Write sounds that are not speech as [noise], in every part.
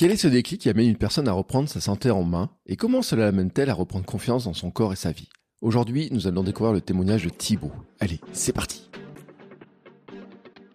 Quel est ce déclic qui amène une personne à reprendre sa santé en main et comment cela l'amène-t-elle à reprendre confiance dans son corps et sa vie? Aujourd'hui, nous allons découvrir le témoignage de Thibaut. Allez, c'est parti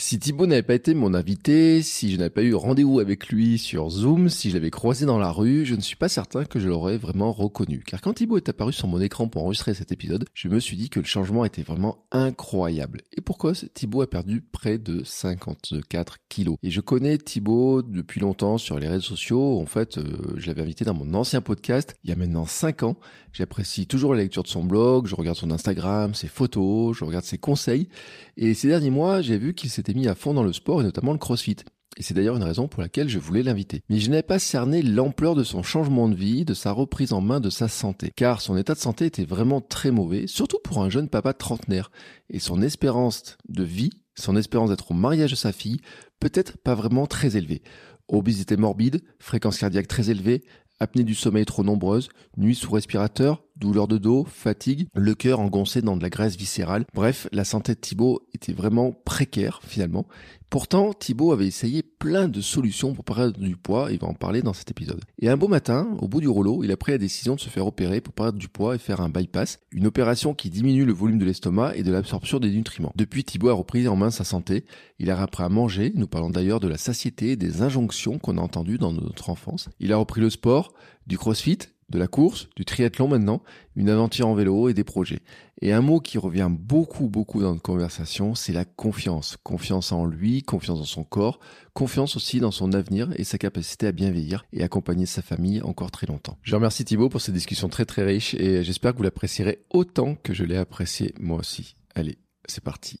Si Thibaut n'avait pas été mon invité, si je n'avais pas eu rendez-vous avec lui sur Zoom, si je l'avais croisé dans la rue, je ne suis pas certain que je l'aurais vraiment reconnu. Car quand Thibaut est apparu sur mon écran pour enregistrer cet épisode, je me suis dit que le changement était vraiment incroyable. Et pourquoi Thibaut a perdu près de 54 kilos? Et je connais Thibaut depuis longtemps sur les réseaux sociaux. En fait, euh, je l'avais invité dans mon ancien podcast il y a maintenant 5 ans. J'apprécie toujours la lecture de son blog, je regarde son Instagram, ses photos, je regarde ses conseils. Et ces derniers mois, j'ai vu qu'il s'était mis à fond dans le sport et notamment le crossfit. Et c'est d'ailleurs une raison pour laquelle je voulais l'inviter. Mais je n'avais pas cerné l'ampleur de son changement de vie, de sa reprise en main de sa santé. Car son état de santé était vraiment très mauvais, surtout pour un jeune papa trentenaire. Et son espérance de vie, son espérance d'être au mariage de sa fille, peut-être pas vraiment très élevée. Obésité morbide, fréquence cardiaque très élevée, apnée du sommeil trop nombreuse, nuit sous respirateur, douleur de dos, fatigue, le cœur engoncé dans de la graisse viscérale. Bref, la santé de Thibaut était vraiment précaire finalement. Pourtant, Thibaut avait essayé plein de solutions pour perdre du poids, il va en parler dans cet épisode. Et un beau matin, au bout du rouleau, il a pris la décision de se faire opérer pour perdre du poids et faire un bypass, une opération qui diminue le volume de l'estomac et de l'absorption des nutriments. Depuis, Thibaut a repris en main sa santé, il a appris à manger, nous parlons d'ailleurs de la satiété et des injonctions qu'on a entendues dans notre enfance. Il a repris le sport, du crossfit, de la course, du triathlon maintenant, une aventure en vélo et des projets. Et un mot qui revient beaucoup, beaucoup dans notre conversation, c'est la confiance. Confiance en lui, confiance dans son corps, confiance aussi dans son avenir et sa capacité à bien vieillir et accompagner sa famille encore très longtemps. Je remercie Thibaut pour cette discussion très très riche et j'espère que vous l'apprécierez autant que je l'ai apprécié moi aussi. Allez, c'est parti.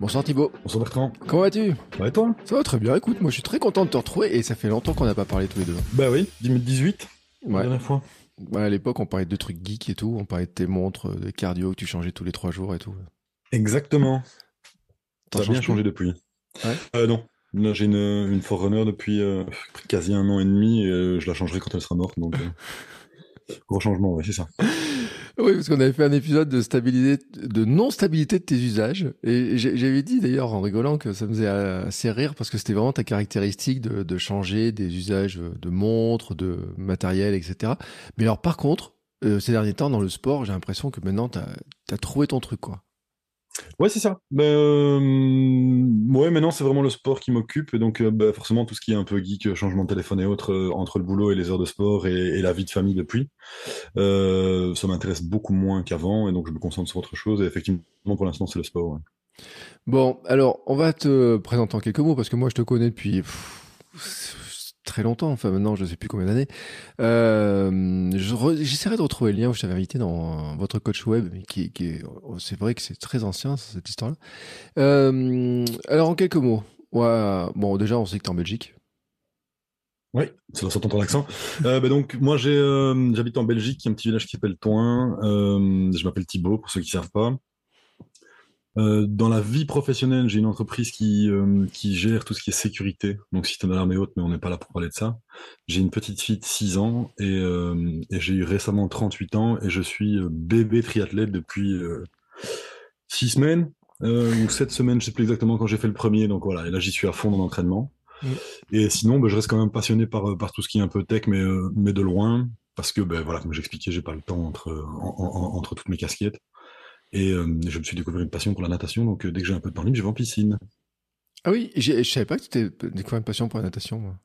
Bonsoir Thibaut. Bonsoir Bertrand. Comment vas-tu? Et toi? Ça va très bien. Écoute, moi je suis très content de te retrouver et ça fait longtemps qu'on n'a pas parlé tous les deux. Bah oui, 2018, la Ouais. dernière fois. À l'époque, on parlait de trucs geeks et tout. On parlait de tes montres, de cardio que tu changeais tous les trois jours et tout. Exactement. A bien changé depuis. Ouais. Euh, non. J'ai une, une Forerunner depuis euh, quasi un an et demi et euh, je la changerai quand elle sera morte. Donc, euh, [laughs] gros changement, ouais, c'est ça. Oui, parce qu'on avait fait un épisode de stabilité, de non-stabilité de tes usages. Et j'avais dit d'ailleurs en rigolant que ça me faisait assez rire parce que c'était vraiment ta caractéristique de, changer des usages de montres, de matériel, etc. Mais alors par contre, euh, ces derniers temps dans le sport, j'ai l'impression que maintenant t'as as trouvé ton truc quoi. Ouais, c'est ça. Ben, euh, ouais, maintenant, c'est vraiment le sport qui m'occupe. Donc, euh, bah, forcément, tout ce qui est un peu geek, changement de téléphone et autres, euh, entre le boulot et les heures de sport et, la vie de famille depuis, euh, ça m'intéresse beaucoup moins qu'avant. Et donc, je me concentre sur autre chose. Et effectivement, pour l'instant, c'est le sport. Bon, alors on va te présenter en quelques mots parce que moi je te connais depuis très longtemps, enfin maintenant je sais plus combien d'années. Euh, J'essaierai de retrouver le lien où je t'avais invité dans votre coach web, qui, oh, c'est vrai que c'est très ancien cette histoire-là. Euh, alors en quelques mots, ouais, bon déjà on sait que tu es en Belgique. Oui, ça doit s'entendre l'accent. Euh, bah donc, moi, euh, j'habite en Belgique, il y a un petit village qui s'appelle Toin. Euh, je m'appelle Thibaut, pour ceux qui ne savent pas. Euh, dans la vie professionnelle, j'ai une entreprise qui, euh, qui gère tout ce qui est sécurité, donc système d'alarme et autres, mais on n'est pas là pour parler de ça. J'ai une petite fille de 6 ans et, euh, et j'ai eu récemment 38 ans et je suis euh, bébé triathlète depuis 6 semaines ou 7 semaines, je sais plus exactement quand j'ai fait le premier, donc voilà, et là j'y suis à fond dans l'entraînement. Mm. Et sinon, ben, je reste quand même passionné par, par tout ce qui est un peu tech, mais, mais de loin, parce que, ben, voilà, comme j'expliquais, j'ai pas le temps entre, en- en- entre toutes mes casquettes. Et euh, je me suis découvert une passion pour la natation, donc euh, dès que j'ai un peu de temps libre, je vais en piscine. Ah oui, je savais pas que tu étais découvert une passion pour la natation, moi.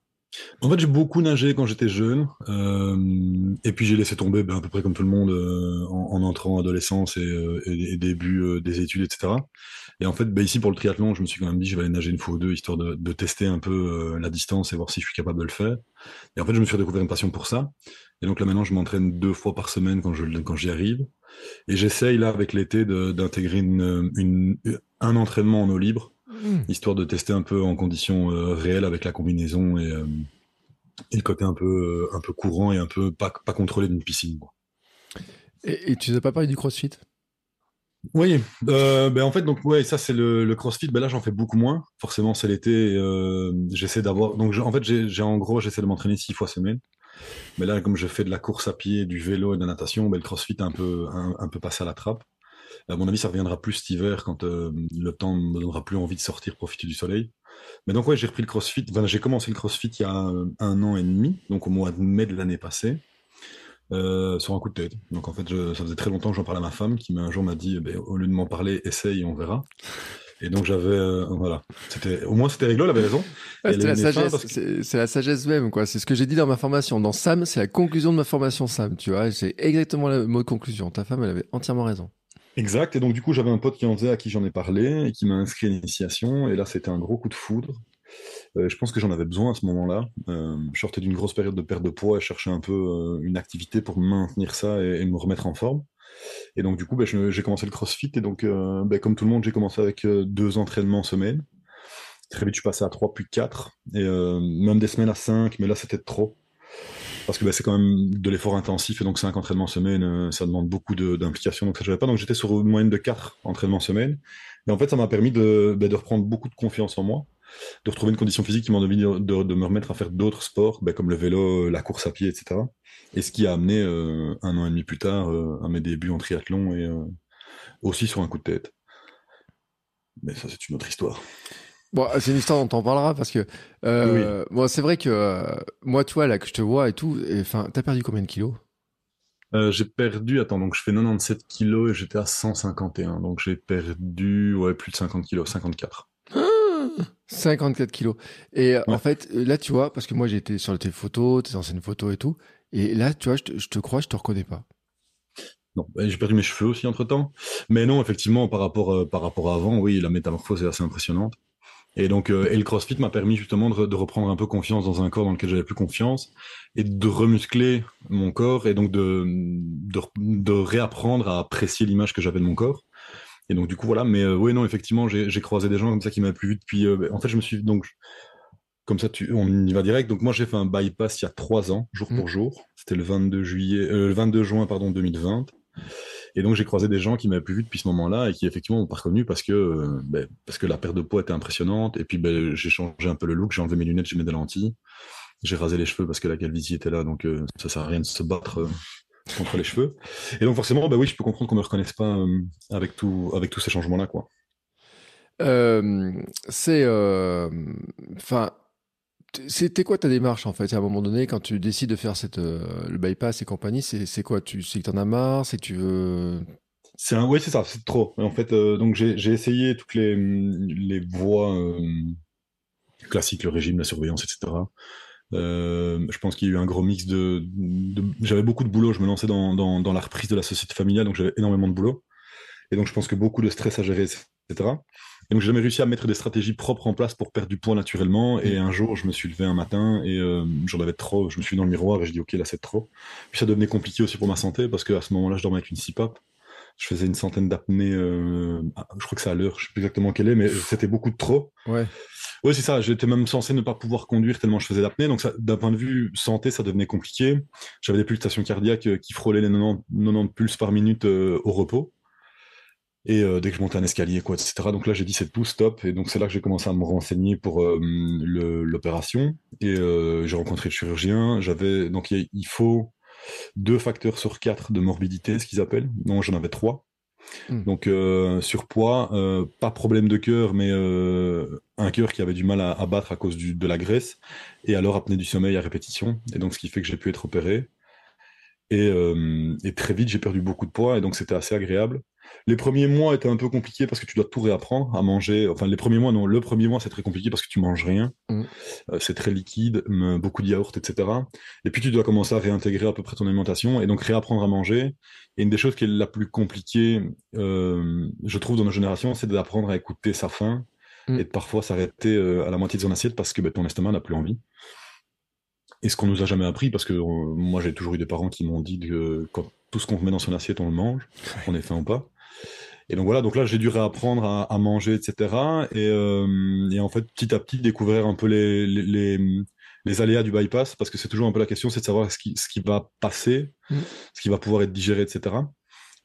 En fait, j'ai beaucoup nagé quand j'étais jeune, euh, et puis j'ai laissé tomber ben, à peu près comme tout le monde euh, en, en entrant en adolescence et, euh, début des études, etc. Et en fait, ben, ici pour le triathlon, je me suis quand même dit je vais aller nager une fois ou deux, histoire de, de tester un peu la distance et voir si je suis capable de le faire. Et en fait, je me suis redécouvert une passion pour ça. Et donc là maintenant, je m'entraîne deux fois par semaine quand je quand j'y arrive. Et j'essaye là avec l'été d'intégrer une, une, un entraînement en eau libre Mm. histoire de tester un peu en conditions euh, réelles avec la combinaison et, euh, et le côté un peu, euh, un peu courant et un peu pas, pas contrôlé d'une piscine. quoi. Et, et tu nous as pas parlé du crossfit? Oui, euh, ben en fait, donc ouais, ça c'est le, le CrossFit. Ben là, j'en fais beaucoup moins. Forcément, c'est l'été. euh, j'essaie d'avoir. Donc, en fait, j'ai j'ai- en gros, j'essaie de m'entraîner six fois semaine. Mais là, comme je fais de la course à pied, du vélo et de la natation, ben, le CrossFit est un peu, un, peu passé à la trappe. À mon avis, ça reviendra plus cet hiver quand euh, le temps me donnera plus envie de sortir, profiter du soleil. Mais donc ouais, j'ai repris le CrossFit. J'ai commencé le CrossFit il y a un an et demi, donc au mois de mai de l'année passée, euh, sur un coup de tête. Donc en fait, ça faisait très longtemps que j'en parlais à ma femme, qui un jour m'a dit, eh ben, au lieu de m'en parler, essaye, on verra. Et donc j'avais, euh, voilà, c'était, au moins c'était rigolo, elle avait raison. Ouais, C'est la sagesse, que- c'est la sagesse même, quoi. C'est ce que j'ai dit dans ma formation. Dans Sam, c'est la conclusion de ma formation Sam, tu vois. C'est exactement le mot de conclusion. Ta femme, elle avait entièrement raison. Exact. Et donc du coup, j'avais un pote qui en faisait, à qui j'en ai parlé, et qui m'a inscrit à l'initiation. Et là, c'était un gros coup de foudre. Euh, je pense que j'en avais besoin à ce moment-là. Euh, je sortais d'une grosse période de perte de poids et cherchais un peu euh, une activité pour maintenir ça et, et me remettre en forme. Et donc du coup, je- j'ai commencé le CrossFit et donc euh, ben, comme tout le monde, j'ai commencé avec euh, deux entraînements semaine. Très vite, je suis passé à trois puis quatre et euh, même des semaines à cinq, mais là c'était trop parce que ben, c'est quand même de l'effort intensif et donc cinq entraînements semaine, ça demande beaucoup d'implication. Donc ça j'avais pas. Donc j'étais sur une moyenne de quatre entraînements semaine. Et en fait, ça m'a permis de, reprendre beaucoup de confiance en moi de retrouver une condition physique qui m'a envie de, me remettre à faire d'autres sports, comme le vélo, la course à pied, etc. Et ce qui a amené euh, un an et demi plus tard euh, à mes débuts en triathlon et euh, aussi sur un coup de tête. Mais ça, c'est une autre histoire. Bon, c'est une histoire dont on parlera parce que bon, c'est vrai que moi, tu vois, là que je te vois et tout, enfin, t'as perdu combien de kilos? Euh, j'ai perdu, attends, donc je fais 97 kilos et j'étais à 151. Donc j'ai perdu ouais, plus de 50 kilos, 54. 54 kilos. Et en fait, là, tu vois, parce que moi, été sur tes photos, tes anciennes photos et tout, et là, tu vois, je te, crois, je te reconnais pas. Non, et j'ai perdu mes cheveux aussi entre temps. Mais non, effectivement, par rapport, euh, par rapport à avant, oui, la métamorphose est assez impressionnante. Et donc, euh, le CrossFit m'a permis justement de, de reprendre un peu confiance dans un corps dans lequel j'avais plus confiance et de remuscler mon corps et donc de, de, réapprendre à apprécier l'image que j'avais de mon corps. Et donc, du coup, voilà. Mais euh, oui, non, effectivement, j'ai croisé des gens comme ça qui m'avaient plus vu depuis. euh, en fait, je me suis donc comme ça, tu, on y va direct. Donc moi, j'ai fait un bypass il y a trois ans, jour Mm. pour jour. C'était le 22 juillet, euh, le 22 juin, pardon, 2020. Et donc j'ai croisé des gens qui m'avaient plus vu depuis ce moment-là et qui effectivement m'ont pas reconnu parce que euh, ben, parce que la perte de poids était impressionnante. Et puis ben, j'ai changé un peu le look, j'ai enlevé mes lunettes, j'ai mis des lentilles, j'ai rasé les cheveux parce que la calvitie était là, donc euh, ça sert à rien de se battre euh, contre les cheveux. Et donc forcément, bah oui, je peux comprendre qu'on me reconnaisse pas euh, avec tout avec tous ces changements-là, quoi. C'est, enfin, c'était quoi ta démarche en fait à un moment donné quand tu décides de faire cette euh, le bypass et compagnie C'est quoi Tu sais que t'en as marre C'est tu veux C'est un, oui, c'est ça, c'est trop. En fait, euh, donc j'ai essayé toutes les, voies euh, classiques, le régime, la surveillance, etc. Euh, je pense qu'il y a eu un gros mix de, j'avais beaucoup de boulot, je me lançais dans, dans, dans la reprise de la société familiale, donc j'avais énormément de boulot. Et donc je pense que beaucoup de stress à gérer, etc. Et donc j'ai jamais réussi à mettre des stratégies propres en place pour perdre du poids naturellement. Et un jour, je me suis levé un matin et euh, j'en avais trop. Je me suis dans le miroir et je dis ok là c'est trop. Puis ça devenait compliqué aussi pour ma santé parce qu'à ce moment-là, je dormais avec une CPAP. Je faisais une centaine d'apnées. euh, je crois que c'est à l'heure. Je sais plus exactement quelle est, mais c'était beaucoup de trop. Ouais. Oui, c'est ça. J'étais même censé ne pas pouvoir conduire tellement je faisais d'apnée. Donc, d'un point de vue santé, ça devenait compliqué. J'avais des pulsations cardiaques euh, qui frôlaient les 90, 90 pulses par minute euh, au repos. Et euh, dès que je montais un escalier, quoi, etc. Donc là, j'ai dit c'est tout, stop. Et donc c'est là que j'ai commencé à me renseigner pour euh, l'opération. Et euh, j'ai rencontré le chirurgien. J'avais donc il faut deux facteurs sur quatre de morbidité, ce qu'ils appellent. Non, j'en avais trois. Hmm. Donc surpoids, pas problème de cœur, mais un cœur qui avait du mal à, battre à cause de la graisse, et alors apnée du sommeil à répétition. Et donc ce qui fait que j'ai pu être opéré. Et, et très vite, j'ai perdu beaucoup de poids, et donc c'était assez agréable. Les premiers mois étaient un peu compliqués parce que tu dois tout réapprendre à manger. Enfin, les premiers mois, non, le premier mois, c'est très compliqué parce que tu manges rien. Mm. Euh, c'est très liquide, beaucoup de yaourt, etc. Et puis, tu dois commencer à réintégrer à peu près ton alimentation et donc réapprendre à manger. Et une des choses qui est la plus compliquée, euh, je trouve, dans nos générations, c'est d'apprendre à écouter sa faim mm. et de parfois s'arrêter euh, à la moitié de son assiette parce que ben, ton estomac n'a plus envie. Et ce qu'on nous a jamais appris, parce que moi j'ai toujours eu des parents qui m'ont dit que quand tout ce qu'on met dans son assiette, on le mange, on est faim ou pas. Et donc voilà, donc là j'ai dû réapprendre à, manger, etc. Euh, et, en fait, petit à petit, découvrir un peu les, les, aléas du bypass, parce que c'est toujours un peu la question, c'est de savoir ce qui, ce qui va passer, mm. ce qui va pouvoir être digéré, etc.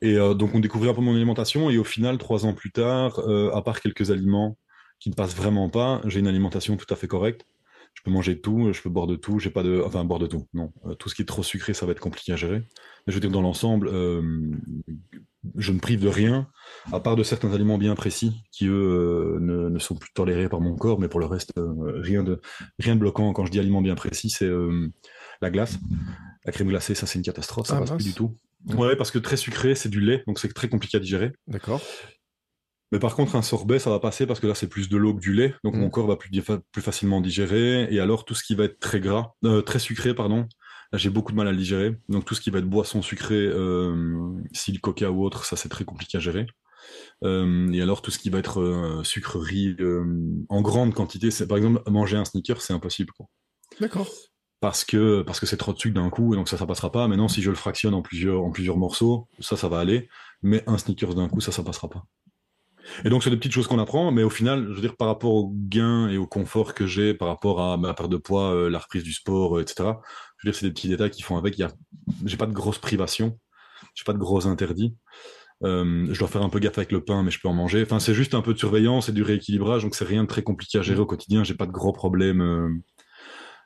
Et euh, donc on découvrait un peu mon alimentation, et au final, trois ans plus tard, euh, à part quelques aliments qui ne passent vraiment pas, j'ai une alimentation tout à fait correcte. Je peux manger tout, je peux boire de tout, j'ai pas de, enfin boire de tout, non. tout ce qui est trop sucré, ça va être compliqué à gérer. Mais je veux dire dans l'ensemble, je ne prive de rien, à part de certains aliments bien précis qui, eux, euh, ne, sont plus tolérés par mon corps, mais pour le reste, euh, rien, de, rien de bloquant. Quand je dis aliments bien précis, c'est euh, la glace. La crème glacée, ça, c'est une catastrophe, ça ne ah, passe plus du tout. Ouais, parce que très sucré, c'est du lait, donc c'est très compliqué à digérer. D'accord. Mais par contre, un sorbet, ça va passer parce que là, c'est plus de l'eau que du lait, donc mon mm. corps va plus, plus facilement digérer. Et alors, tout ce qui va être très gras, très sucré, pardon, Là, j'ai beaucoup de mal à le digérer. Donc, tout ce qui va être boisson sucrée, euh, le coca ou autre, ça, c'est très compliqué à gérer. Euh, et alors, tout ce qui va être euh, sucrerie euh, en grande quantité, c'est par exemple manger un sneaker, c'est impossible. D'accord. Parce que parce que c'est trop de sucre d'un coup, et donc ça, ça passera pas. Maintenant, si je le fractionne en plusieurs en plusieurs morceaux, ça, ça va aller. Mais un sneakers d'un coup, ça, ça passera pas. Et donc, c'est des petites choses qu'on apprend, mais au final, je veux dire, par rapport au gain et au confort que j'ai, par rapport à ma perte de poids, la reprise du sport, etc., je veux dire, c'est des petits détails qui font avec. Il y a, j'ai pas de grosses privations, j'ai pas de gros interdits. Euh, je dois faire un peu gaffe avec le pain, mais je peux en manger. Enfin, c'est juste un peu de surveillance et du rééquilibrage, donc c'est rien de très compliqué à gérer au quotidien. J'ai pas de gros problèmes, euh,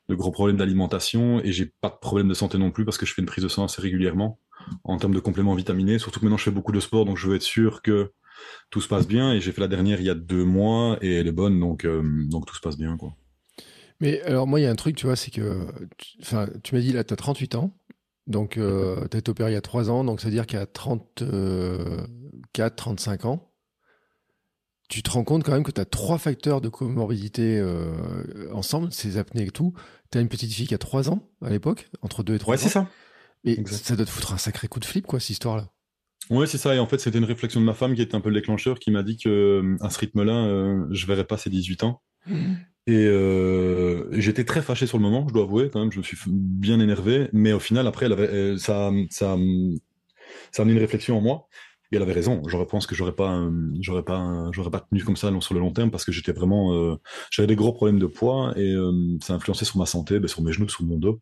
de gros problèmes d'alimentation et j'ai pas de problème de santé non plus parce que je fais une prise de sang assez régulièrement en termes de compléments vitaminés. Surtout que maintenant je fais beaucoup de sport, donc je veux être sûr que tout se passe bien. Et j'ai fait la dernière il y a deux mois et elle est bonne, donc euh, donc tout se passe bien, quoi. Mais alors, moi, il y a un truc, tu vois, c'est que. Enfin, tu m'as dit, là, tu as 38 ans. Donc, euh, tu as été opéré il y a 3 ans. Donc, ça veut dire qu'à 34, 35 ans, tu te rends compte quand même que tu as trois facteurs de comorbidité euh, ensemble, ces apnées et tout. Tu as une petite fille qui a 3 ans à l'époque, entre 2 et 3 ans. Ouais, c'est ça. Et ça doit te foutre un sacré coup de flip, quoi, cette histoire-là. Ouais, c'est ça. Et en fait, c'était une réflexion de ma femme qui était un peu le déclencheur, qui m'a dit que euh, à ce rythme-là, euh, je verrais pas ses 18 ans. Mmh. Et euh, j'étais très fâché sur le moment, je dois avouer quand même, je me suis bien énervé, mais au final après, elle avait, ça, ça, ça a amené une réflexion en moi. Et elle avait raison. Je pense que j'aurais pas, j'aurais pas, j'aurais pas tenu comme ça sur le long terme parce que j'étais vraiment, euh, j'avais des gros problèmes de poids et euh, ça a influencé sur ma santé, ben, sur mes genoux, sur mon dos,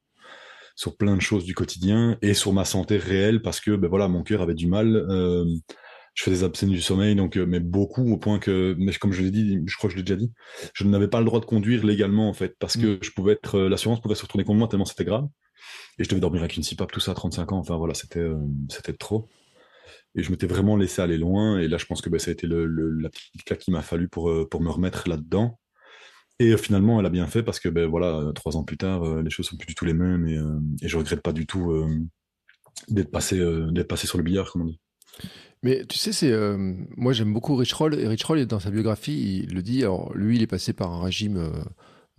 sur plein de choses du quotidien et sur ma santé réelle parce que ben voilà, mon cœur avait du mal. Euh, je fais des absents du sommeil, donc euh, mais beaucoup au point que, mais comme je l'ai dit, je crois que je l'ai déjà dit, je n'avais pas le droit de conduire légalement en fait, parce que mm. je pouvais être, euh, l'assurance pouvait se retourner contre moi tellement c'était grave, et je devais dormir avec une CPAP tout ça à 35 ans, enfin voilà, c'était euh, c'était trop, et je m'étais vraiment laissé aller loin, et là je pense que bah, ça a été le, la petite claque qu'il m'a fallu pour pour me remettre là-dedans. Et finalement, elle a bien fait parce que ben voilà, trois ans plus tard, les choses sont plus du tout les mêmes et, et je regrette pas du tout d'être passé d'être passé sur le billard, comme on dit. Mais tu sais, c'est euh, moi j'aime beaucoup Rich Roll. Et Rich Roll, dans sa biographie, il le dit. Alors lui, il est passé par un régime euh,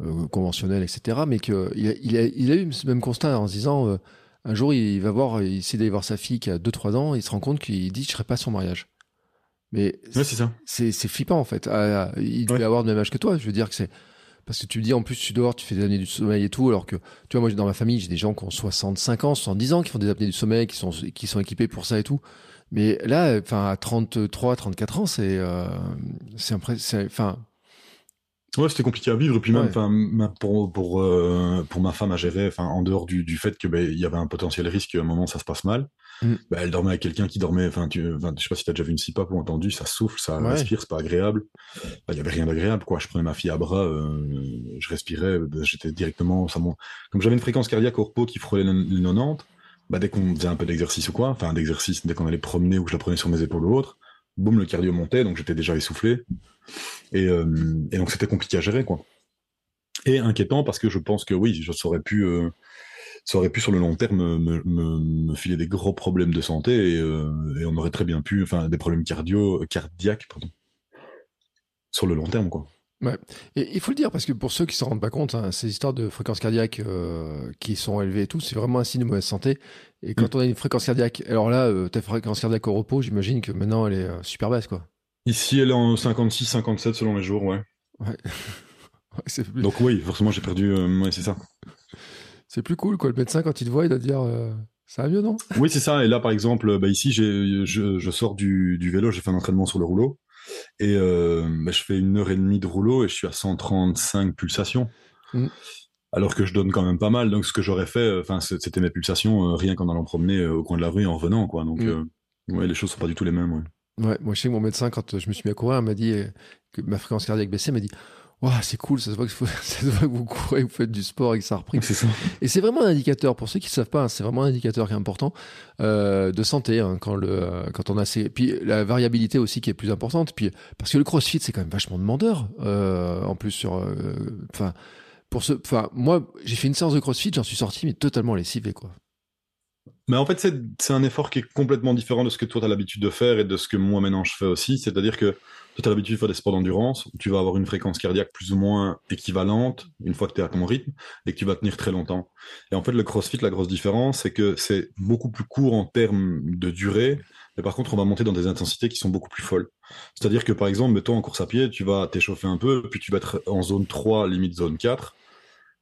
euh, conventionnel, etc. Mais qu'il a, il a, il a, eu ce même constat en se disant un jour, il va voir, il essaie d'aller voir sa fille qui a 2-3 ans, et il se rend compte qu'il dit Je serai pas son mariage. Mais c'est ça. C'est flippant en fait. Ah, ah, il devait avoir le même âge que toi. Je veux dire que c'est. Parce que tu me dis, en plus, tu dors, tu fais des apnées du sommeil et tout, alors que, tu vois, moi, dans ma famille, j'ai des gens qui ont 65 ans, 70 ans, qui font des apnées du sommeil, qui sont, qui sont équipés pour ça et tout. Mais là, enfin, à 33, 34 ans, c'est, euh, c'est, enfin, Ouais, c'était compliqué à vivre. Et puis même, enfin, pour pour euh, pour ma femme à gérer, enfin, en dehors du, du fait que ben, il y avait un potentiel risque, à un moment ça se passe mal. Mm. Ben, elle dormait avec quelqu'un qui dormait. Enfin, tu, je sais pas si t'as déjà vu une CPAP ou entendu, ça souffle, ça respire, c'est pas agréable. Ben, il y avait rien d'agréable, quoi. Je prenais ma fille à bras, euh, je respirais, ben, j'étais directement, ça comme j'avais une fréquence cardiaque au repos qui frôlait les 90. Bah, dès qu'on faisait un peu d'exercice ou quoi, enfin d'exercice, dès qu'on allait promener ou que je la prenais sur mes épaules ou autre, boum, le cardio montait, donc j'étais déjà essoufflé. Et, euh, et donc c'était compliqué à gérer, quoi. Et inquiétant parce que je pense que oui, ça aurait pu, euh, pu sur le long terme me, me, me filer des gros problèmes de santé et, euh, et, on aurait très bien pu, enfin des problèmes cardio, cardiaques, pardon, sur le long terme, quoi. Ouais. Et il faut le dire parce que pour ceux qui s'en rendent pas compte, hein, ces histoires de fréquences cardiaques euh, qui sont élevées et tout, c'est vraiment un signe de mauvaise santé. Et quand mm. on a une fréquence cardiaque, alors là, euh, ta fréquence cardiaque au repos, j'imagine que maintenant elle est euh, super basse, quoi. Ici, elle est en 56, 57 selon les jours, ouais. Ouais. [laughs] Donc oui, forcément, j'ai perdu. ouais, c'est ça. C'est plus cool, quoi. Le médecin, quand il te voit, il doit dire. Ça va mieux, non? Oui, c'est ça. Et là, par exemple, bah, ici, je, je, sors du, du vélo, j'ai fait un entraînement sur le rouleau. Et euh, bah, je fais une heure et demie de rouleau et je suis à 135 pulsations. Mm. Alors que je donne quand même pas mal. Donc ce que j'aurais fait, euh, enfin c'était mes pulsations euh, rien qu'en allant promener au coin de la rue en revenant, quoi. Donc mm. ouais, les choses sont pas du tout les mêmes. Ouais. ouais moi je sais que mon médecin quand je me suis mis à courir, m'a dit que ma fréquence cardiaque baissait, m'a dit c'est cool, ça se, voit que, [laughs] ça se voit que vous courez, vous faites du sport et que ça a repris. Et c'est vraiment un indicateur, pour ceux qui ne savent pas, hein, c'est vraiment un indicateur qui est important euh, de santé hein, quand, le, euh, quand on a ces... Puis la variabilité aussi qui est plus importante, puis, parce que le crossfit, c'est quand même vachement demandeur, euh, en plus sur... Enfin, pour ce, enfin, moi, j'ai fait une séance de crossfit, j'en suis sorti, mais totalement lessivé, quoi. Mais en fait, c'est un effort qui est complètement différent de ce que toi, tu as l'habitude de faire et de ce que moi, maintenant, je fais aussi. C'est-à-dire que toi, tu as l'habitude de faire des sports d'endurance, tu vas avoir une fréquence cardiaque plus ou moins équivalente une fois que tu es à ton rythme et que tu vas tenir très longtemps. Et en fait, le crossfit, la grosse différence, c'est que c'est beaucoup plus court en termes de durée, mais par contre, on va monter dans des intensités qui sont beaucoup plus folles. C'est-à-dire que, par exemple, mettons en course à pied, tu vas t'échauffer un peu, puis tu vas être en zone 3, limite zone 4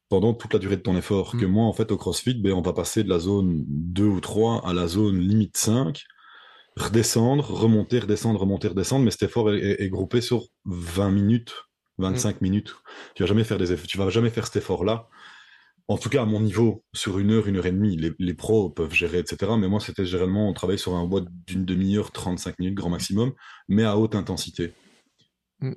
pendant toute la durée de ton effort. Que mm. moi, en fait, au CrossFit, ben, on va passer de la zone 2 ou 3 à la zone limite 5, redescendre, remonter, redescendre, remonter, redescendre, mais cet effort est, groupé sur 20 minutes, 25 mm. minutes. Tu vas jamais faire des tu vas jamais faire cet effort-là. En tout cas, à mon niveau, sur une heure, une heure et demie, les, pros peuvent gérer, etc. Mais moi, c'était généralement, on travaille sur un boîte d'une demi-heure, 35 minutes, grand maximum, mais à haute intensité. Mm.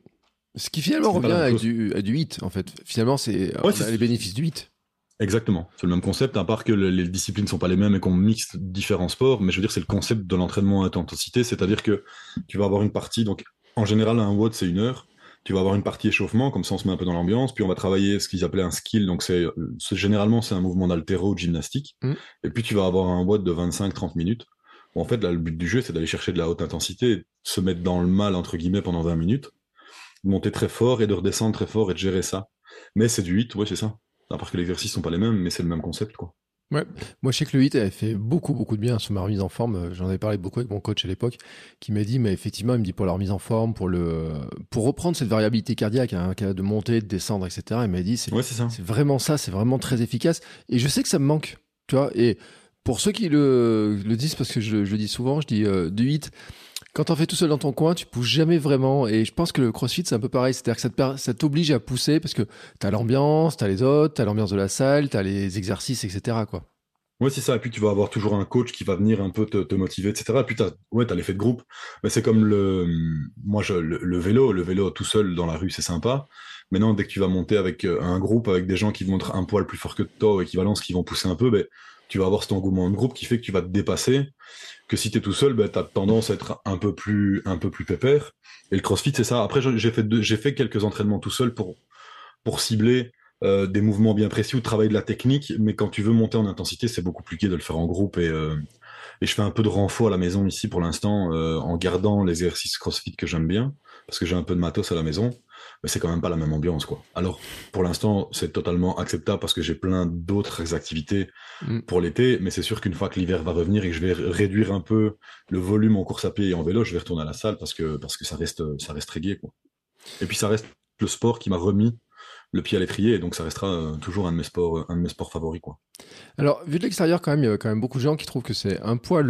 Ce qui finalement revient avec du, à du hit, en fait. Finalement, c'est les bénéfices du hit. Exactement, c'est le même concept, à part que les disciplines sont pas les mêmes et qu'on mixe différents sports, mais je veux dire, c'est le concept de l'entraînement à intensité, c'est-à-dire que tu vas avoir une partie, donc en général, un watt, c'est une heure, tu vas avoir une partie échauffement, comme ça on se met un peu dans l'ambiance, puis on va travailler ce qu'ils appelaient un skill, donc c'est généralement c'est un mouvement d'altéro de gymnastique, mm. et puis tu vas avoir un watt de 25-30 minutes. en fait, là, le but du jeu, c'est d'aller chercher de la haute intensité, se mettre dans le mal, entre guillemets, pendant 20 minutes, monter très fort et de redescendre très fort et de gérer ça. Mais c'est du 8, ouais, c'est ça. À part que les exercices sont pas les mêmes, mais c'est le même concept, quoi. Ouais. Moi, je sais que le 8 avait fait beaucoup, beaucoup de bien sur ma remise en forme. J'en avais parlé beaucoup avec mon coach à l'époque, qui m'a dit, mais effectivement, il me dit pour la remise en forme, pour le, pour reprendre cette variabilité cardiaque, hein, de monter, de descendre, etc. Il m'a dit, c'est vraiment ça, c'est vraiment très efficace. Et je sais que ça me manque, tu vois. Et pour ceux qui le, le disent, parce que je, le dis souvent, je dis euh, du 8, quand on fait tout seul dans ton coin, tu pousses jamais vraiment. Et je pense que le crossfit, c'est un peu pareil. C'est-à-dire que ça t'oblige à pousser parce que tu as l'ambiance, tu as les autres, tu as l'ambiance de la salle, tu as les exercices, etc. Quoi. Ouais, c'est ça. Et puis tu vas avoir toujours un coach qui va venir un peu te, motiver, etc. Et puis tu as, ouais, l'effet de groupe. Mais c'est comme le, moi, je, le, vélo. Le vélo tout seul dans la rue, c'est sympa. Maintenant, dès que tu vas monter avec euh, un groupe, avec des gens qui vont être un poil plus fort que toi, ou équivalence, qui vont pousser un peu, ben, tu vas avoir cet engouement de groupe qui fait que tu vas te dépasser que si tu es tout seul, bah, tu as tendance à être un peu plus un peu plus pépère. Et le CrossFit, c'est ça. Après, j'ai fait j'ai fait quelques entraînements tout seul pour pour cibler euh, des mouvements bien précis ou travailler de la technique. Mais quand tu veux monter en intensité, c'est beaucoup plus gai de le faire en groupe. Et, euh, et je fais un peu de renfort à la maison ici pour l'instant, euh, en gardant les exercices CrossFit que j'aime bien, parce que j'ai un peu de matos à la maison mais c'est quand même pas la même ambiance, quoi. Alors, pour l'instant, c'est totalement acceptable parce que j'ai plein d'autres activités mm. pour l'été, mais c'est sûr qu'une fois que l'hiver va revenir et que je vais réduire un peu le volume en course à pied et en vélo, je vais retourner à la salle parce que, parce que ça reste, ça reste très gai, quoi. Et puis, ça reste le sport qui m'a remis le pied à l'étrier, et donc ça restera euh, toujours un de mes sports, un de mes sports favoris, quoi. Alors, vu de l'extérieur, quand même, il y a quand même beaucoup de gens qui trouvent que c'est un poil,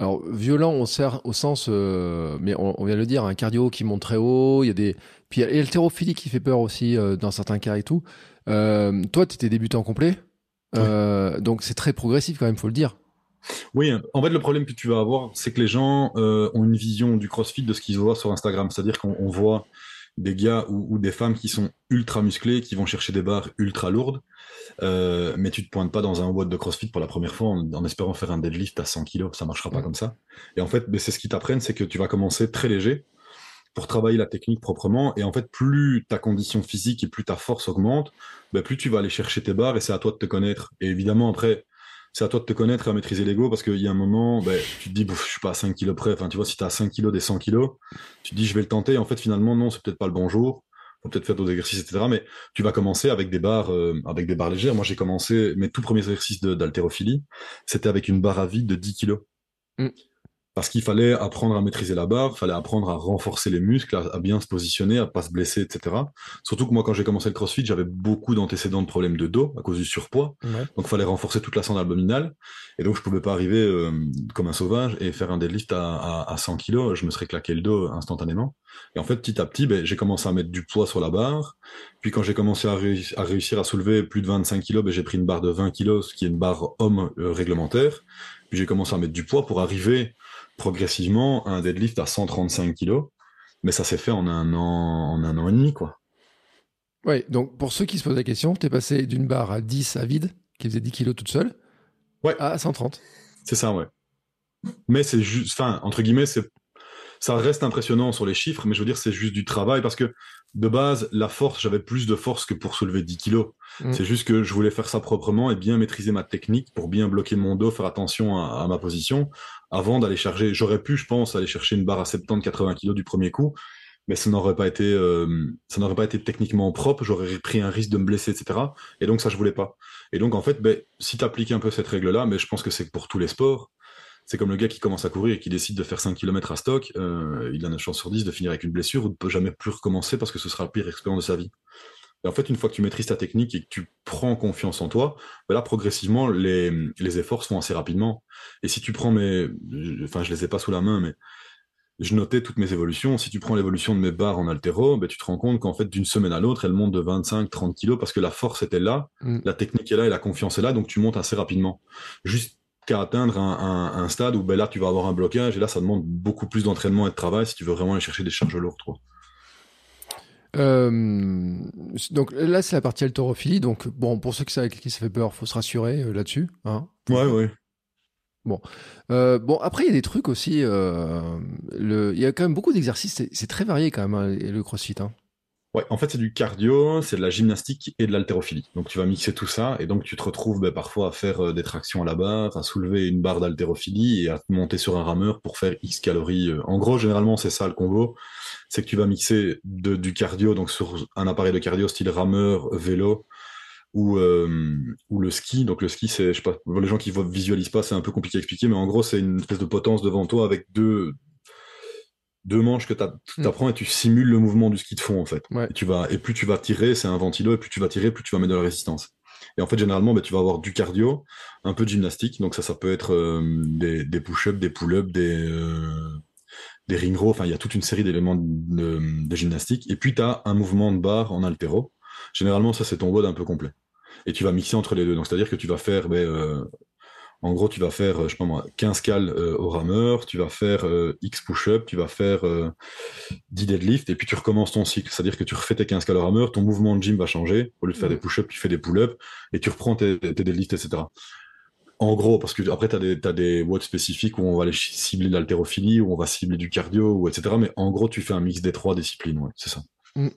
Alors, violent, on sert au sens, euh, mais on, vient de le dire, un cardio qui monte très haut, il y a des. Puis il y a l'haltérophilie qui fait peur aussi euh, dans certains cas et tout. Euh, toi, tu étais débutant complet, donc c'est très progressif quand même, faut le dire. Oui, en fait, le problème que tu vas avoir, c'est que les gens ont une vision du crossfit de ce qu'ils voient sur Instagram. C'est-à-dire qu'on voit des gars ou, des femmes qui sont ultra musclés, qui vont chercher des barres ultra lourdes, euh, mais tu te pointes pas dans un WOD de CrossFit pour la première fois en, espérant faire un deadlift à 100 kg, ça marchera pas comme ça. Et en fait, c'est ce qu'ils t'apprennent, c'est que tu vas commencer très léger pour travailler la technique proprement, et en fait, plus ta condition physique et plus ta force augmente, ben, plus tu vas aller chercher tes barres, et c'est à toi de te connaître. Et évidemment, après, c'est à toi de te connaître et à maîtriser l'ego parce qu'il y a un moment, ben, tu te dis, je suis pas à 5 kilos près. Enfin, tu vois, si tu as 5 kilos des 100 kilos, tu te dis, je vais le tenter. En fait, finalement, non, c'est peut-être pas le bon jour. Peut-être faire d'autres exercices, etc. Mais tu vas commencer avec des barres, euh, avec des barres légères. Moi, j'ai commencé mes tout premiers exercices d'haltérophilie, c'était avec une barre à vide de 10 kilos. Mm parce qu'il fallait apprendre à maîtriser la barre, il fallait apprendre à renforcer les muscles, à, bien se positionner, à pas se blesser, etc. Surtout que moi, quand j'ai commencé le CrossFit, j'avais beaucoup d'antécédents de problèmes de dos à cause du surpoids. Donc, il fallait renforcer toute la sonde abdominale. Et donc, je pouvais pas arriver euh, comme un sauvage et faire un deadlift à, à, 100 kg. Je me serais claqué le dos instantanément. Et en fait, petit à petit, ben, j'ai commencé à mettre du poids sur la barre. Puis quand j'ai commencé à, réussir à soulever plus de 25 kg, ben, j'ai pris une barre de 20 kg, ce qui est une barre homme euh, réglementaire. Puis j'ai commencé à mettre du poids pour arriver progressivement un deadlift à 135 kg, mais ça s'est fait en un an, en un an et demi, quoi. Ouais, donc pour ceux qui se posent la question, tu es passé d'une barre à 10 à vide, qui faisait 10 kg toute seule, ouais. à 130. C'est ça, ouais. Mais c'est juste, enfin, entre guillemets, c'est ça reste impressionnant sur les chiffres, mais je veux dire, c'est juste du travail parce que de base, la force, j'avais plus de force que pour soulever 10 kilos. Mm. C'est juste que je voulais faire ça proprement et bien maîtriser ma technique pour bien bloquer mon dos, faire attention à, ma position avant d'aller charger. J'aurais pu, je pense, aller chercher une barre à 70-80 kilos du premier coup, mais ça n'aurait pas été, euh, ça n'aurait pas été techniquement propre. J'aurais pris un risque de me blesser, etc. Et donc ça, je voulais pas. Et donc en fait, ben, si tu appliques un peu cette règle-là, mais je pense que c'est pour tous les sports c'est comme le gars qui commence à courir et qui décide de faire 5 km à stock, euh, il a une chance sur 10 de finir avec une blessure ou de ne peut jamais plus recommencer parce que ce sera la pire expérience de sa vie. Et en fait, une fois que tu maîtrises ta technique et que tu prends confiance en toi, ben là, progressivement, les, les efforts se font assez rapidement. Et si tu prends mes... Enfin, je les ai pas sous la main, mais je notais toutes mes évolutions. Si tu prends l'évolution de mes barres en altéro, ben, tu te rends compte qu'en fait, d'une semaine à l'autre, elles montent de 25, 30 kilos parce que la force était là, mm. la technique est là et la confiance est là, donc tu montes assez rapidement. Juste qu'à atteindre un, stade où ben là tu vas avoir un blocage et là ça demande beaucoup plus d'entraînement et de travail si tu veux vraiment aller chercher des charges lourdes. Euh, donc là c'est la partie haltérophilie. Donc bon pour ceux qui, ça, qui ça fait peur faut se rassurer euh, là-dessus hein. Ouais ouais. Bon. Euh, bon après il y a des trucs aussi il y a quand même beaucoup d'exercices c'est très varié quand même hein, le crossfit hein. Ouais, en fait, c'est du cardio, c'est de la gymnastique et de l'haltérophilie. Donc, tu vas mixer tout ça, et donc tu te retrouves ben, parfois à faire euh, des tractions à la barre, à soulever une barre d'haltérophilie et à monter sur un rameur pour faire X calories. Euh. En gros, généralement, c'est ça le combo. C'est que tu vas mixer du cardio, donc sur un appareil de cardio style rameur, vélo, ou, euh, ou le ski. Donc, le ski, c'est, je sais pas, les gens qui visualisent pas, c'est un peu compliqué à expliquer, mais en gros, c'est une espèce de potence devant toi avec deux, deux manches que tu mm. apprends et tu simules le mouvement du ski de fond en fait. Et, tu vas, et plus tu vas tirer, c'est un ventilo, et plus tu vas tirer, plus tu vas mettre de la résistance. Et en fait, généralement, bah, tu vas avoir du cardio, un peu de gymnastique. Donc ça, ça peut être euh, des, des push-ups, des pull-ups, des, euh, des ring rows. Enfin, il y a toute une série d'éléments de, de, gymnastique. Et puis, tu as un mouvement de barre en altéro. Généralement, ça, c'est ton WOD un peu complet. Et tu vas mixer entre les deux. Donc, c'est-à-dire que tu vas faire ben, euh, en gros, tu vas faire, euh, je sais pas moi, 15 cales euh, au rameur, tu vas faire euh, X push-up, tu vas faire 10 deadlift, et puis tu recommences ton cycle. C'est-à-dire que tu refais tes 15 cales au rameur, ton mouvement de gym va changer. Au lieu de faire des push-ups, tu fais des pull-ups, et tu reprends tes, tes deadlifts, etc. En gros, parce que après, tu as des, as des watts spécifiques où on va aller cibler l'haltérophilie, où on va cibler du cardio, ou etc. Mais en gros, tu fais un mix des trois disciplines, ouais, c'est ça. Mm.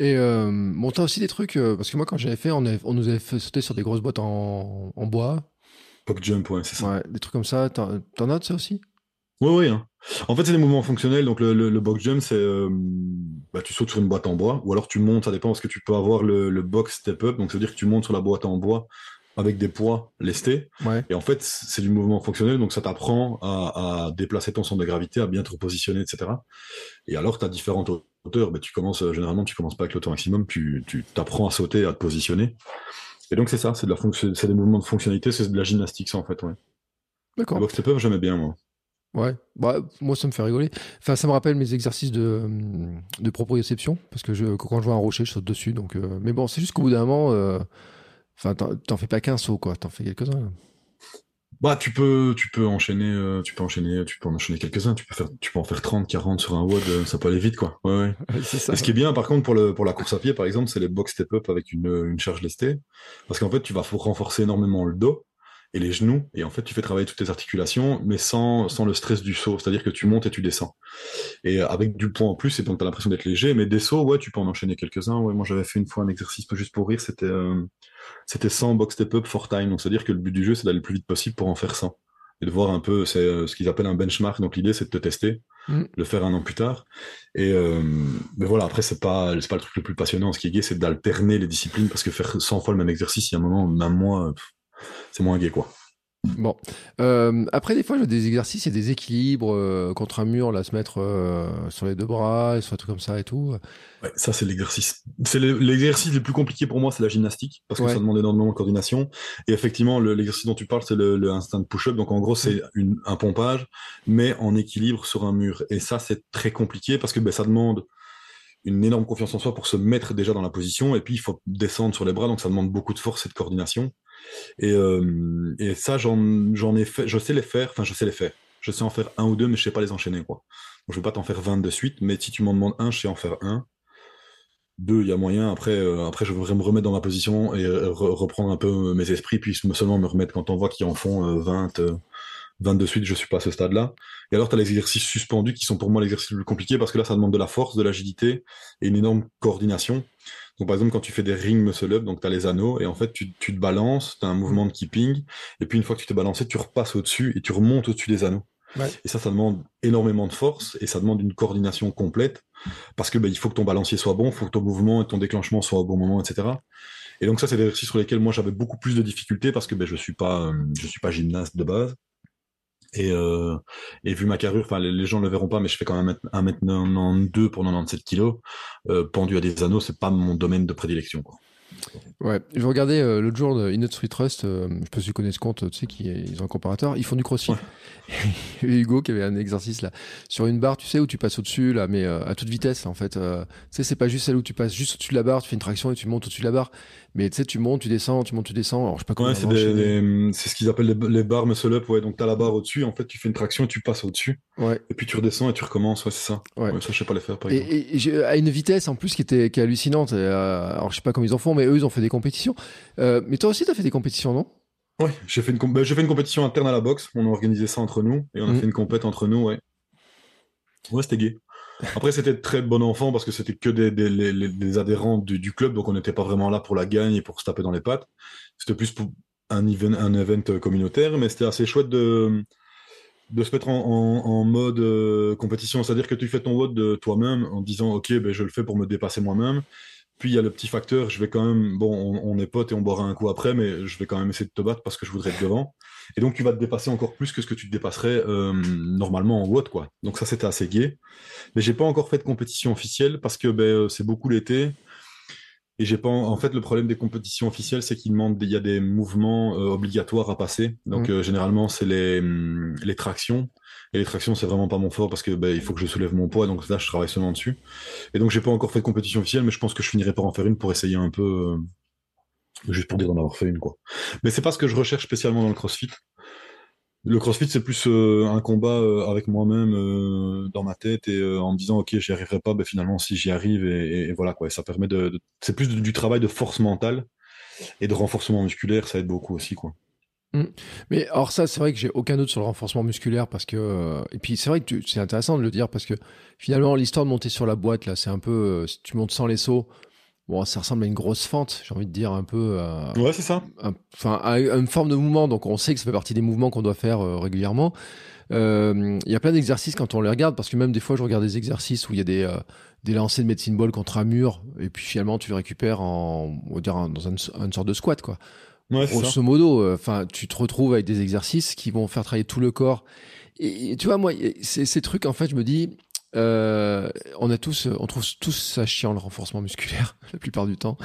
Et euh, bon, t'as aussi des trucs, parce que moi, quand j'avais fait, on, on, nous avait fait sauter sur des grosses boîtes en, en bois. Pop jump, ouais, c'est ça. Ouais, des trucs comme ça. T'en, as ça aussi? Oui, oui. Hein. En fait, c'est des mouvements fonctionnels. Donc, le, le, box jump, c'est euh, bah, tu sautes sur une boîte en bois, ou alors tu montes, ça dépend, parce que tu peux avoir le, le box step up. Donc, ça veut dire que tu montes sur la boîte en bois avec des poids lestés. Ouais. Et en fait, c'est du mouvement fonctionnel, donc ça t'apprend à, à, déplacer ton centre de gravité, à bien te repositionner, etc. Et alors, tu as différentes hauteurs. Bah, tu commences, euh, généralement, tu commences pas avec l'auto maximum, tu, tu t'apprends à sauter, à te positionner. Et donc c'est ça, c'est de la des mouvements de fonctionnalité, c'est de la gymnastique ça en fait, ouais. D'accord. Le box step up j'aimais bien moi. Ouais, bah, moi ça me fait rigoler. Enfin, ça me rappelle mes exercices de, de proprioception, parce que je, quand je vois un rocher, je saute dessus. Donc, euh, mais bon, c'est juste qu'au bout d'un moment, euh, enfin, t'en fais pas qu'un saut, quoi. T'en fais quelques-uns. Bah, tu peux, tu peux enchaîner, euh, tu peux enchaîner, tu peux en enchaîner quelques-uns. Tu peux faire, tu peux en faire 30, 40 sur un WOD, euh, ça peut aller vite, quoi. Ouais, [laughs] ouais. c'est ça. Et ce qui est bien, par contre, pour le, pour la course à pied, par exemple, c'est les box step up avec une, une charge lestée. Parce qu'en fait, tu vas renforcer énormément le dos et les genoux. Et en fait, tu fais travailler toutes tes articulations, mais sans, sans le stress du saut. C'est-à-dire que tu montes et tu descends. Et euh, avec du poids en plus, et donc tu as l'impression d'être léger. Mais des sauts, ouais, tu peux en enchaîner quelques-uns. Ouais, moi, j'avais fait une fois un exercice juste pour rire. C'était, c'était 100 box step up for time. Donc, c'est-à-dire que le but du jeu, c'est d'aller le plus vite possible pour en faire 100 et de voir un peu, c'est euh, ce qu'ils appellent un benchmark. Donc l'idée, c'est de te tester, mm. le faire un an plus tard. Et euh, mais voilà, après, c'est pas, c'est pas le truc le plus passionnant. Ce qui est gay, c'est d'alterner les disciplines parce que faire 100 fois le même exercice, il y a un moment, même moi, c'est moins gay, quoi. Bon. Euh, après, des fois, j'ai des exercices et des équilibres euh, contre un mur, là, se mettre euh, sur les deux bras, sur un truc comme ça et tout. Ouais, ça, c'est l'exercice. C'est l'exercice le plus compliqué pour moi, c'est la gymnastique, parce que ça demande énormément de coordination. Et effectivement, l'exercice dont tu parles, c'est le, le, instant push-up. Donc, en gros, c'est mm. un pompage, mais en équilibre sur un mur. Et ça, c'est très compliqué parce que ben, ça demande une énorme confiance en soi pour se mettre déjà dans la position. Et puis, il faut descendre sur les bras, donc ça demande beaucoup de force et de coordination. Et, euh, et ça, j'en ai fait, je sais les faire, enfin, je sais les faire. Je sais en faire un ou deux, mais je sais pas les enchaîner, quoi. Donc, je vais pas t'en faire 20 de suite, mais si tu m'en demandes un, je sais en faire un. Deux, il y a moyen. Après, euh, après, je voudrais me remettre dans ma position et euh, reprendre un peu mes esprits, puis seulement me remettre quand on voit qu'ils en font 20, 20 de suite, je suis pas à ce stade-là. Et alors, tu as les exercices suspendus qui sont pour moi l'exercice le plus compliqué parce que là, ça demande de la force, de l'agilité et une énorme coordination. Donc, par exemple, quand tu fais des ring muscle up, donc tu as les anneaux, et en fait, tu, tu te balances, tu as un mouvement de keeping, et puis une fois que tu t'es balancé, tu repasses au-dessus et tu remontes au-dessus des anneaux. Et ça, ça demande énormément de force et ça demande une coordination complète parce que bah, il faut que ton balancier soit bon, il faut que ton mouvement et ton déclenchement soient au bon moment, etc. Et donc ça, c'est des exercices sur lesquels moi j'avais beaucoup plus de difficultés parce que ben, je suis pas, euh, je suis pas gymnaste de base. Et, euh, et vu ma carrure, enfin les, gens ne le verront pas, mais je fais quand même 1m92 pour 97 kg. Euh, pendu à des anneaux, c'est pas mon domaine de prédilection. Quoi. Ouais, je regardais euh, l'autre jour de Inut Trust, euh, je sais pas si tu connais ce compte, tu sais, qui, ils ont un comparateur, ils font du crossfit. Et [laughs] Hugo qui avait un exercice là, sur une barre, tu sais, où tu passes au-dessus, là, mais euh, à toute vitesse, en fait. tu sais, c'est pas juste celle où tu passes juste au-dessus de la barre, tu fais une traction et tu montes au-dessus de la barre. Mais tu sais, tu montes, tu descends, tu montes, tu descends. Alors, je sais pas comment ouais, c'est, ce qu'ils appellent les, les barres muscle up, ouais. Donc, t'as la barre au-dessus, en fait, tu fais une traction et tu passes au-dessus. Ouais. Et puis tu redescends et tu recommences, ouais, c'est ça. Ouais. ça, je sais pas les faire, par exemple. Et, et à une vitesse, en plus, qui était, qui est hallucinante. alors, je sais pas comment ils en font, mais eux, ils ont fait des compétitions. Euh, mais toi aussi, tu as fait des compétitions, non? Oui, j'ai fait, une bah, fait une compétition interne à la boxe. On a organisé ça entre nous et on a mhm. fait une compète entre nous, ouais. Ouais, c'était gay. Après, c'était très bon enfant parce que c'était que des, des, adhérents du, club, donc on n'était pas vraiment là pour la gagne et pour se taper dans les pattes. C'était plus pour un event, un event communautaire, mais c'était assez chouette de, de se mettre en, mode euh, compétition. C'est-à-dire que tu fais ton vote de toi-même en disant, OK, ben, je le fais pour me dépasser moi-même. Puis il y a le petit facteur, je vais quand même, bon, on, est potes et on boira un coup après, mais je vais quand même essayer de te battre parce que je voudrais être devant. Et donc tu vas te dépasser encore plus que ce que tu te dépasserais euh, normalement en WOD, quoi. Donc ça c'était assez gai. Mais j'ai pas encore fait de compétition officielle parce que ben, euh, c'est beaucoup l'été. Et j'ai pas, en fait, le problème des compétitions officielles, c'est qu'il demande, il y a des mouvements euh, obligatoires à passer. Donc, mmh. généralement, c'est les, hum, les tractions. Et les tractions, c'est vraiment pas mon fort parce que bah, il faut que je soulève mon poids, donc là, je travaille seulement dessus. Et donc, j'ai pas encore fait de compétition officielle, mais je pense que je finirai par en faire une pour essayer un peu, euh, juste pour dire d'en avoir fait une, quoi. Mais c'est pas ce que je recherche spécialement dans le CrossFit. Le CrossFit, c'est plus euh, un combat euh, avec moi-même dans ma tête et en me disant, ok, j'y arriverai pas, ben finalement, si j'y arrive, et, voilà, quoi. ça permet de, c'est plus du travail de force mentale et de renforcement musculaire, ça aide beaucoup aussi, quoi. Mm. Mais alors ça, c'est vrai que j'ai aucun doute sur le renforcement musculaire parce que euh, et puis c'est vrai que c'est intéressant de le dire parce que finalement l'histoire de monter sur la boîte là, c'est un peu euh, si tu montes sans les sauts, bon ça ressemble à une grosse fente, j'ai envie de dire un peu. Euh, ouais, c'est ça. Enfin, à, une forme de mouvement, donc on sait que ça fait partie des mouvements qu'on doit faire régulièrement. Il y a plein d'exercices quand on les regarde parce que même des fois je regarde des exercices où il y a des des lancers de médecine ball contre un mur et puis finalement tu le récupères en on va dire dans une, une sorte de squat quoi. Grosso modo, euh, enfin, tu te retrouves avec des exercices qui vont faire travailler tout le corps. Et, tu vois, moi, ces trucs, en fait, je me dis, euh, on a tous, on trouve tous ça chiant le renforcement musculaire [laughs] la plupart du temps.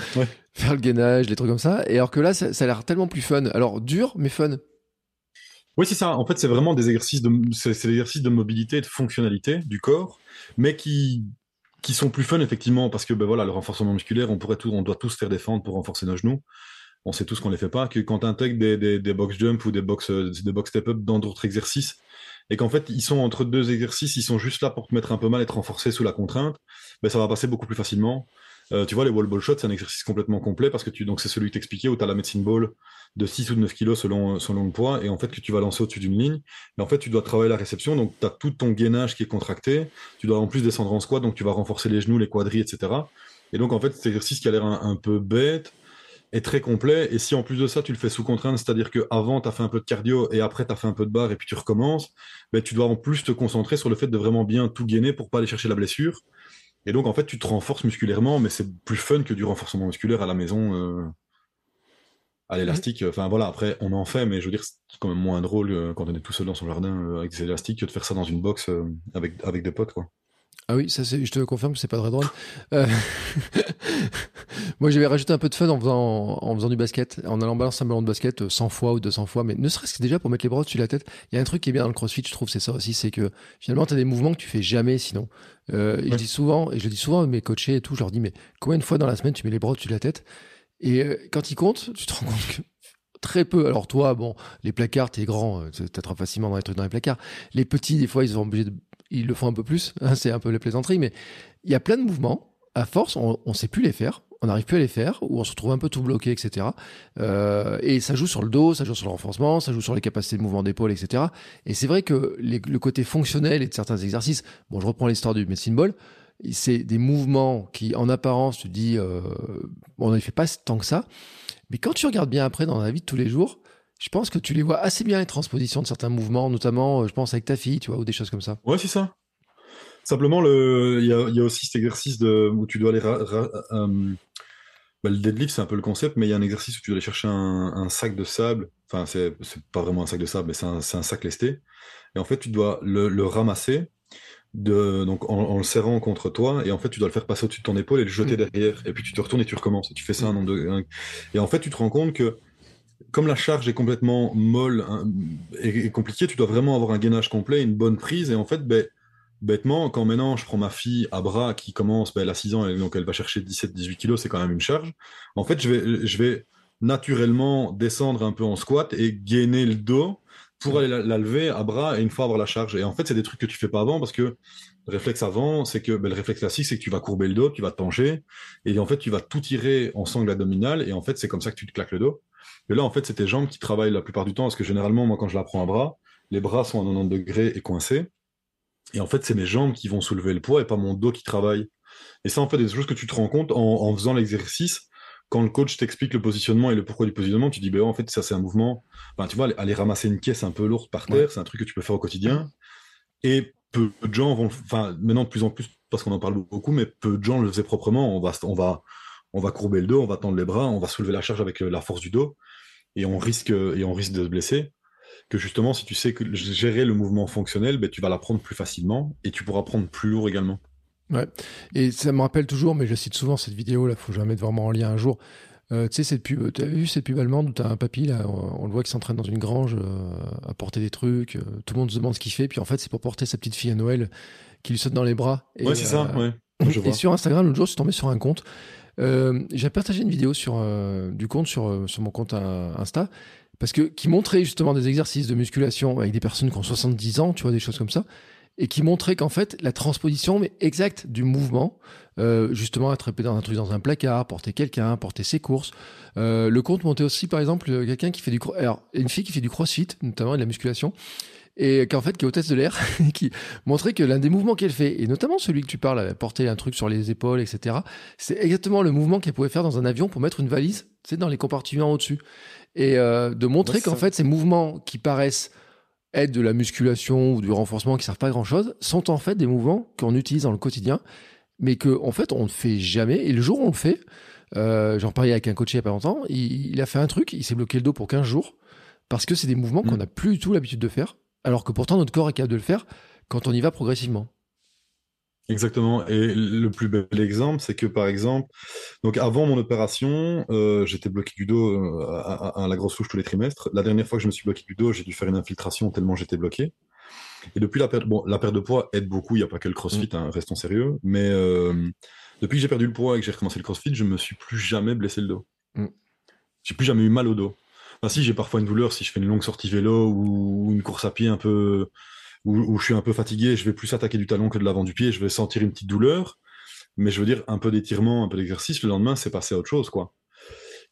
Faire le gainage, les trucs comme ça. Et alors que là, ça, ça a l'air tellement plus fun. Alors dur, mais fun. Oui, c'est ça. En fait, c'est vraiment des exercices de, c'est l'exercice de mobilité et de fonctionnalité du corps, mais qui, qui sont plus fun, effectivement, parce que, ben voilà, le renforcement musculaire, on pourrait tout, on doit tous faire défendre pour renforcer nos genoux. On sait tous qu'on les fait pas, que quand tu intègres des, des, des, box jump ou des box, des box step up dans d'autres exercices, et qu'en fait, ils sont entre deux exercices, ils sont juste là pour te mettre un peu mal et te renforcer sous la contrainte, ben, ça va passer beaucoup plus facilement. Euh, tu vois, les wall ball shots, c'est un exercice complètement complet parce que tu, donc c'est celui que t'expliquais où tu as la medicine ball de 6 ou de 9 kilos selon, selon le poids et en fait que tu vas lancer au-dessus d'une ligne. Mais en fait, tu dois travailler la réception, donc tu as tout ton gainage qui est contracté. Tu dois en plus descendre en squat, donc tu vas renforcer les genoux, les quadris, etc. Et donc en fait, cet exercice qui a l'air un, peu bête est très complet. Et si en plus de ça, tu le fais sous contrainte, c'est-à-dire qu'avant, tu as fait un peu de cardio et après, tu as fait un peu de barre et puis tu recommences, ben, tu dois en plus te concentrer sur le fait de vraiment bien tout gainer pour pas aller chercher la blessure. Et donc, en fait, tu te renforces musculairement, mais c'est plus fun que du renforcement musculaire à la maison, euh, à l'élastique. Enfin, voilà, après, on en fait, mais je veux dire, c'est quand même moins drôle euh, quand on est tout seul dans son jardin euh, avec des élastiques que de faire ça dans une box avec, avec des potes, quoi. Ah oui, ça je te confirme que c'est pas très drôle. [laughs] Moi, j'avais rajouté un peu de fun en faisant, en faisant du basket, en allant balancer un ballon de basket 100 fois ou 200 fois, mais ne serait-ce que déjà pour mettre les bras dessus la tête. Il y a un truc qui est bien dans le crossfit, je trouve, c'est ça aussi, c'est que finalement, tu as des mouvements que tu fais jamais sinon. Euh, Je dis souvent, et je le dis souvent à mes coachés et tout, je leur dis, mais combien de fois dans la semaine tu mets les bras dessus la tête? Et euh, quand ils comptent, tu te rends compte que très peu. Alors toi, bon, les placards, t'es grand, euh, t'attrapes facilement dans les trucs dans les placards. Les petits, des fois, ils sont obligés de, ils le font un peu plus. [laughs] Hein, c'est un peu les plaisanteries, mais il y a plein de mouvements. À force, on, ne sait plus les faire. On n'arrive plus à les faire, ou on se retrouve un peu tout bloqué, etc. Euh, et ça joue sur le dos, ça joue sur le renforcement, ça joue sur les capacités de mouvement d'épaule, etc. Et c'est vrai que le côté fonctionnel et de certains exercices, bon, je reprends l'histoire du medicine ball, c'est des mouvements qui, en apparence, tu dis, euh, on ne fait pas tant que ça. Mais quand tu regardes bien après dans la vie de tous les jours, je pense que tu les vois assez bien les transpositions de certains mouvements, notamment, euh, je pense, avec ta fille, tu vois, ou des choses comme ça. Ouais, c'est ça. Simplement, il y a, aussi cet exercice de, où tu dois aller. Euh, bah, le deadlift, c'est un peu le concept, mais il y a un exercice où tu dois aller chercher un, sac de sable. Enfin, c'est pas vraiment un sac de sable, mais c'est un, sac lesté. Et en fait, tu dois le, ramasser de, donc en, le serrant contre toi, et en fait, tu dois le faire passer au-dessus de ton épaule et le jeter mm. derrière. Et puis tu te retournes et tu recommences. Et tu fais ça un nombre de. Et en fait, tu te rends compte que comme la charge est complètement molle hein, et, compliquée, tu dois vraiment avoir un gainage complet, une bonne prise. Et en fait, ben, bêtement, quand maintenant je prends ma fille à bras qui commence, ben, elle a 6 ans, donc elle va chercher 17-18 kilos, c'est quand même une charge. En fait, je vais, je vais naturellement descendre un peu en squat et gainer le dos pour aller la, lever à bras et une fois avoir la charge. Et en fait, c'est des trucs que tu fais pas avant parce que le réflexe avant, c'est que ben, le réflexe classique, c'est que tu vas courber le dos, tu vas te pencher et en fait, tu vas tout tirer en sangle abdominale et en fait, c'est comme ça que tu te claques le dos. Et là, en fait, c'est tes jambes qui travaillent la plupart du temps, parce que généralement, moi, quand je la prends à bras, les bras sont à 90 degrés et coincés. Et en fait, c'est mes jambes qui vont soulever le poids et pas mon dos qui travaille. Et ça, en fait, des choses que tu te rends compte en, faisant l'exercice. Quand le coach t'explique le positionnement et le pourquoi du positionnement, tu dis, ben, en fait, ça, c'est un mouvement. tu vois, aller ramasser une caisse un peu lourde par terre, c'est un truc que tu peux faire au quotidien. Et peu de gens vont, enfin, maintenant de plus en plus, parce qu'on en parle beaucoup, mais peu de gens le faisaient proprement. On va, on va, on va courber le dos, on va tendre les bras, on va soulever la charge avec euh, la force du dos et on risque, et on risque de se blesser. Que justement, si tu sais que gérer le mouvement fonctionnel, ben, tu vas l'apprendre plus facilement et tu pourras prendre plus lourd également. Ouais. Et ça me rappelle toujours, mais je cite souvent cette vidéo, là, faut jamais mettre vraiment en lien un jour. Euh, tu sais, cette pub, tu as vu cette pub allemande où tu as un papy, là, on, le voit qui s'entraîne dans une grange euh, à porter des trucs, euh, tout le monde se demande ce qu'il fait, puis en fait, c'est pour porter sa petite fille à Noël qui lui saute dans les bras. Et, ouais, c'est ça, ouais. [laughs] et sur Instagram, l'autre jour, je suis tombé sur un compte euh, j'ai partagé une vidéo sur, euh, du compte sur, euh, sur mon compte Insta parce que qui montrait justement des exercices de musculation avec des personnes qui ont 70 ans, tu vois, des choses comme ça, et qui montrait qu'en fait la transposition mais exacte du mouvement, euh, justement attraper dans un truc dans un placard, porter quelqu'un, porter ses courses. Euh, le compte montait aussi par exemple quelqu'un qui fait du, alors une fille qui fait du CrossFit, notamment de la musculation, et qu'en fait qui est hôtesse de l'air, [laughs] qui montrait que l'un des mouvements qu'elle fait, et notamment celui que tu parles, porter un truc sur les épaules, etc., c'est exactement le mouvement qu'elle pouvait faire dans un avion pour mettre une valise, c'est dans les compartiments au-dessus, et euh, de montrer qu'en fait ces mouvements qui paraissent être de la musculation ou du renforcement qui servent pas à grand chose sont en fait des mouvements qu'on utilise dans le quotidien, mais que en fait on ne fait jamais. Et le jour où on le fait, euh, j'en parlais avec un coach il y a pas longtemps, il, a fait un truc, il s'est bloqué le dos pour 15 jours parce que c'est des mouvements qu'on n'a mm. plus du tout l'habitude de faire alors que pourtant notre corps est capable de le faire quand on y va progressivement. Exactement. Et le plus bel exemple, c'est que par exemple, donc avant mon opération, euh, j'étais bloqué du dos euh, à, à la grosse louche tous les trimestres. La dernière fois que je me suis bloqué du dos, j'ai dû faire une infiltration tellement j'étais bloqué. Et depuis la perte, bon, la perte de poids aide beaucoup. Il n'y a pas que le CrossFit, hein, restons sérieux. Mais euh, depuis que j'ai perdu le poids et que j'ai recommencé le CrossFit, je me suis plus jamais blessé le dos. Mm. J'ai plus jamais eu mal au dos. Enfin, si j'ai parfois une douleur, si je fais une longue sortie vélo ou une course à pied un peu où, je suis un peu fatigué, je vais plus attaquer du talon que de l'avant du pied, je vais sentir une petite douleur, mais je veux dire un peu d'étirement, un peu d'exercice, le lendemain c'est passé à autre chose quoi.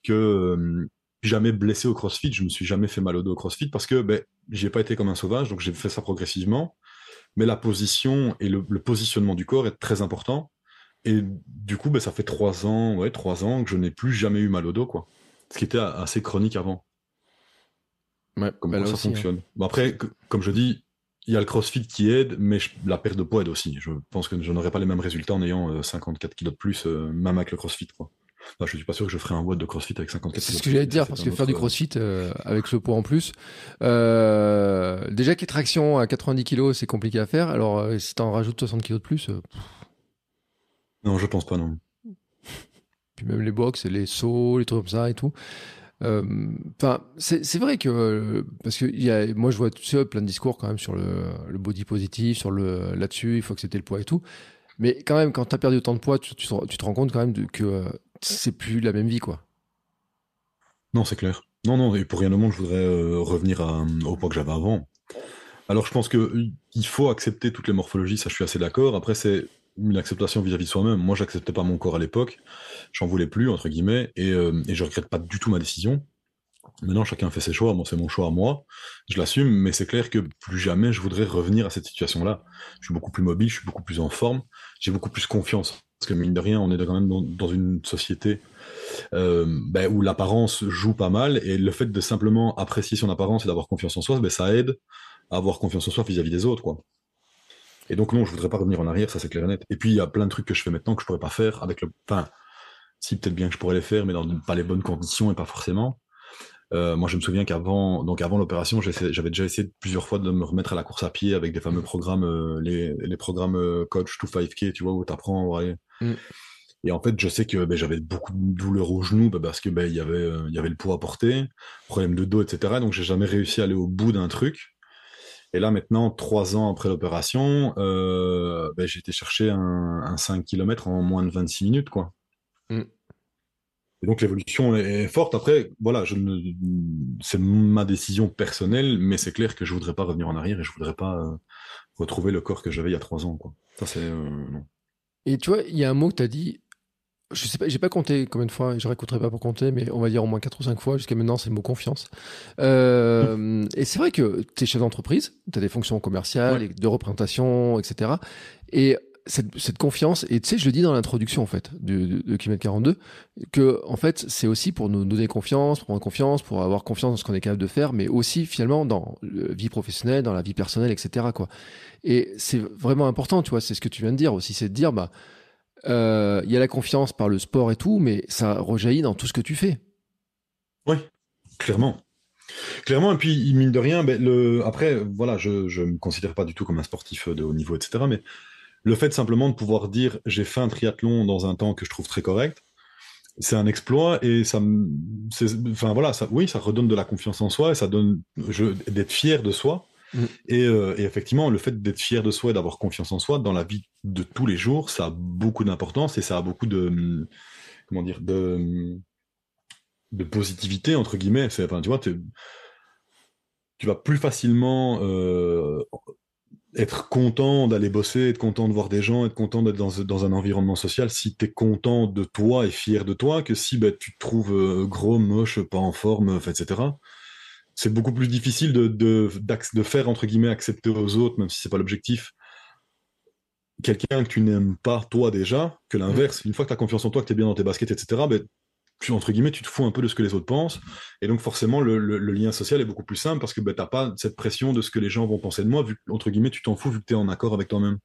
Que euh, jamais blessé au CrossFit, je me suis jamais fait mal au dos au CrossFit parce que ben j'ai pas été comme un sauvage, donc j'ai fait ça progressivement. Mais la position et le, positionnement du corps est très important. Et du coup, ben, ça fait trois ans, ouais, trois ans que je n'ai plus jamais eu mal au dos, quoi. Ce qui était assez chronique avant. Ouais, Comment bah ça hein. fonctionne. Bon, après, comme je dis, il y a le crossfit qui aide, mais la perte de poids aide aussi. Je pense que je n'aurai pas les mêmes résultats en ayant 54 euh, kilos de plus, euh, même avec le crossfit. Quoi. Enfin, je suis pas sûr que je ferai un watt de crossfit avec 54 C'est ce que j'allais te dire, parce que faire du crossfit euh, avec ce poids en plus, déjà qu'être traction à 90 kilos, c'est compliqué à faire. Alors, si tu en rajoutes 60 kilos de plus. Non, je pense pas, non. Puis même les box, les sauts, les trucs comme ça et tout. Euh, enfin, c'est vrai que parce que moi je vois tout ça, plein de discours quand même sur le, body positif, sur le là-dessus, il faut accepter le poids et tout. Mais quand même, quand tu as perdu autant de poids, tu, tu, te rends compte quand même que euh, c'est plus la même vie, quoi. Non, c'est clair. Non, non, et pour rien au monde, je voudrais euh, revenir au poids que j'avais avant. Alors, je pense que il faut accepter toutes les morphologies, ça, je suis assez d'accord. Après, c'est une acceptation vis-à-vis de soi-même. Moi, j'acceptais pas mon corps à l'époque, j'en voulais plus entre guillemets, et, euh, et je regrette pas du tout ma décision. Maintenant, chacun fait ses choix. C'est mon choix à moi. Je l'assume, mais c'est clair que plus jamais je voudrais revenir à cette situation-là. Je suis beaucoup plus mobile, je suis beaucoup plus en forme, j'ai beaucoup plus confiance. Parce que mine de rien, on est quand même dans, une société euh, ben, où l'apparence joue pas mal, et le fait de simplement apprécier son apparence et d'avoir confiance en soi, ben, ça aide à avoir confiance en soi vis-à-vis des autres, quoi. Et donc non, je voudrais pas revenir en arrière, ça c'est clair et net. Et puis il y a plein de trucs que je fais maintenant que je pourrais pas faire avec le. Enfin, si peut-être bien que je pourrais les faire, mais dans pas les bonnes conditions et pas forcément. Euh, moi, je me souviens qu'avant, donc avant l'opération, j'avais déjà essayé plusieurs fois de me remettre à la course à pied avec des fameux programmes, euh, les, les, programmes euh, coach to 5K, tu vois, où tu apprends. Mm. Et en fait, je sais que ben, j'avais beaucoup de douleurs au genou ben, parce que ben, y avait, il y avait le poids à porter, problème de dos, etc. Donc, j'ai jamais réussi à aller au bout d'un truc. Et là, maintenant, trois ans après l'opération, euh, ben, j'ai été chercher un, 5 km en moins de 26 minutes, quoi. Mm. Et donc l'évolution est forte. Après, voilà, je c'est ma décision personnelle, mais c'est clair que je voudrais pas revenir en arrière et je voudrais pas euh, retrouver le corps que j'avais il y a trois ans, quoi. Ça, c'est euh, Et tu vois, il y a un mot que tu as dit je sais pas, j'ai pas compté combien de fois, je réécouterai pas pour compter, mais on va dire au moins 4 ou 5 fois jusqu'à maintenant, c'est le mot confiance. Euh, et c'est vrai que tu es chef d'entreprise, tu as des fonctions commerciales, de représentation, etc. Et cette, cette confiance, et tu sais, je le dis dans l'introduction en fait de, de, de 42, que en fait c'est aussi pour nous donner confiance, pour prendre confiance, pour avoir confiance dans ce qu'on est capable de faire, mais aussi finalement dans la vie professionnelle, dans la vie personnelle, etc. Quoi. Et c'est vraiment important, tu vois, c'est ce que tu viens de dire aussi, c'est de dire bah euh, il y a la confiance par le sport et tout, mais ça rejaillit dans tout ce que tu fais. Oui, clairement. Clairement, et puis mine de rien, ben, le... après, voilà, je ne me considère pas du tout comme un sportif de haut niveau, etc. Mais le fait simplement de pouvoir dire j'ai fait un triathlon dans un temps que je trouve très correct, c'est un exploit et ça, enfin voilà, ça, oui, ça redonne de la confiance en soi et ça donne d'être fier de soi. Mm. Euh, et, effectivement, le fait d'être fier de soi et d'avoir confiance en soi dans la vie de tous les jours, ça a beaucoup d'importance et ça a beaucoup de comment dire de de positivité entre guillemets. Enfin, tu vois, tu vas plus facilement euh, être content d'aller bosser, être content de voir des gens, être content d'être dans, un environnement social si tu es content de toi et fier de toi que si bah, tu te trouves euh, gros, moche, pas en forme, etc c'est beaucoup plus difficile de, faire, entre guillemets, accepter aux autres, même si c'est pas l'objectif, quelqu'un que tu n'aimes pas, toi déjà, que l'inverse. Une fois que tu as confiance en toi, que tu es bien dans tes baskets, etc., ben, tu, entre guillemets, tu te fous un peu de ce que les autres pensent. Et donc, forcément, le, le, lien social est beaucoup plus simple parce que ben, tu n'as pas cette pression de ce que les gens vont penser de moi, vu entre guillemets, tu t'en fous vu que tu es en accord avec toi-même.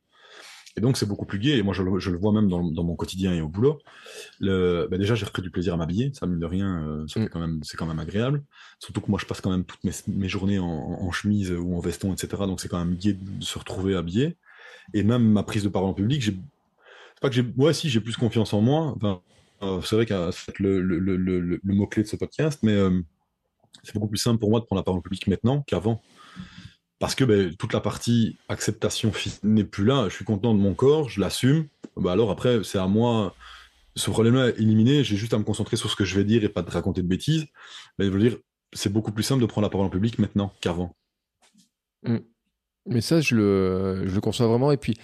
Et donc, c'est beaucoup plus gai. Et moi, je, le vois même dans, mon quotidien et au boulot. Le, ben déjà, j'ai repris du plaisir à m'habiller. Ça, mine de rien, euh, mm. quand c'est quand même agréable. Surtout que moi, je passe quand même toutes mes, journées en, chemise ou en veston, etc. Donc, c'est quand même gai de se retrouver habillé. et même ma prise de parole en public, j'ai pas que j'ai, ouais, si, j'ai plus confiance en moi. Enfin, euh, c'est vrai que c'est le, le, mot-clé de ce podcast, mais euh, c'est beaucoup plus simple pour moi de prendre la parole en public maintenant qu'avant. Parce que ben, toute la partie acceptation n'est plus là. Je suis content de mon corps, je l'assume. Bah, alors après, c'est à moi, ce problème-là éliminé. J'ai juste à me concentrer sur ce que je vais dire et pas de raconter de bêtises. Mais je veux dire, c'est beaucoup plus simple de prendre la parole en public maintenant qu'avant. Mm. Mais ça, je le, je le conçois vraiment. Et puis,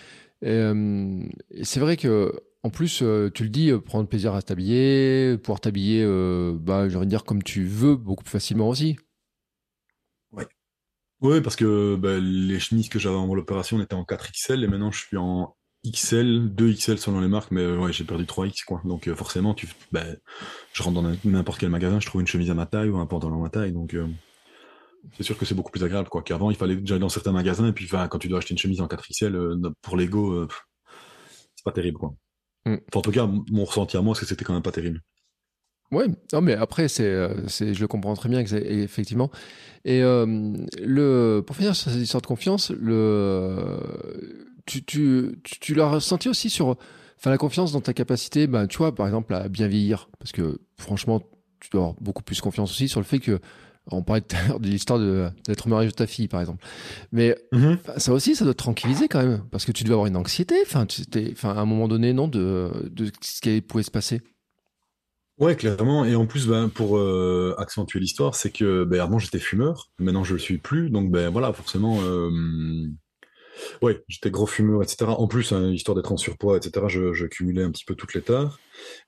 euh, c'est vrai que en plus, euh, tu le dis, euh, prendre plaisir à t'habiller, pouvoir t'habiller, bah, j'ai envie de dire comme tu veux, beaucoup plus facilement aussi. Oui. Parce que bah, les chemises que j'avais avant l'opération étaient en 4XL et maintenant je suis en XL, 2XL selon les marques, mais ouais, j'ai perdu 3X quoi. Donc forcément, tu, bah, je rentre dans n'importe quel magasin, je trouve une chemise à ma taille ou un pantalon à ma taille, donc c'est sûr que c'est beaucoup plus agréable quoi qu'avant il fallait déjà dans certains magasins et puis quand tu dois acheter une chemise en 4 XL euh, pour Lego euh, c'est pas terrible quoi mm. en tout cas mon ressenti à moi c'est que c'était quand même pas terrible ouais non mais après c'est euh, c'est je le comprends très bien effectivement et le pour finir sur cette histoire de confiance le tu tu tu, l'as ressenti aussi sur enfin la confiance dans ta capacité ben tu vois par exemple à bien vieillir? Parce que franchement tu dois avoir beaucoup plus confiance aussi sur le fait que on parlait tout à l'heure de l'histoire d'être marié de ta fille, par exemple. Mais mhm. ça aussi, ça doit te tranquilliser quand même, parce que tu devais avoir une anxiété, enfin à un moment donné, non, de, de ce qui pouvait se passer. Ouais, clairement. Et en plus, ben, pour euh, accentuer l'histoire, c'est que ben, avant j'étais fumeur, maintenant je le suis plus. Donc ben voilà, forcément, euh, ouais, j'étais gros fumeur, etc. En plus, hein, histoire d'être en surpoids, etc. Je, je, cumulais un petit peu toutes les tares.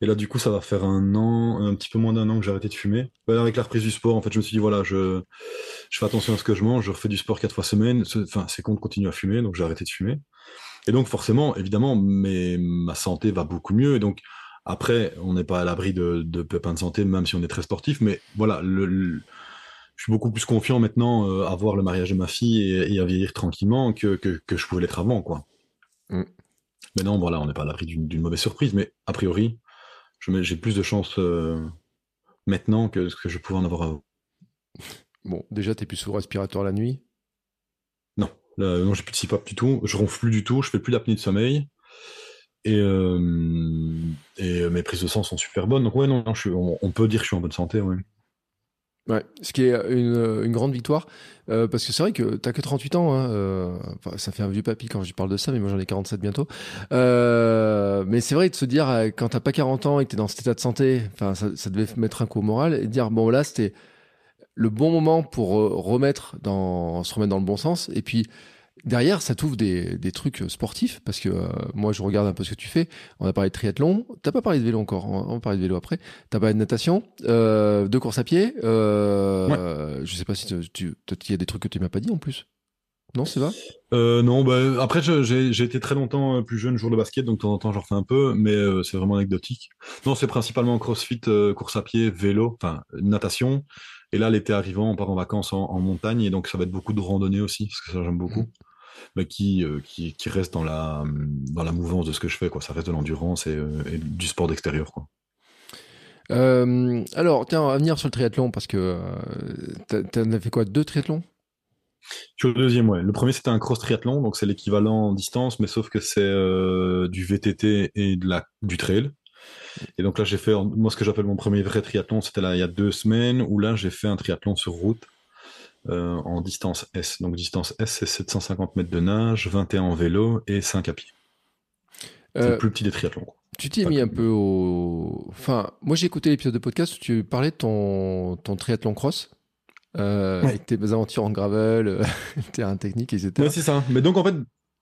Et là, du coup, ça va faire un an, un petit peu moins d'un an que j'ai arrêté de fumer. Bah, avec la reprise du sport, en fait, je me suis dit, voilà, je, je fais attention à ce que je mange, je refais du sport quatre fois semaine. Enfin, c'est con de continuer à fumer, donc j'ai arrêté de fumer. Et donc, forcément, évidemment, mais ma santé va beaucoup mieux. Et donc, après, on n'est pas à l'abri de, de pépins de santé, même si on est très sportif. Mais voilà, le, je suis beaucoup plus confiant maintenant euh, à voir le mariage de ma fille et, à vieillir tranquillement que, que, que je pouvais l'être avant, quoi. Mm. Mais non, voilà, on n'est pas à l'abri d'une mauvaise surprise, mais a priori, j'ai plus de chance euh, maintenant que ce que je pouvais en avoir avant. Bon, déjà, tu es plus sous respirateur la nuit? Non, non, j'ai plus de CPAP du tout, je ronfle plus du tout, je fais plus d'apnée de sommeil. Et, euh, et mes prises de sang sont super bonnes. Donc ouais, non, on, peut dire que je suis en bonne santé, ouais. Ouais, ce qui est une, grande victoire, euh, parce que c'est vrai que t'as que 38 ans, hein, euh, ça fait un vieux papy quand je parle de ça, mais moi j'en ai 47 bientôt. Euh, mais c'est vrai de se dire, euh, quand t'as pas 40 ans et que t'es dans cet état de santé, ça, devait mettre un coup au moral, et dire, bon là c'était le bon moment pour remettre se remettre dans le bon sens, et puis derrière, ça t'ouvre des, des, trucs sportifs parce que euh, moi, je regarde un peu ce que tu fais. On a parlé de triathlon. T'as pas parlé de vélo encore. On va parler de vélo après. T'as parlé de natation, euh, de course à pied. Euh, Je sais pas si tu, il y a des trucs que tu m'as pas dit en plus. Non, c'est va euh, Non, bah, après, j'ai été très longtemps plus jeune joueur de basket, donc de temps en temps, j'en refais un peu, mais c'est vraiment anecdotique. Non, c'est principalement crossfit, course à pied, vélo, enfin, natation. Et là, l'été arrivant, on part en vacances en, montagne, et donc ça va être beaucoup de randonnée aussi, parce que ça, j'aime beaucoup. Mmh mais qui, euh, qui, qui, reste dans la, dans la mouvance de ce que je fais. Quoi. Ça reste de l'endurance et, euh, du sport d'extérieur. Quoi. Euh, alors, tiens, à venir sur le triathlon, parce que tu as fait quoi Deux triathlons? Sur le deuxième, ouais. Le premier, c'était un cross triathlon, donc c'est l'équivalent en distance, mais sauf que c'est du VTT et de la, du trail. Et donc là, j'ai fait, moi, ce que j'appelle mon premier vrai triathlon, c'était là il y a deux semaines, où là, j'ai fait un triathlon sur route euh, en distance S. Donc distance S, c'est 750 mètres de nage, 21 en vélo et 5 à pied. C'est le euh, plus petit des triathlons. Tu t'es mis un peu au. Enfin, moi j'ai écouté l'épisode de podcast où tu parlais de ton, ton triathlon cross. Euh, avec tes aventures en gravel, [laughs] terrain technique, etc. Ouais, c'est ça. Mais donc en fait,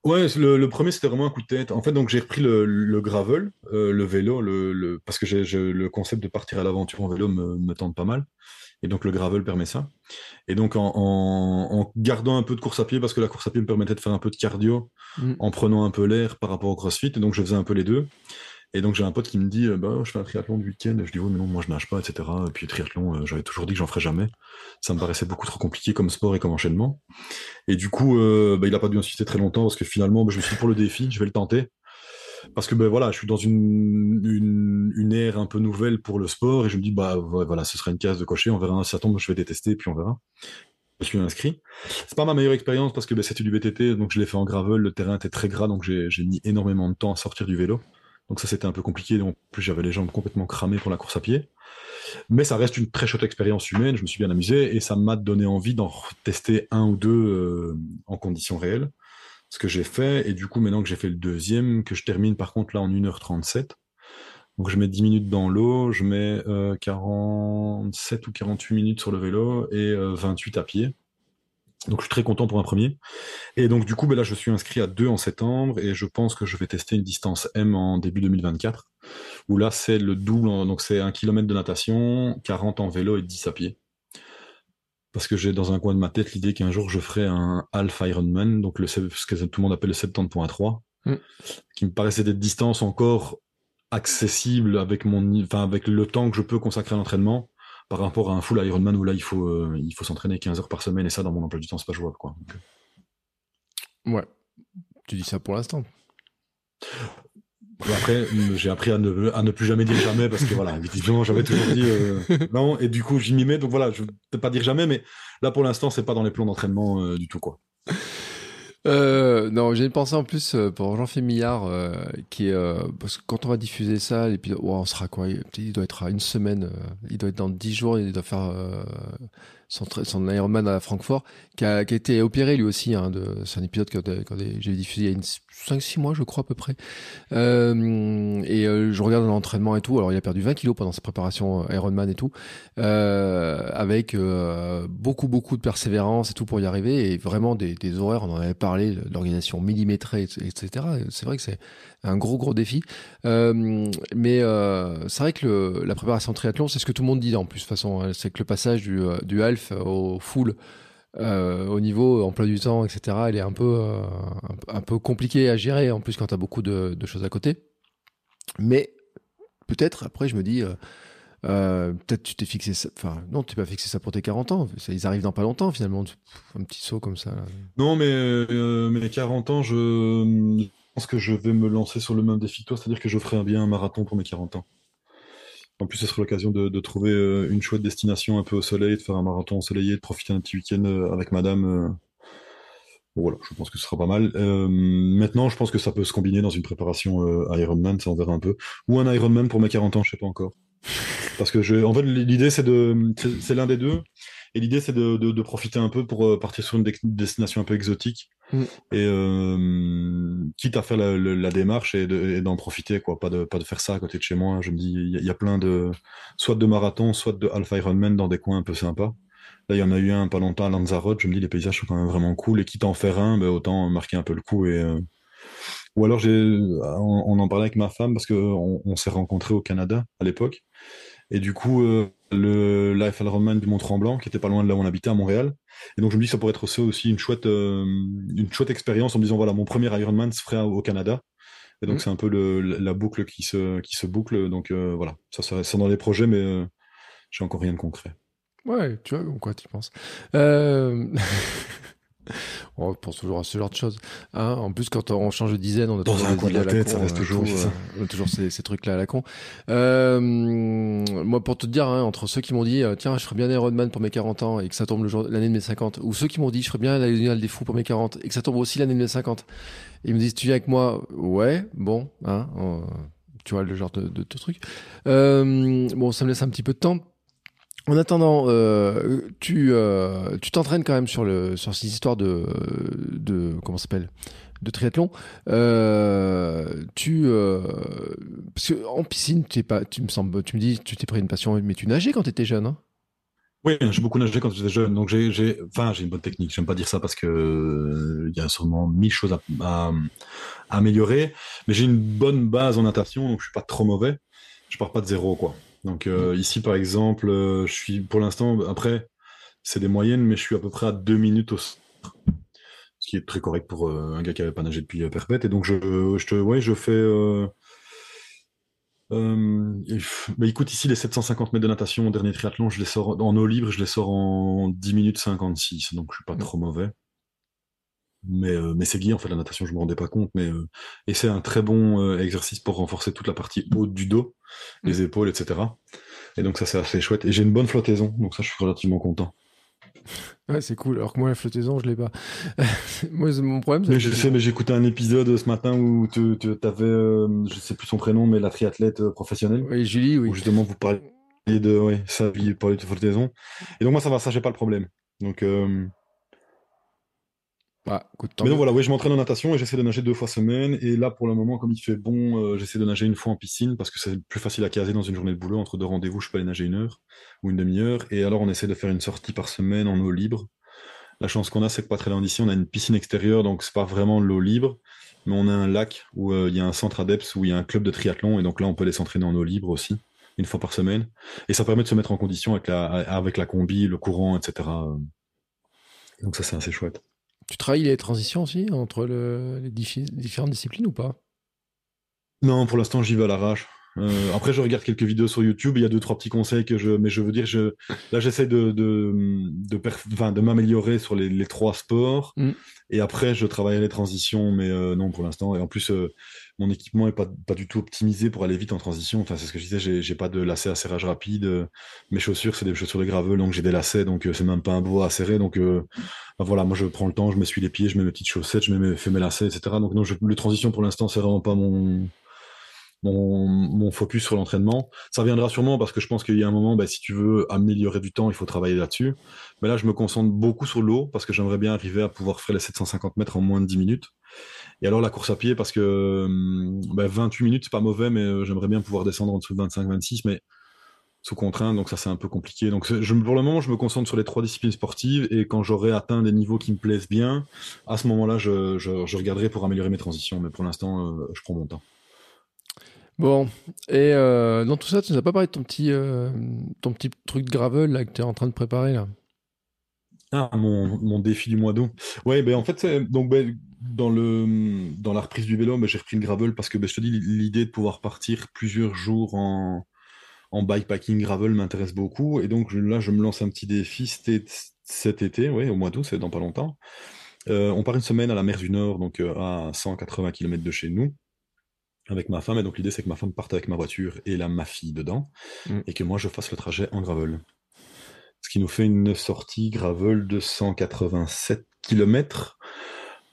ouais, le, premier c'était vraiment un coup de tête. En fait, donc j'ai repris le, gravel, le vélo, le, parce que le concept de partir à l'aventure en vélo me, me tente pas mal. Et donc le gravel permet ça. Et donc en, gardant un peu de course à pied, parce que la course à pied me permettait de faire un peu de cardio, mm. en prenant un peu l'air par rapport au crossfit. Et donc je faisais un peu les deux. Et donc j'ai un pote qui me dit, euh, bah je fais un triathlon du week-end. Et je dis, oh mais non, moi je nage pas, etc. Et puis triathlon, euh, j'avais toujours dit que j'en ferais jamais. Ça me paraissait beaucoup trop compliqué comme sport et comme enchaînement. Et du coup, euh, bah, il a pas dû insister très longtemps parce que finalement, bah, je me suis dit pour le défi, je vais le tenter parce que ben voilà, je suis dans une, une, ère un peu nouvelle pour le sport et je me dis bah voilà, ce sera une case de cocher, on verra ça tombe, je vais détester puis on verra. suis inscrit. C'est pas ma meilleure expérience parce que ben, c'était du VTT, donc je l'ai fait en gravel, le terrain était très gras, donc j'ai mis énormément de temps à sortir du vélo. Donc ça c'était un peu compliqué, donc plus j'avais les jambes complètement cramées pour la course à pied. Mais ça reste une très chouette expérience humaine, je me suis bien amusé et ça m'a donné envie d'en tester un ou deux euh, en conditions réelles. Ce que j'ai fait, et du coup maintenant que j'ai fait le deuxième, que je termine par contre là en 1h37, donc je mets 10 minutes dans l'eau, je mets 47 euh, ou 48 minutes sur le vélo et 28 euh, à pied. Donc je suis très content pour un premier. Et donc du coup, ben là, je suis inscrit à 2 en septembre et je pense que je vais tester une distance M en début 2024, où là c'est le double, donc c'est un kilomètre de natation, 40 en vélo et 10 à pied. Parce que j'ai dans un coin de ma tête l'idée qu'un jour je ferai un half Ironman, donc le, ce que tout le monde appelle le 70.3, mm. qui me paraissait des distances encore accessible avec mon, enfin avec le temps que je peux consacrer à l'entraînement par rapport à un full Ironman où là il faut euh, il faut s'entraîner 15 heures par semaine et ça dans mon emploi du temps c'est pas jouable quoi. Euh. Ouais, tu dis ça pour l'instant. Après, j'ai appris à ne, plus jamais dire jamais parce que voilà, évidemment, j'avais toujours dit euh, non. Et du coup j'y m'y mets. Donc voilà, je peux pas dire jamais mais là pour l'instant c'est pas dans les plans d'entraînement du tout quoi. Euh, non, j'ai une pensée en plus euh, pour Jean-Philippe Millard, euh, qui est euh, parce que quand on va diffuser ça, l'épisode, oh, on sera quoi? Il doit être à une semaine, il doit être dans dix jours, il doit faire son, son Ironman à Francfort, qui a, qui a été opéré lui aussi. Hein, c'est un épisode que, j'ai diffusé il y a une 5-6 mois, je crois à peu près. Euh, et euh, je regarde l'entraînement et tout. Alors il a perdu 20 kilos pendant sa préparation euh, Ironman et tout, avec beaucoup beaucoup de persévérance et tout pour y arriver. Et vraiment des, des horaires, on en avait parlé, l'organisation millimétrée, etc. C'est vrai que c'est un gros gros défi. Euh, mais euh, c'est vrai que la préparation triathlon, c'est ce que tout le monde dit en plus. De toute façon, hein. c'est que le passage du, du half au full euh, au niveau emploi du temps, etc., elle est un peu, euh, un, peu compliquée à gérer, en plus quand tu as beaucoup de, de, choses à côté. Mais peut-être, après, je me dis, euh, euh peut-être tu t'es fixé ça, enfin, non, tu t'es pas fixé ça pour tes 40 ans, ils arrivent dans pas longtemps, finalement, un petit saut comme ça. Non, mais euh, mes 40 ans, je pense que je vais me lancer sur le même défi que toi, c'est-à-dire que je ferai bien un marathon pour mes 40 ans. En plus, ce sera l'occasion de, trouver euh, une chouette destination un peu au soleil, de faire un marathon ensoleillé, de profiter d'un petit week-end euh, avec madame. Euh. voilà, je pense que ce sera pas mal. maintenant, je pense que ça peut se combiner dans une préparation Ironman, ça on verra un peu. Ou un Ironman pour mes 40 ans, je sais pas encore. Parce que je, en fait, l'idée c'est de, c'est l'un des deux. Et l'idée, c'est de, de, de, profiter un peu pour partir sur une destination un peu exotique. Mm. Et euh, quitte à faire la, la, démarche et d'en profiter, quoi. Pas de, pas de faire ça à côté de chez moi. Je me dis, il y, a plein de, soit de marathons, soit de Alpha Ironman dans des coins un peu sympas. Là, il y en a eu un pas longtemps à Lanzarote. Je me dis, les paysages sont quand même vraiment cool. Et quitte à en faire un, ben, autant marquer un peu le coup. Et, euh... Ou alors, on, on, en parlait avec ma femme parce qu'on on, s'est rencontrés au Canada à l'époque. Et du coup, euh, le Life Ironman du Mont-Tremblant, qui était pas loin de là où on habitait à Montréal. Et donc je me dis que ça pourrait être aussi une chouette, euh, une chouette expérience en me disant voilà mon premier Ironman se ferait au Canada. Et donc mmh. c'est un peu le, la boucle qui se, qui se boucle. Donc euh, voilà, ça, ça c'est dans les projets, mais euh, j'ai encore rien de concret. Ouais, tu vois, quoi tu penses. [laughs] Euh... [laughs] on pense toujours à ce genre de choses. Hein en plus, quand on change de dizaine, on a toujours, Dans la tête, ça reste toujours, ça. on a toujours ces, ces trucs-là à la con. Euh, moi, pour te dire, hein, entre ceux qui m'ont dit, euh, tiens, je ferais bien Ironman pour mes 40 ans et que ça tombe l'année de mes 50, ou ceux qui m'ont dit, je ferais bien la Lionel des Fous pour mes 40 et que ça tombe aussi l'année de mes 50, ils me disent, tu viens avec moi Ouais, bon, hein, tu vois, le genre de, de, de truc. Euh, bon, ça me laisse un petit peu de temps en attendant, euh, tu euh, tu t'entraînes quand même sur le sur ces histoires de de comment s'appelle de triathlon. Euh, tu parce en piscine, tu pas, tu me sembles, tu me dis, tu t'es pris une passion, mais tu nageais quand tu étais jeune. Hein? Oui, j'ai beaucoup nagé quand j'étais jeune, donc j'ai, enfin, j'ai une bonne technique. J'aime pas dire ça parce que il y a sûrement mille choses à, améliorer, mais j'ai une bonne base en natation, donc je suis pas trop mauvais. Je pars pas de zéro, quoi. Donc euh, ici, par exemple, euh, je suis pour l'instant, après, c'est des moyennes, mais je suis à peu près à deux minutes au ce qui est très correct pour euh, un gars qui n'avait pas nagé depuis perpète. Et donc je, je te, ouais, je fais. bah écoute, ici, les 750 mètres de natation au dernier triathlon, je les sors en eau libre, je les sors en 10 minutes 56, donc je suis pas trop mauvais mais, euh, mais c'est Guy, en fait, la natation, je me rendais pas compte, mais euh, et c'est un très bon euh, exercice pour renforcer toute la partie haute du dos, les mm. épaules, etc. Et donc ça, c'est assez chouette. Et j'ai une bonne flottaison, donc ça, je suis relativement content. [laughs] Ouais, c'est cool. Alors que moi, la flottaison, je l'ai pas. [laughs] moi, mon problème. Mais je sais, mais écouté un épisode ce matin où tu avais, euh, je sais plus son prénom, mais la triathlète professionnelle. Oui, Julie, oui. Où justement, vous parliez de, ouais, ça, vous parliez de flottaison. Et donc, moi, ça va, ça, j'ai pas le problème. Donc, euh, bah, mais donc voilà, oui, je m'entraîne en natation et j'essaie de nager deux fois semaine. Et là, pour le moment, comme il fait bon, euh, j'essaie de nager une fois en piscine parce que c'est plus facile à caser dans une journée de boulot. Entre deux rendez-vous, je peux aller nager une heure ou une demi-heure. Et alors, on essaie de faire une sortie par semaine en eau libre. La chance qu'on a, c'est que pas très loin d'ici, on a une piscine extérieure, donc c'est pas vraiment l'eau libre, mais on a un lac où euh, il y a un centre adepts où il y a un club de triathlon et donc là, on peut aller s'entraîner en eau libre aussi, une fois par semaine. Et ça permet de se mettre en condition avec la, avec la combi, le courant, etc. Donc ça, c'est assez chouette. Tu travailles les transitions aussi entre les, différentes disciplines ou pas? Non, pour l'instant, j'y vais à l'arrache. Euh, après, je regarde quelques vidéos sur YouTube. Il y a deux, trois petits conseils que je, mais je veux dire, je, là, j'essaie de, de, de, de m'améliorer sur les, les, trois sports. Mm. Et après, je travaille les transitions, mais euh, non, pour l'instant. Et en plus, euh, mon équipement est pas, du tout optimisé pour aller vite en transition. Enfin, c'est ce que je disais, j'ai, j'ai pas de lacets à serrage rapide. Mes chaussures, c'est des chaussures de gravel, donc j'ai des lacets, donc c'est même pas un bois à serrer. Donc, bah, voilà, moi, je prends le temps, je me suis les pieds, je mets mes petites chaussettes, je mets mes, fais mes lacets, etc. Donc, non, le transition, pour l'instant, c'est vraiment pas mon, mon, focus sur l'entraînement. Ça viendra sûrement parce que je pense qu'il y a un moment, bah, si tu veux améliorer du temps, il faut travailler là-dessus. Mais là, je me concentre beaucoup sur l'eau parce que j'aimerais bien arriver à pouvoir faire les 750 mètres en moins de 10 minutes. Et alors la course à pied parce que 28 hum, minutes, c'est pas mauvais, mais euh, j'aimerais bien pouvoir descendre en dessous de 25-26, mais sous contrainte, donc ça c'est un peu compliqué. Donc pour le moment, je me concentre sur les trois disciplines sportives et quand j'aurai atteint des niveaux qui me plaisent bien, à ce moment-là, je, je, regarderai pour améliorer mes transitions. Mais pour l'instant, euh, je prends mon temps. Bon, et euh, dans tout ça, tu nous as pas parlé de ton petit, ton petit truc de gravel là, que tu es en train de préparer là? Ah, mon, mon défi du mois d'août. Ouais, ben en fait, donc ben, dans, le, dans la reprise du vélo, ben, j'ai repris le gravel parce que ben, je te dis, l'idée de pouvoir partir plusieurs jours en, en bikepacking gravel m'intéresse beaucoup. Et donc là, je me lance un petit défi cet été, ouais, au mois d'août, c'est dans pas longtemps. Euh, on part une semaine à la mer du Nord, donc à 180 km de chez nous avec ma femme. Et donc l'idée, c'est que ma femme parte avec ma voiture et là, ma fille dedans, mm. et que moi, je fasse le trajet en gravel. Ce qui nous fait une sortie gravel de 187 km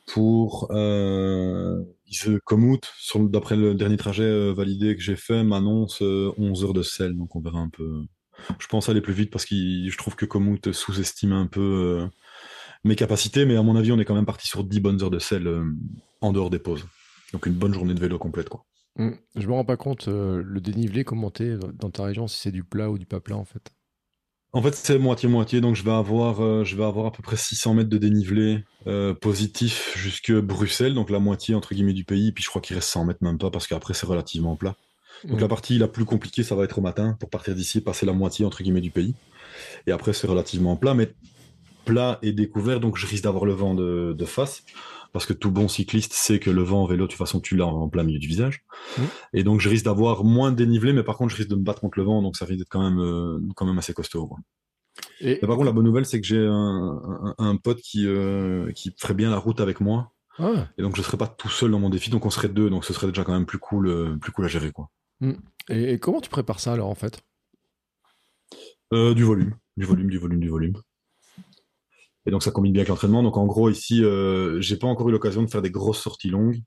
pour euh, D'après le dernier trajet euh, validé que j'ai fait, m'annonce 11 euh, heures de sel. Donc on verra un peu. Je pense aller plus vite parce que je trouve que Komoot sous-estime un peu euh, mes capacités, mais à mon avis, on est quand même parti sur 10 bonnes heures de sel en dehors des pauses. Donc une bonne journée de vélo complète, quoi. Mmh. Je me rends pas compte le dénivelé commenté dans ta région si c'est du plat ou du pas plat en fait. En fait, c'est moitié-moitié, donc je vais avoir, euh, je vais avoir à peu près 600 mètres de dénivelé euh, positif jusque Bruxelles, donc la moitié entre guillemets du pays, puis je crois qu'il reste 100 mètres même pas, parce qu'après c'est relativement plat. Donc la partie la plus compliquée, ça va être au matin, pour partir d'ici, passer la moitié entre guillemets du pays. Et après c'est relativement plat, mais plat et découvert, donc je risque d'avoir le vent de, de face parce que tout bon cycliste sait que le vent en vélo, de toute façon, tu l'as en plein milieu du visage. Mmh. Et donc, je risque d'avoir moins de dénivelé, mais par contre, je risque de me battre contre le vent, donc ça risque d'être quand même, euh, quand même assez costaud. Et... par contre, la bonne nouvelle, c'est que j'ai un, pote qui, euh, qui ferait bien la route avec moi. Ah. Et donc, je serais pas tout seul dans mon défi, donc on serait deux, donc ce serait déjà quand même plus cool, euh, plus cool à gérer, quoi. Mmh. Et, comment tu prépares ça alors, en fait? Du volume, du volume, du volume, du volume. Et donc ça combine bien avec l'entraînement. Donc en gros ici, euh, j'ai pas encore eu l'occasion de faire des grosses sorties longues.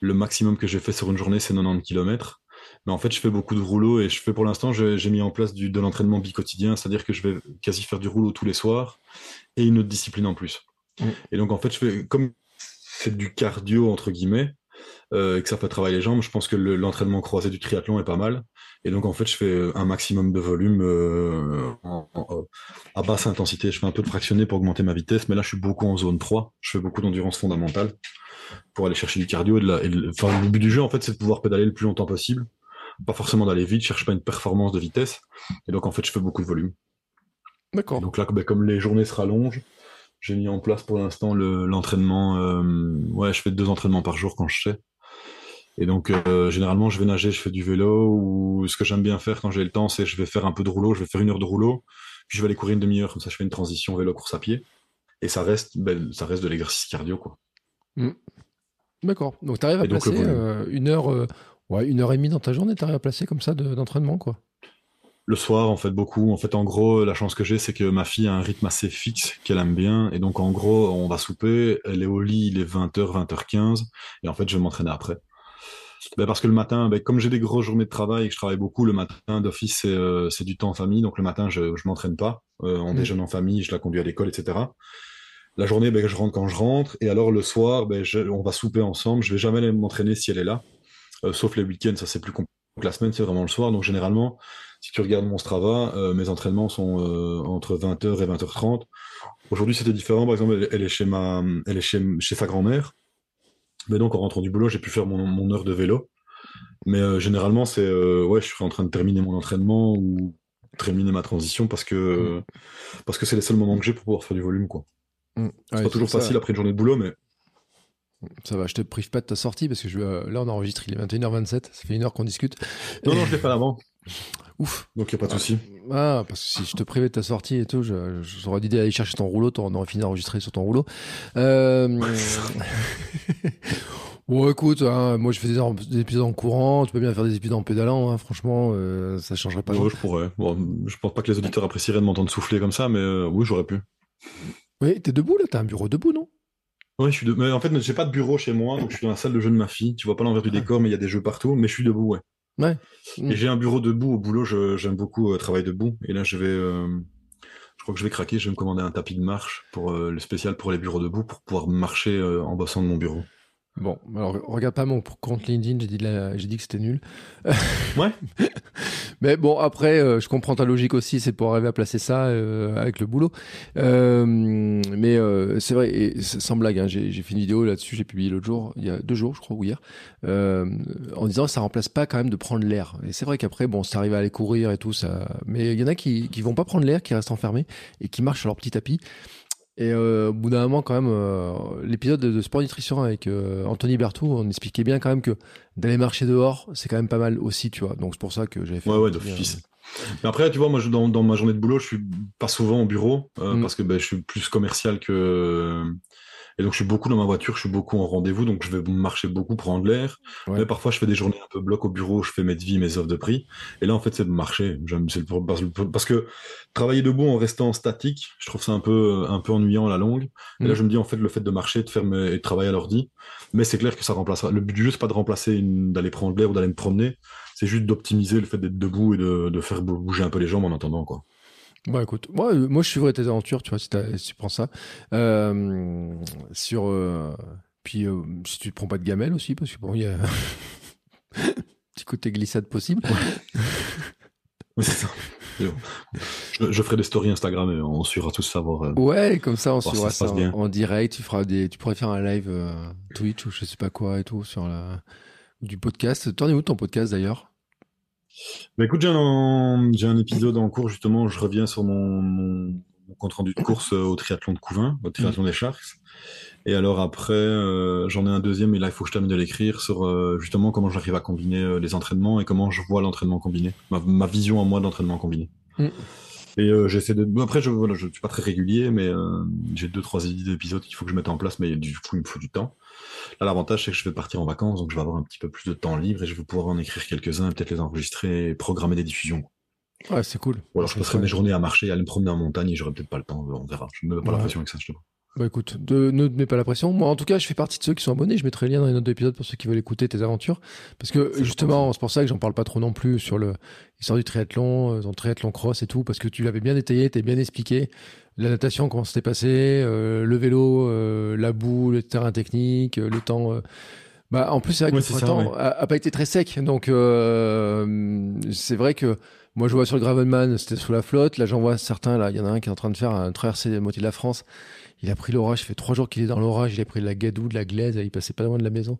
Le maximum que j'ai fait sur une journée, c'est 90 km. Mais en fait, je fais beaucoup de rouleau et je fais pour l'instant, j'ai mis en place du, de l'entraînement bi-quotidien, c'est-à-dire que je vais quasi faire du rouleau tous les soirs et une autre discipline en plus. Et donc en fait, je fais comme c'est du cardio entre guillemets euh, et que ça fait travailler les jambes. Je pense que l'entraînement croisé du triathlon est pas mal. Et donc en fait, je fais euh, un maximum de volume euh, à basse intensité. Je fais un peu de fractionné pour augmenter ma vitesse, mais là je suis beaucoup en zone 3. Je fais beaucoup d'endurance fondamentale pour aller chercher du cardio. Et, de la, enfin, le but du jeu en fait, c'est de pouvoir pédaler le plus longtemps possible. Pas forcément d'aller vite, je cherche pas une performance de vitesse. Et donc en fait, je fais beaucoup de volume. D'accord. Donc là, ben, comme les journées se rallongent, j'ai mis en place pour l'instant l'entraînement. Euh, ouais, je fais deux entraînements par jour quand je sais. Et donc, euh, généralement, je vais nager, je fais du vélo, ou ce que j'aime bien faire quand j'ai le temps, c'est je vais faire un peu de rouleau, je vais faire une heure de rouleau, puis je vais aller courir une demi-heure, comme ça je fais une transition vélo-course à pied. Et ça reste, ben, ça reste de l'exercice cardio, quoi. Mmh. D'accord. Donc, tu arrives à placer euh, une heure, euh, ouais, une heure et demie dans ta journée, tu arrives à placer comme ça d'entraînement, quoi. Le soir, en fait, beaucoup. En fait, en gros, la chance que j'ai, c'est que ma fille a un rythme assez fixe qu'elle aime bien. Et donc, en gros, on va souper, elle est au lit, il est 20h, 20h15. Et en fait, je vais m'entraîner après. Ben parce que le matin, ben, comme j'ai des grosses journées de travail et que je travaille beaucoup, le matin d'office, c'est euh, c'est du temps en famille. Donc, le matin, je je m'entraîne pas. Euh, on Mm. déjeune en famille, je la conduis à l'école, etc. La journée, ben, je rentre quand je rentre. Et alors, le soir, ben, je- on va souper ensemble. Je vais jamais m'entraîner si elle est là. Euh, sauf les week-ends, ça c'est plus compliqué. Donc, La semaine, c'est vraiment le soir. Donc, généralement, si tu regardes mon Strava, euh, mes entraînements sont euh, entre 20h et 20h30. Aujourd'hui, c'était différent. Par exemple, elle, elle est chez ma, elle est chez, chez sa grand-mère. Mais donc, en rentrant du boulot, j'ai pu faire mon, mon heure de vélo. Mais euh, généralement, c'est, ouais, je suis en train de terminer mon entraînement ou terminer ma transition parce que, parce que c'est les seuls moments que j'ai pour pouvoir faire du volume, quoi. Mm. C'est Ouais, pas toujours ça, facile après une journée de boulot, mais Ça va, je te prive pas de ta sortie parce que je, euh, là on enregistre, il est 21h27, ça fait une heure qu'on discute. non, non, je l'ai fait avant. Ouf. Donc, il n'y a pas de souci. Ah, parce que si je te privais de ta sortie et tout, j'aurais dit d'aller chercher ton rouleau, on aurait fini d'enregistrer sur ton rouleau. Euh... [laughs] bon, écoute, hein, moi je fais des, épisodes en courant, tu peux bien faire des épisodes en pédalant, hein, franchement, euh, ça changerait pas Ouais, je pourrais. Bon, je pense pas que les auditeurs apprécieraient de m'entendre souffler comme ça, mais euh, oui, j'aurais pu. Oui, t'es debout là, t'as un bureau debout, non? Oui, je suis de... mais en fait, j'ai pas de bureau chez moi, donc je suis dans la salle de jeu de ma fille. Tu vois pas l'envers du décor, mais il y a des jeux partout, mais je suis debout, ouais. Ouais. Mm. Et j'ai un bureau debout au boulot, je- j'aime beaucoup euh, travailler debout. Et là, je vais, euh, je crois que je vais craquer, je vais me commander un tapis de marche pour euh, le spécial pour les bureaux debout, pour pouvoir marcher euh, en bossant de mon bureau. Bon, alors regarde pas mon compte LinkedIn, j'ai dit, la- j'ai dit que c'était nul. [laughs] Ouais. Mais bon, après, euh, je comprends ta logique aussi, c'est pour arriver à placer ça euh, avec le boulot. Euh, mais euh, c'est vrai, et sans blague, hein, j'ai j'ai fait une vidéo là-dessus, j'ai publié l'autre jour, il y a deux jours, je crois, ou hier, euh, en disant que ça remplace pas quand même de prendre l'air. Et c'est vrai qu'après, bon, ça arrive à aller courir et tout, ça. Mais il y en a qui, qui vont pas prendre l'air, qui restent enfermés et qui marchent sur leur petit tapis. Et euh, au bout d'un moment, quand même, euh, l'épisode de, de Sport Nutrition avec euh, Anthony Berthoud, on expliquait bien quand même que d'aller marcher dehors, c'est quand même pas mal aussi, tu vois. Donc c'est pour ça que j'avais fait. Ouais, ouais, d'office. Mais après, tu vois, moi, je, dans, dans ma journée de boulot, je suis pas souvent au bureau Mm. parce que ben, je suis plus commercial que. Et donc, je suis beaucoup dans ma voiture, je suis beaucoup en rendez-vous, donc je vais marcher beaucoup, prendre l'air. Ouais. Mais parfois, je fais des journées un peu bloc au bureau, je fais mes devis, mes offres de prix. Et là, en fait, c'est de marcher. Le- parce que travailler debout en restant statique, je trouve ça un peu, un peu ennuyant à la longue. Et là, Mm. je me dis, en fait, le fait de marcher, de faire mes, et de travailler à l'ordi. Mais c'est clair que ça remplacera. Le but du jeu, c'est pas de remplacer une, d'aller prendre l'air ou d'aller me promener. C'est juste d'optimiser le fait d'être debout et de, de faire bouger un peu les jambes en attendant, quoi. Bon, écoute, moi, euh, moi je suivrai tes aventures, tu vois, si, tu prends ça. Euh, sur. euh, puis, euh, si tu prends pas de gamelle aussi, parce que bon, il y a. [laughs] Petit côté glissade possible. Ça. Je, je ferai des stories Instagram et on suivra tous savoir. Ouais, comme ça, on suivra ça en, direct. Tu, feras des, tu pourrais faire un live Twitch ou je sais pas quoi et tout sur la. Du podcast. T'en es où ton podcast d'ailleurs? Bah écoute, j'ai un, j'ai un épisode en cours justement. où Je reviens sur mon, mon, mon compte rendu de course euh, au triathlon de Couvain, au triathlon des Sharks. Et alors après, euh, j'en ai un deuxième, et là il faut que je termine de l'écrire sur euh, justement comment j'arrive à combiner euh, les entraînements et comment je vois l'entraînement combiné, ma, ma vision à moi de l'entraînement combiné. Mm. Et j'essaie de. bon, Après, je voilà, je suis pas très régulier, mais j'ai deux trois idées d'épisodes qu'il faut que je mette en place, mais du coup il me faut du temps. Là, l'avantage c'est que je vais partir en vacances, donc je vais avoir un petit peu plus de temps libre et je vais pouvoir en écrire quelques-uns, peut-être les enregistrer, et programmer des diffusions. Ouais, c'est cool. Ou alors je passerai mes journées à marcher, à aller me promener en montagne et j'aurai peut-être pas le temps, on verra. Je me mets pas la Ouais. pression avec ça, je te vois. Bah écoute, de, ne te mets pas la pression. Moi, en tout cas, je fais partie de ceux qui sont abonnés. Je mettrai le lien dans les notes d'épisode pour ceux qui veulent écouter tes aventures. Parce que justement, c'est pour ça que j'en parle pas trop non plus sur le l'histoire du triathlon, euh, dans le triathlon cross et tout, parce que tu l'avais bien détaillé, t'es bien expliqué. La natation, comment c'était passé, euh, le vélo, euh, la boue, le terrain technique, le temps. euh. Bah, en plus, c'est vrai que Ouais, le printemps a, a pas été très sec. Donc, euh, c'est vrai que moi, je vois sur le Gravelman, c'était sous la flotte. Là, j'en vois certains. Là, il y en a un qui est en train de faire un traverser la moitié de la France. Il a pris l'orage. Ça fait trois jours qu'il est dans l'orage. Il a pris de la gadoue, de la glaise. Il passait pas loin de la maison.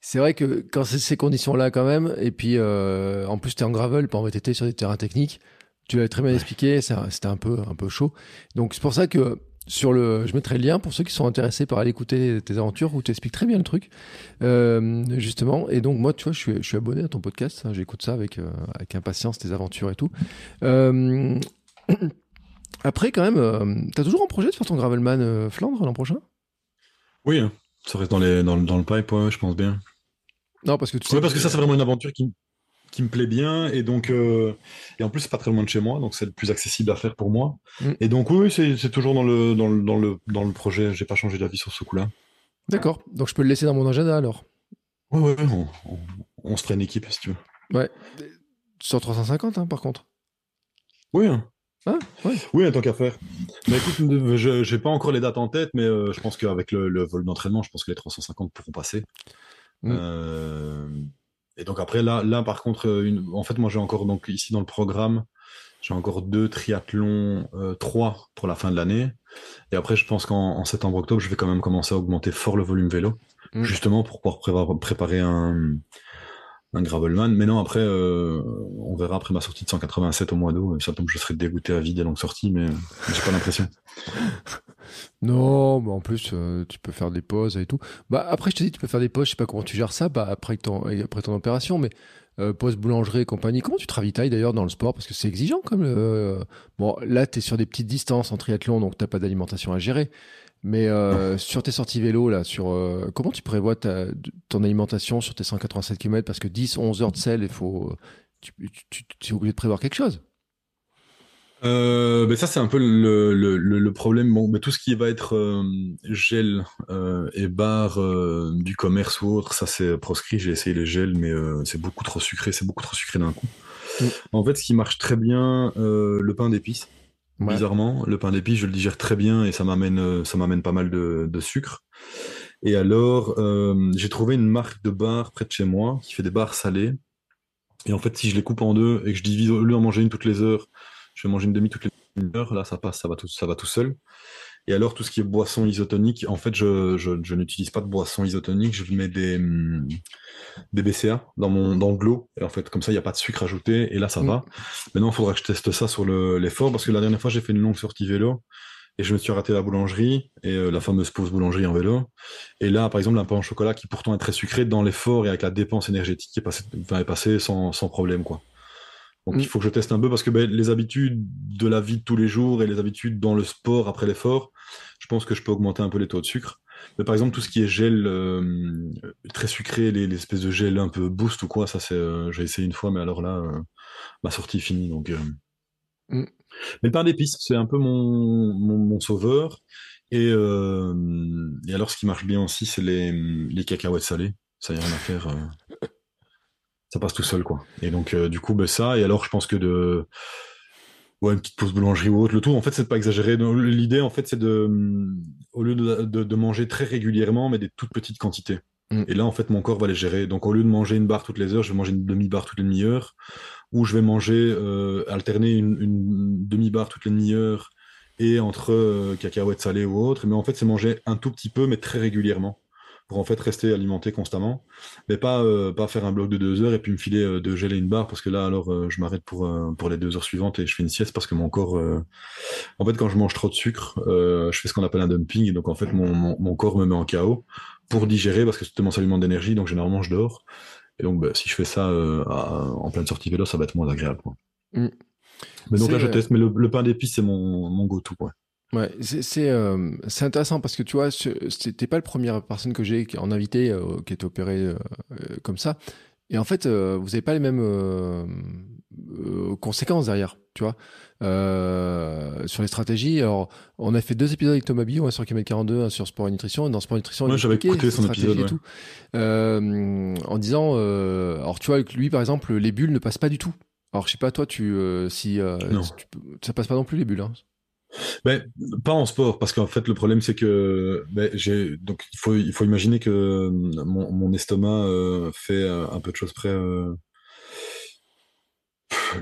C'est vrai que quand c'est ces conditions-là, quand même, et puis euh, en plus, tu es en gravel, pas en VTT sur des terrains techniques, tu l'avais très bien expliqué, c'était un peu, un peu chaud. Donc, c'est pour ça que sur le, je mettrai le lien pour ceux qui sont intéressés par aller écouter tes aventures où tu expliques très bien le truc, euh, justement. Et donc, moi, tu vois, je suis, je suis abonné à ton podcast. hein, J'écoute ça avec, euh, avec impatience, tes aventures et tout. Euh, [clears throat] après, quand même, euh, t'as toujours en projet de faire ton Gravelman euh, Flandre l'an prochain? Oui, ça reste dans, les, dans, le- dans le pipe, ouais, je pense bien. Non, parce que tu sais. Ouais, parce que ça, c'est vraiment une aventure qui. qui me plaît bien et donc euh, et en plus c'est pas très loin de chez moi donc c'est le plus accessible à faire pour moi Mm. et donc oui, c'est c'est toujours dans le dans le dans le dans le projet j'ai pas changé d'avis sur ce coup-là D'accord. Donc je peux le laisser dans mon agenda alors? ouais, ouais, on, on, on se une équipe si tu veux Ouais. Sur 350, hein, par contre. oui hein. Ah, ouais. oui en tant qu'à faire mais écoute je j'ai pas encore les dates en tête mais euh, je pense qu'avec le, le vol d'entraînement je pense que les 350 pourront passer Mm. Euh, et donc après là là par contre euh, une, en fait moi j'ai encore donc ici dans le programme j'ai encore deux triathlons euh, trois pour la fin de l'année et après je pense qu'en en septembre octobre je vais quand même commencer à augmenter fort le volume vélo Mm. justement pour pouvoir préparer un un gravelman. Mais non après euh, on verra après ma sortie de 187 au mois d'août. Tombe je serai dégoûté à vie des longues sorties mais j'ai pas l'impression. [laughs] Non, mais en plus, euh, tu peux faire des pauses et tout. Bah, après, je te dis, tu peux faire des pauses, je sais pas comment tu gères ça, bah, après, ton, après ton opération, mais euh, pause boulangerie et compagnie, comment tu te ravitailles d'ailleurs dans le sport? Parce que c'est exigeant comme Bon, là, tu es sur des petites distances en triathlon, donc t'as pas d'alimentation à gérer. Mais euh, sur tes sorties vélo, là, sur euh, comment tu prévois ta, ton alimentation sur tes 187 km Parce que 10, 11 heures de sel, il faut. Tu, tu, tu es obligé de prévoir quelque chose. Euh, ben ça c'est un peu le, le, problème. Bon, mais tout ce qui va être euh, gel euh, et barres euh, du commerce ou autre, ça c'est proscrit. J'ai essayé les gels, mais c'est beaucoup trop sucré. C'est beaucoup trop sucré d'un coup. En fait, ce qui marche très bien, le pain d'épices. Bizarrement, le pain d'épices, je le digère très bien et ça m'amène, euh, ça m'amène pas mal de, sucre. Et alors, euh, j'ai trouvé une marque de barres près de chez moi qui fait des barres salées. Et en fait, si je les coupe en deux et que je divise au lieu d'en manger une toutes les heures, je vais manger une demi toutes les heures. Là, ça passe, ça va tout, ça va tout seul. Et alors, tout ce qui est boisson isotonique, en fait, je, je, je n'utilise pas de boisson isotonique. Je mets des, hum, des BCA dans mon, dans. Et en fait, comme ça, il n'y a pas de sucre ajouté. Et là, ça Mm. va. Maintenant, il faudra que je teste ça sur le- l'effort parce que la dernière fois, j'ai fait une longue sortie vélo et je me suis raté la boulangerie et euh, la fameuse pause boulangerie en vélo. Et là, par exemple, un pain au chocolat qui pourtant est très sucré dans l'effort et avec la dépense énergétique qui est passée, enfin, est passé sans, sans problème, quoi. Donc, il faut que je teste un peu parce que ben, les habitudes de la vie de tous les jours et les habitudes dans le sport après l'effort, je pense que je peux augmenter un peu les taux de sucre. Mais par exemple, tout ce qui est gel euh, très sucré, les, les espèces de gel un peu boost ou quoi, ça c'est, euh, j'ai essayé une fois, mais alors là, euh, ma sortie est finie. Donc. Mm. Mais le pain d'épices, c'est un peu mon, mon, mon sauveur. Et, et alors, ce qui marche bien aussi, c'est les, les cacahuètes salées. Ça y a rien à faire. Ça passe tout seul, quoi. Et donc, euh, du coup, ben, ça. Et alors, je pense que de ouais, une petite pause boulangerie ou autre, le tout, en fait, c'est de pas exagérer. L'idée, en fait, c'est de, au lieu de, de, de manger très régulièrement, mais des toutes petites quantités. Mm. Et là, en fait, mon corps va les gérer. Donc, au lieu de manger une barre toutes les heures, je vais manger une demi-barre toutes les demi-heures, ou je vais manger, euh, alterner une, une demi-barre toutes les demi-heures et entre euh, cacahuètes salées ou autre. Mais en fait, c'est manger un tout petit peu, mais très régulièrement, pour en fait rester alimenté constamment. Mais pas, euh, pas faire un bloc de deux heures et puis me filer euh, deux gels et une barre, parce que là, alors, euh, je m'arrête pour, euh, pour les deux heures suivantes et je fais une sieste parce que mon corps, euh, en fait, quand je mange trop de sucre, euh, je fais ce qu'on appelle un dumping, et donc en fait, mon, mon, mon corps me met en chaos pour digérer parce que c'est mon aliment d'énergie, donc généralement je dors. Et donc, bah, si je fais ça euh, à- en pleine sortie vélo, ça va être moins agréable. Quoi. Mm. Mais donc là, je teste, mais le, le pain d'épices, c'est mon, mon go-to. Quoi. Ouais, c'est c'est euh, c'est intéressant parce que tu vois, c'était pas la première personne que j'ai en invité euh, qui est opérée euh, comme ça. Et en fait, vous avez pas les mêmes conséquences derrière, tu vois, sur les stratégies. Alors, on a fait deux épisodes avec Thomas Billon, un sur km 42, un sur sport et nutrition. Et dans sport et nutrition, Ouais, j'avais écouté son épisode, et ouais. tout, Euh, en disant, alors tu vois, avec lui par exemple, les bulles ne passent pas du tout. Alors, je sais pas toi, tu si, tu ça passe pas non plus les bulles. Hein. Mais pas en sport, parce qu'en fait, le problème, c'est que ben, j'ai donc il faut il faut imaginer que euh, mon, estomac euh, fait euh, un peu de choses près euh,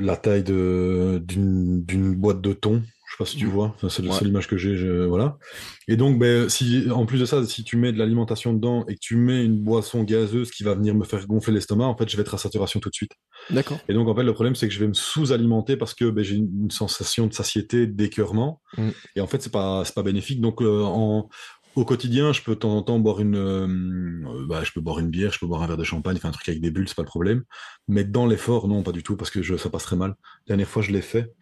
la taille d'une boîte de thon. Je sais pas si tu Mhm. vois. Enfin, c'est la Ouais. seule image que j'ai. je- Voilà. Et donc, ben, si en plus de ça, si tu mets de l'alimentation dedans et que tu mets une boisson gazeuse qui va venir me faire gonfler l'estomac, en fait, je vais être à saturation tout de suite. D'accord. Et donc, en fait, le problème, c'est que je vais me sous-alimenter parce que ben, j'ai une, une sensation de satiété, d'écœurement. Mm. Et en fait, c'est pas, c'est pas bénéfique. Donc, euh, en, au quotidien, je peux de temps en temps boire une, euh, bah, je peux boire une bière, je peux boire un verre de champagne, faire un truc avec des bulles, c'est pas le problème. Mais dans l'effort, non, pas du tout, parce que je, ça passerait mal. La dernière fois, je l'ai fait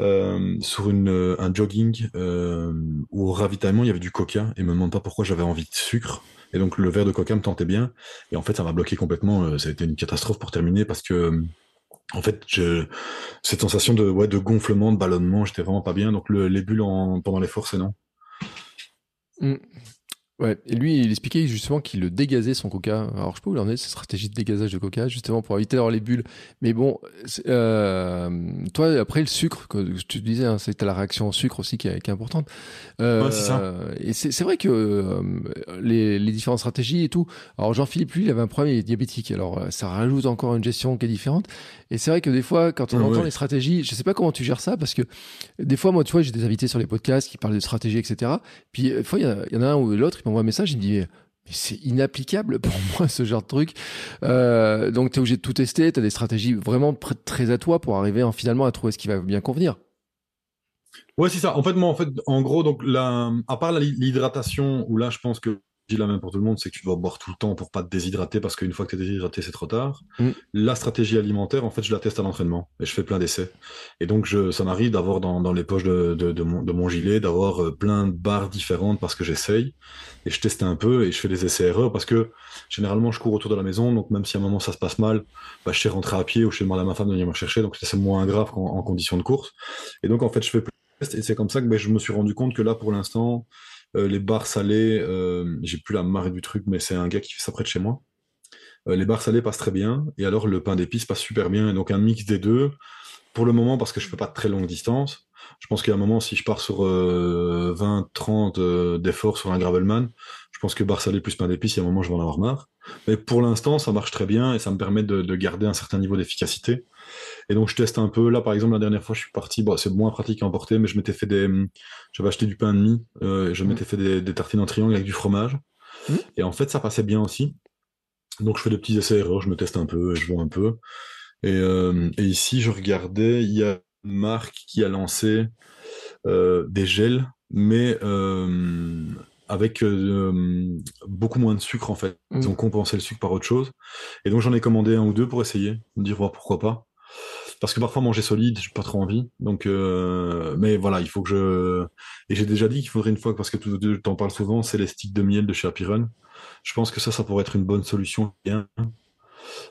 euh, sur une, euh, un jogging euh, où au ravitaillement, il y avait du coca et me demande pas pourquoi j'avais envie de sucre. Et donc le verre de coca me tentait bien. Et en fait, ça m'a bloqué complètement. Euh, ça a été une catastrophe pour terminer parce que en fait, je, cette sensation de, ouais, de gonflement, de ballonnement, j'étais vraiment pas bien. Donc le, les bulles en, pendant l'effort, c'est non. Mm. Ouais, et lui, il expliquait justement qu'il le dégazait son coca. Alors, je sais pas où il en est, cette stratégie de dégazage de coca, justement pour éviter d'avoir les bulles. Mais bon, euh, toi, après le sucre, que tu disais, hein, c'était la réaction au sucre aussi qui est, qui est importante. Euh, ouais, c'est ça. Et c'est vrai que euh, les, les, différentes stratégies et tout. Alors, Jean-Philippe, lui, il avait un problème, il est diabétique. Alors, euh, ça rajoute encore une gestion qui est différente. Et c'est vrai que des fois, quand on ouais, entend ouais. les stratégies, je sais pas comment tu gères ça, parce que des fois, moi, tu vois, j'ai des invités sur les podcasts qui parlent de stratégie, etc. Puis, des fois, il y, y, en a un ou l'autre, un message, il me dit, mais c'est inapplicable pour [laughs] moi, ce genre de truc. Euh, donc, tu es obligé de tout tester, tu as des stratégies vraiment très à toi pour arriver en, finalement à trouver ce qui va bien convenir. Ouais, c'est ça. En fait, moi, en fait, en gros, donc, la, à part l'hydratation, où là, je pense que dis la même pour tout le monde, c'est que tu dois boire tout le temps pour pas te déshydrater parce qu'une fois que tu es déshydraté, c'est trop tard. Mm. La stratégie alimentaire, en fait, je la teste à l'entraînement et je fais plein d'essais. Et donc, je, ça m'arrive d'avoir dans, dans, les poches de, de, de, mon, de mon, gilet, d'avoir euh, plein de barres différentes parce que j'essaye et je teste un peu et je fais des essais-erreurs parce que généralement, je cours autour de la maison. Donc, même si à un moment ça se passe mal, bah, je sais rentrer à pied ou je demande à ma femme de venir me chercher. Donc, c'est moins grave en, en conditions de course. Et donc, en fait, je fais plein de tests et c'est comme ça que bah, je me suis rendu compte que là, pour l'instant, les barres salées, euh, j'ai plus la marque du truc, mais c'est un gars qui fait ça près de chez moi. Euh, les barres salées passent très bien, et alors le pain d'épices passe super bien. Et donc un mix des deux, pour le moment, parce que je fais pas de très longue distance. Je pense qu'à un moment, si je pars sur 20-30 d'efforts sur un gravelman, je pense que barres salées plus pain d'épices, il y a un moment, je vais en avoir marre. Mais pour l'instant, ça marche très bien et ça me permet de garder un certain niveau d'efficacité. Et donc, je teste un peu. Là, par exemple, la dernière fois, je suis parti. Bon, c'est moins pratique à emporter, mais je m'étais fait des. J'avais acheté du pain de mie. Euh, et je m'étais mmh. fait des, des, tartines en triangle avec du fromage. Mmh. Et en fait, ça passait bien aussi. Donc, je fais des petits essais-erreurs. Je me teste un peu et je vois un peu. Et, euh, et, ici, je regardais. Il y a une marque qui a lancé euh, des gels, mais avec euh, beaucoup moins de sucre en fait. Ils ont compensé le sucre par autre chose. Et donc j'en ai commandé un ou deux pour essayer, me dire voir pourquoi pas. Parce que parfois manger solide, j'ai pas trop envie. Donc, euh, mais voilà, il faut que je. Et j'ai déjà dit qu'il faudrait une fois, parce que tu t'en parles souvent, c'est les sticks de miel de chez Happy Run. Je pense que ça, ça pourrait être une bonne solution.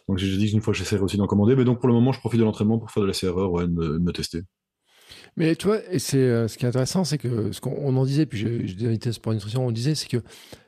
Donc j'ai dit qu'une fois j'essaierai aussi d'en commander. Mais donc pour le moment, je profite de l'entraînement pour faire de l'essai-erreur, ouais, de me, de me tester. Mais tu vois, c'est euh, ce qui est intéressant, c'est que ce qu'on en disait, puis j'ai des pour nutrition, on disait, c'est que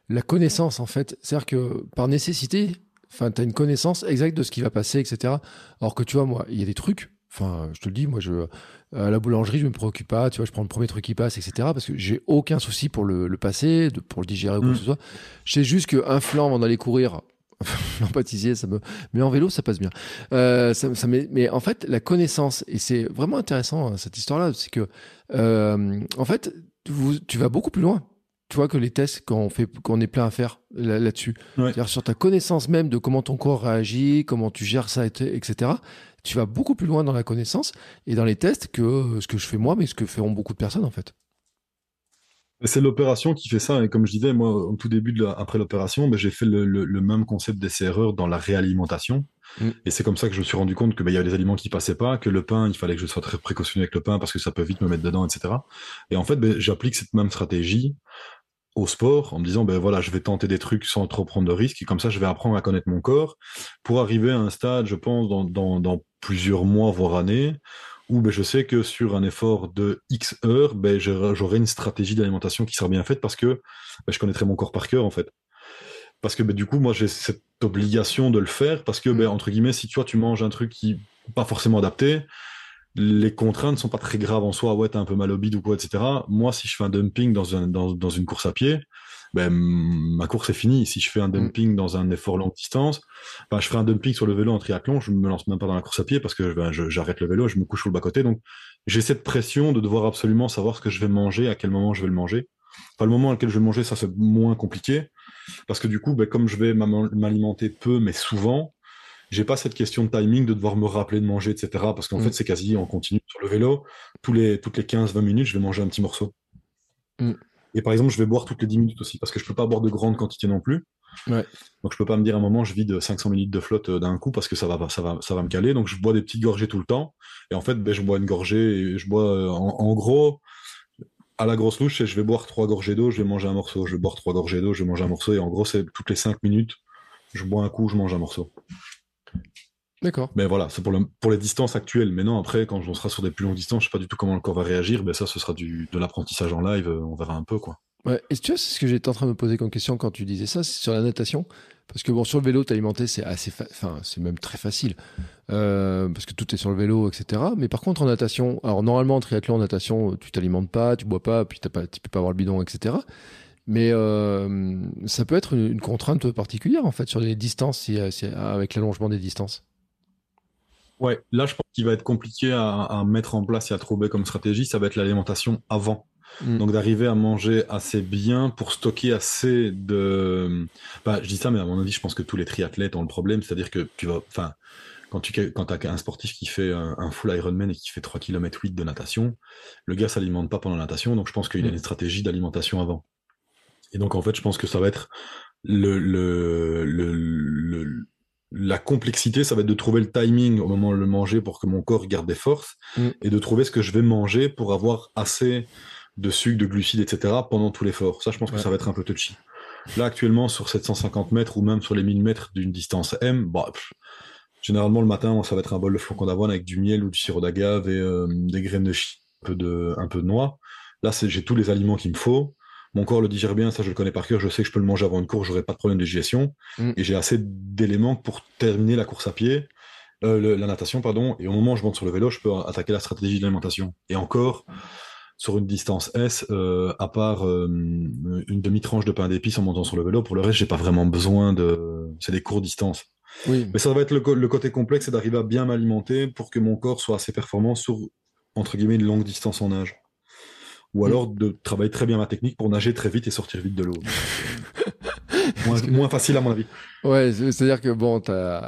la connaissance, en fait, c'est-à-dire que par nécessité, enfin, tu as une connaissance exacte de ce qui va passer, etc. Alors que tu vois, moi, il y a des trucs, enfin, je te le dis, moi, je, à la boulangerie, je me préoccupe pas, tu vois, je prends le premier truc qui passe, etc. Parce que j'ai aucun souci pour le, le passer, de, pour le digérer ou quoi que ce soit. Je sais juste qu'un flanc avant d'aller courir, [laughs] l'empathiser, ça me. Mais en vélo, ça passe bien. Euh, ça. Mais en fait, la connaissance, et c'est vraiment intéressant hein, cette histoire-là, c'est que, euh, en fait, vous, tu vas beaucoup plus loin. Tu vois que les tests quand on fait, quand on est plein à faire là-dessus, là ouais. sur ta connaissance même de comment ton corps réagit, comment tu gères ça, etc. Tu vas beaucoup plus loin dans la connaissance et dans les tests que ce que je fais moi, mais ce que feront beaucoup de personnes en fait. C'est l'opération qui fait ça. Et comme je disais, moi, au tout début, de la, après l'opération, ben, j'ai fait le, le, le, même concept d'essai-erreur dans la réalimentation. Mm. Et c'est comme ça que je me suis rendu compte que ben, y avait des aliments qui passaient pas, que le pain, il fallait que je sois très précautionneux avec le pain parce que ça peut vite me mettre dedans, etc. Et en fait, ben, j'applique cette même stratégie au sport en me disant ben voilà je vais tenter des trucs sans trop prendre de risques et comme ça je vais apprendre à connaître mon corps pour arriver à un stade je pense dans, dans, dans plusieurs mois voire années où ben, je sais que sur un effort de X heures, ben, j'aurai une stratégie d'alimentation qui sera bien faite parce que ben, je connaîtrai mon corps par cœur en fait. Parce que ben, du coup, moi j'ai cette obligation de le faire parce que, ben, entre guillemets, si tu vois, tu manges un truc qui n'est pas forcément adapté, les contraintes ne sont pas très graves en soi. Ouais, t'es un peu mal au bide ou quoi, etc. Moi, si je fais un dumping dans, un, dans, dans une course à pied, ben, ma course est finie. Si je fais un dumping mmh. dans un effort longue distance, ben, je ferai un dumping sur le vélo en triathlon, je me lance même pas dans la course à pied parce que ben, j'arrête le vélo, je me couche sur le bas-côté. Donc, j'ai cette pression de devoir absolument savoir ce que je vais manger, à quel moment je vais le manger. Enfin, le moment à quel je vais le manger, ça c'est moins compliqué parce que du coup, ben, comme je vais m'alimenter peu mais souvent, j'ai pas cette question de timing de devoir me rappeler de manger, etc. Parce qu'en mmh. fait, c'est quasi en continu sur le vélo. Tous les, toutes les 15-20 minutes, je vais manger un petit morceau. Mmh. Et par exemple, je vais boire toutes les 10 minutes aussi, parce que je peux pas boire de grandes quantités non plus. Ouais. Donc je peux pas me dire à un moment, je vide 500 ml de flotte euh, d'un coup, parce que ça va, ça, va, ça va me caler. Donc je bois des petites gorgées tout le temps. Et en fait, ben, je bois une gorgée, et je bois euh, en, en gros, à la grosse louche, je vais boire trois gorgées d'eau, je vais manger un morceau. Je vais boire trois gorgées d'eau, je vais manger un morceau. Et en gros, c'est toutes les 5 minutes, je bois un coup, je mange un morceau. D'accord. Mais voilà, c'est pour, le, pour les distances actuelles. Maintenant, après, quand on sera sur des plus longues distances, je sais pas du tout comment le corps va réagir. Ben ça, ce sera du, de l'apprentissage en live. euh, On verra un peu, quoi. Ouais. Et tu vois, c'est ce que j'étais en train de me poser comme question quand tu disais ça, c'est sur la natation. Parce que bon, sur le vélo, t'alimenter, c'est assez, fa- enfin, c'est même très facile, euh, parce que tout est sur le vélo, etc. Mais par contre, en natation, alors normalement, en triathlon, en natation, tu t'alimentes pas, tu bois pas, puis t'as pas, tu peux pas avoir le bidon, etc. Mais euh, ça peut être une, une contrainte particulière en fait sur les distances, si, si- avec l'allongement des distances. Ouais, là, je pense qu'il va être compliqué à, à mettre en place et à trouver comme stratégie. Ça va être l'alimentation avant. Mm. Donc d'arriver à manger assez bien pour stocker assez de. Bah, je dis ça, mais à mon avis, je pense que tous les triathlètes ont le problème, c'est-à-dire que tu vas, enfin, quand tu quand as un sportif qui fait un, un full Ironman et qui fait 3 km 8 de natation, le gars s'alimente pas pendant la natation, donc je pense qu'il a Mm. une stratégie d'alimentation avant. Et donc en fait, je pense que ça va être le, le, le, le- la complexité, ça va être de trouver le timing au moment de le manger pour que mon corps garde des forces Mm. et de trouver ce que je vais manger pour avoir assez de sucre, de glucides, etc. pendant tout l'effort. Ça, je pense que ça va être un peu touchy. Là, actuellement, sur 750 mètres ou même sur les 1000 mètres d'une distance M, bah, pff, généralement le matin, ça va être un bol de flocons d'avoine avec du miel ou du sirop d'agave et euh, des graines de chia, un peu de, un peu de noix. Là, c'est, j'ai tous les aliments qu'il me faut. Mon corps le digère bien, ça je le connais par cœur. Je sais que je peux le manger avant une course, j'aurai pas de problème de digestion. Mm. Et j'ai assez d'éléments pour terminer la course à pied, euh, le- la natation, pardon. Et au moment où je monte sur le vélo, je peux attaquer la stratégie de l'alimentation. Et encore, sur une distance S, euh, à part euh, une demi-tranche de pain d'épices en montant sur le vélo, pour le reste, j'ai pas vraiment besoin de. C'est des courtes distances. Oui. Mais ça va être le, côté complexe, c'est d'arriver à bien m'alimenter pour que mon corps soit assez performant sur, entre guillemets, une longue distance en nage. Ou Mm. alors de travailler très bien ma technique pour nager très vite et sortir vite de l'eau. [laughs] moins, moins facile à mon avis. Ouais, c'est- c'est-à-dire que bon,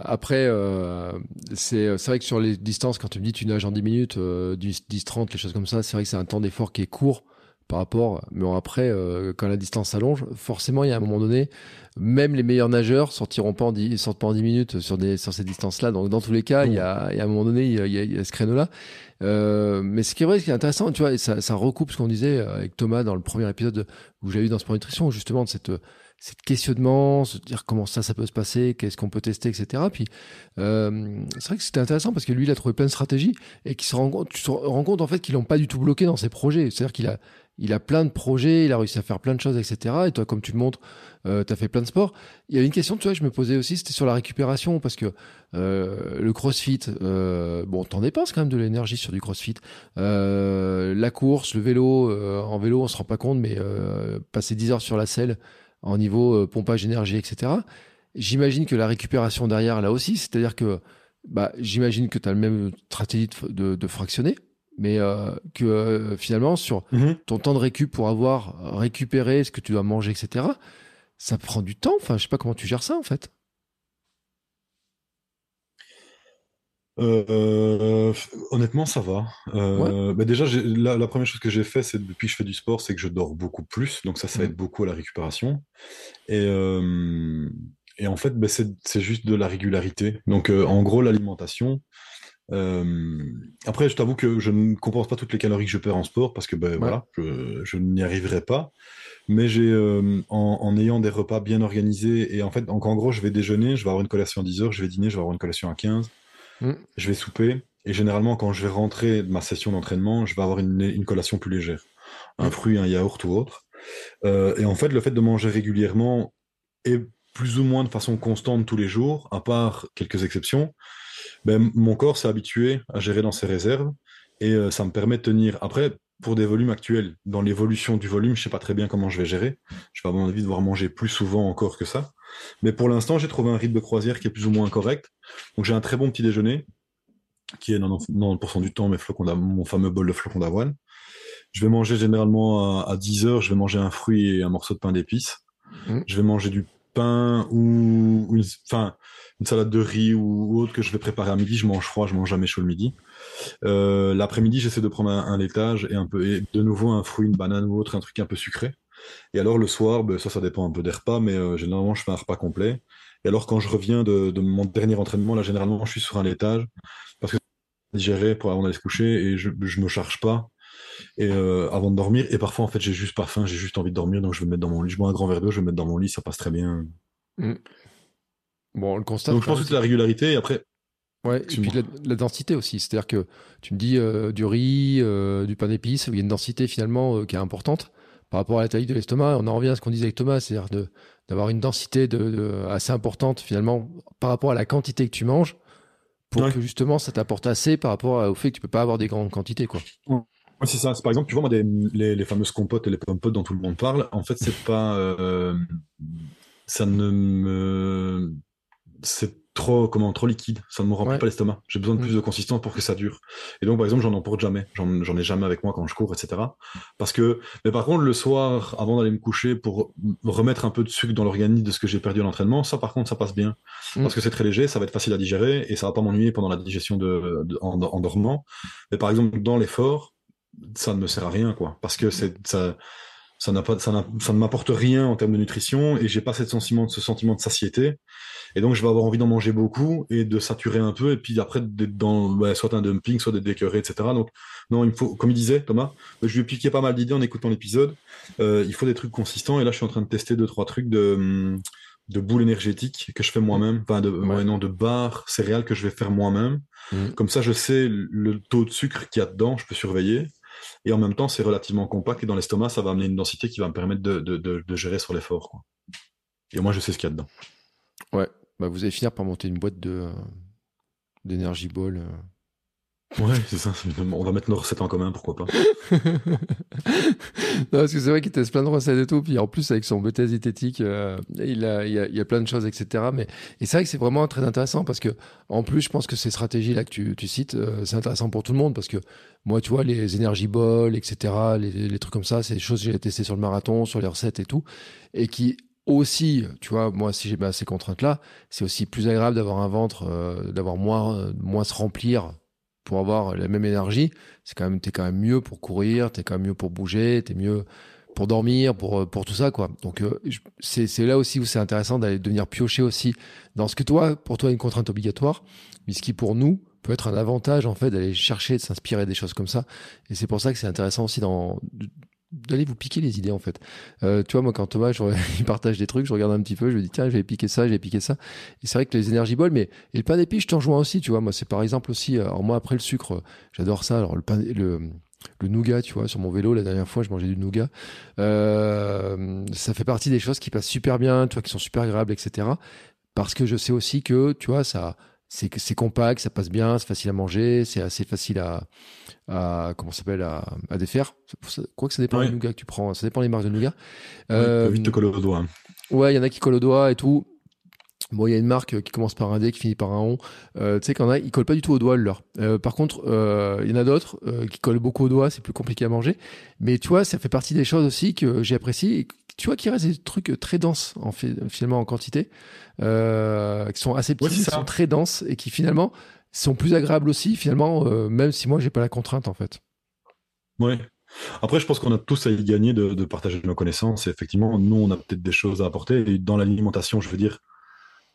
après, euh, c'est c'est vrai que sur les distances, quand tu me dis tu nages en 10 minutes, euh, 10, 10, 30, les choses comme ça, c'est vrai que c'est un temps d'effort qui est court par rapport. Mais après, euh, quand la distance s'allonge, forcément, il y a un moment donné, même les meilleurs nageurs sortiront pas en 10, sortent pas en 10 minutes sur, des, sur ces distances-là. Donc, dans tous les cas, il y a, il y a un moment donné, il y a, il y a- il y a ce créneau-là. Euh, mais ce qui est vrai, ce qui est intéressant, tu vois, et ça, ça recoupe ce qu'on disait avec Thomas dans le premier épisode où j'ai eu dans Sport Nutrition, justement, de cette cette questionnement, se dire comment ça, ça peut se passer, qu'est-ce qu'on peut tester, etc. Puis euh, c'est vrai que c'était intéressant parce que lui, il a trouvé plein de stratégies et qui se rend compte, tu te rends compte en fait qu'ils l'ont pas du tout bloqué dans ses projets. C'est-à-dire qu'il a, il a plein de projets, il a réussi à faire plein de choses, etc. Et toi, comme tu le montres, euh, tu as fait plein de sports. Il y a une question, tu vois, je me posais aussi, c'était sur la récupération parce que euh, le CrossFit, euh, bon, t'en dépenses quand même de l'énergie sur du CrossFit. Euh, la course, le vélo, euh, en vélo, on se rend pas compte, mais passer 10 heures sur la selle en niveau pompage énergie, etc. J'imagine que la récupération derrière, là aussi, c'est-à-dire que bah, j'imagine que tu as le même stratégie de, de fractionner, mais euh, que euh, finalement, sur ton temps de récup pour avoir récupéré ce que tu dois manger, etc., ça prend du temps. Enfin, je sais pas comment tu gères ça, en fait. Euh, honnêtement, ça va. Bah déjà, la, la première chose que j'ai fait, c'est depuis que je fais du sport, c'est que je dors beaucoup plus. Donc ça, ça Mhm. aide beaucoup à la récupération. Et, et en fait, bah, c'est c'est juste de la régularité. Donc euh, en gros, l'alimentation. Euh, après, je t'avoue que je ne compense pas toutes les calories que je perds en sport parce que ben voilà, je, je n'y arriverai pas. Mais j'ai euh, en, en ayant des repas bien organisés et en fait, en gros, je vais déjeuner, je vais avoir une collation à 10 heures, je vais dîner, je vais avoir une collation à 15 je vais souper et généralement quand je vais rentrer de ma session d'entraînement, je vais avoir une, une collation plus légère, un Mm. fruit, un yaourt ou autre. Euh, et en fait, le fait de manger régulièrement et plus ou moins de façon constante tous les jours, à part quelques exceptions, ben, mon corps s'est habitué à gérer dans ses réserves et euh, ça me permet de tenir. Après, pour des volumes actuels, dans l'évolution du volume, je sais pas très bien comment je vais gérer. Je vais avoir envie de devoir manger plus souvent encore que ça. Mais pour l'instant, j'ai trouvé un rythme de croisière qui est plus ou moins correct. Donc j'ai un très bon petit déjeuner, qui est 90%, 90 du temps mes flocons d'avoine- mon fameux bol de flocons d'avoine. Je vais manger généralement à, à 10 heures, je vais manger un fruit et un morceau de pain d'épices. Mhm. Je vais manger du pain ou, une, salade de riz ou, autre que je vais préparer à midi. Je mange froid, je mange jamais chaud le midi. Euh, L'après-midi, j'essaie de prendre un, laitage et un peu, et de nouveau un fruit, une banane ou autre, un truc un peu sucré. Et alors le soir, ben, ça, ça dépend un peu des repas, mais euh, généralement, je fais un repas complet. Et alors quand je reviens de, de mon dernier entraînement, là, généralement, je suis sur un laitage parce que digérer pour avant d'aller se coucher et je, je me charge pas et euh, avant de dormir. Et parfois, en fait, j'ai juste pas faim, j'ai juste envie de dormir, donc je vais me mettre dans mon lit. Je bois un grand verre d'eau, je vais me mettre dans mon lit, ça passe très bien. Mm. Bon, le constat. Donc je pense que c'est la régularité. Et après, Ouais, et puis la, la densité aussi. C'est-à-dire que tu me dis euh, du riz, euh, du pain d'épices, il y a une densité finalement euh, qui est importante par rapport à la taille de l'estomac. On en revient à ce qu'on disait avec Thomas, c'est-à-dire de, d'avoir une densité de, de- assez importante finalement par rapport à la quantité que tu manges pour Ouais. que justement ça t'apporte assez par rapport au fait que tu peux pas avoir des grandes quantités. Quoi. C'est ça. Par exemple, tu vois, moi, des, les, les fameuses compotes et les pompotes dont tout le monde parle, en fait, c'est pas. euh, ça ne me. C'est trop, comment, trop liquide. Ça ne me remplit Ouais. pas l'estomac. J'ai besoin de plus Mm. de consistance pour que ça dure. Et donc, par exemple, j'en emporte jamais. J'en ai jamais avec moi quand je cours, etc. Parce que. Mais par contre, le soir, avant d'aller me coucher, pour me remettre un peu de sucre dans l'organisme de ce que j'ai perdu à l'entraînement, ça, par contre, ça passe bien. Mm. Parce que c'est très léger, ça va être facile à digérer et ça va pas m'ennuyer pendant la digestion de, de- en, en dormant. Mais par exemple, dans l'effort, ça ne me sert à rien, quoi. Parce que c'est, ça, ça n'a pas, ça, ça ne m'apporte rien en termes de nutrition et j'ai pas cette sentiment, ce sentiment de satiété. Et donc, je vais avoir envie d'en manger beaucoup et de saturer un peu et puis après, d'être dans, ouais, soit un dumping, soit d'être écœuré, etc. Donc, non, il me faut, comme il disait, Thomas, je lui ai piqué pas mal d'idées en écoutant l'épisode. Euh, il faut des trucs consistants et là, je suis en train de tester deux, trois trucs de, de boules énergétiques que je fais moi-même, enfin, de, Ouais. ouais, non, de barres céréales que je vais faire moi-même. Mm. Comme ça, je sais le taux de sucre qu'il y a dedans, je peux surveiller. Et en même temps, c'est relativement compact et dans l'estomac, ça va amener une densité qui va me permettre de, gérer sur l'effort. Et moi, je sais ce qu'il y a dedans. Ouais, bah, vous allez finir par monter une boîte de euh, d'énergie ball. Ouais, c'est ça. On va mettre nos recettes en commun, pourquoi pas. [laughs] parce que c'est vrai qu'il teste plein de recettes et tout, puis en plus avec son BTS diététique, euh, il, a, il, a, a plein de choses, etc. Mais et c'est vrai que c'est vraiment très intéressant parce que en plus, je pense que ces stratégies là que tu, tu cites, euh, c'est intéressant pour tout le monde parce que moi, tu vois, les énergie balls, etc., les, trucs comme ça, c'est des choses que j'ai testé sur le marathon, sur les recettes et tout, et qui aussi, tu vois, moi, si j'ai ces contraintes-là, c'est aussi plus agréable d'avoir un ventre, euh, d'avoir moins, euh, moins se remplir pour avoir la même énergie. C'est quand même, t'es quand même mieux pour courir, t'es quand même mieux pour bouger, t'es mieux pour dormir, pour, euh, pour tout ça, quoi. Donc, euh, c'est, c'est là aussi où c'est intéressant d'aller de venir piocher aussi dans ce que toi, pour toi, une contrainte obligatoire, mais ce qui pour nous peut être un avantage, en fait, d'aller chercher, de s'inspirer des choses comme ça. Et c'est pour ça que c'est intéressant aussi dans, d'aller vous piquer les idées en fait. Euh, tu vois, moi quand Thomas je, [laughs] il partage des trucs, je regarde un petit peu, je me dis tiens, j'ai piqué ça, j'ai piqué ça. Et c'est vrai que les énergies balls, mais et le pain d'épices, je t'en rejoins aussi, tu vois. Moi, c'est par exemple aussi, alors moi après le sucre, euh, j'adore ça. Alors le pain, le nougat, tu vois, sur mon vélo la dernière fois, je mangeais du nougat. Euh, ça fait partie des choses qui passent super bien, tu vois, qui sont super agréables, etc. Parce que je sais aussi que, tu vois, ça, c'est c'est compact, ça passe bien, c'est facile à manger, c'est assez facile à, à comment s'appelle à, à défaire. Quoi que ça dépend Ouais. du nougat que tu prends, ça dépend des marques de nougat. Ouais, Euh, vite te coller au doigt. Ouais, il y en a qui collent au doigt et tout. Bon, il y a une marque qui commence par un D, qui finit par un on. Euh, tu sais qu'en a, ils collent pas du tout au doigt le leur. Euh, par contre, euh, il y en a d'autres euh, qui collent beaucoup au doigt, c'est plus compliqué à manger. Mais tu vois, ça fait partie des choses aussi que j'ai apprécié. Tu vois qu'il reste des trucs très denses en fait, finalement en quantité, euh, qui sont assez petits, Ouais, qui sont très denses et qui finalement sont plus agréables aussi finalement, euh, même si moi j'ai pas la contrainte en fait. Ouais. Après, je pense qu'on a tous à y gagner de, de partager nos connaissances. Et effectivement, nous, on a peut-être des choses à apporter. Et dans l'alimentation, je veux dire,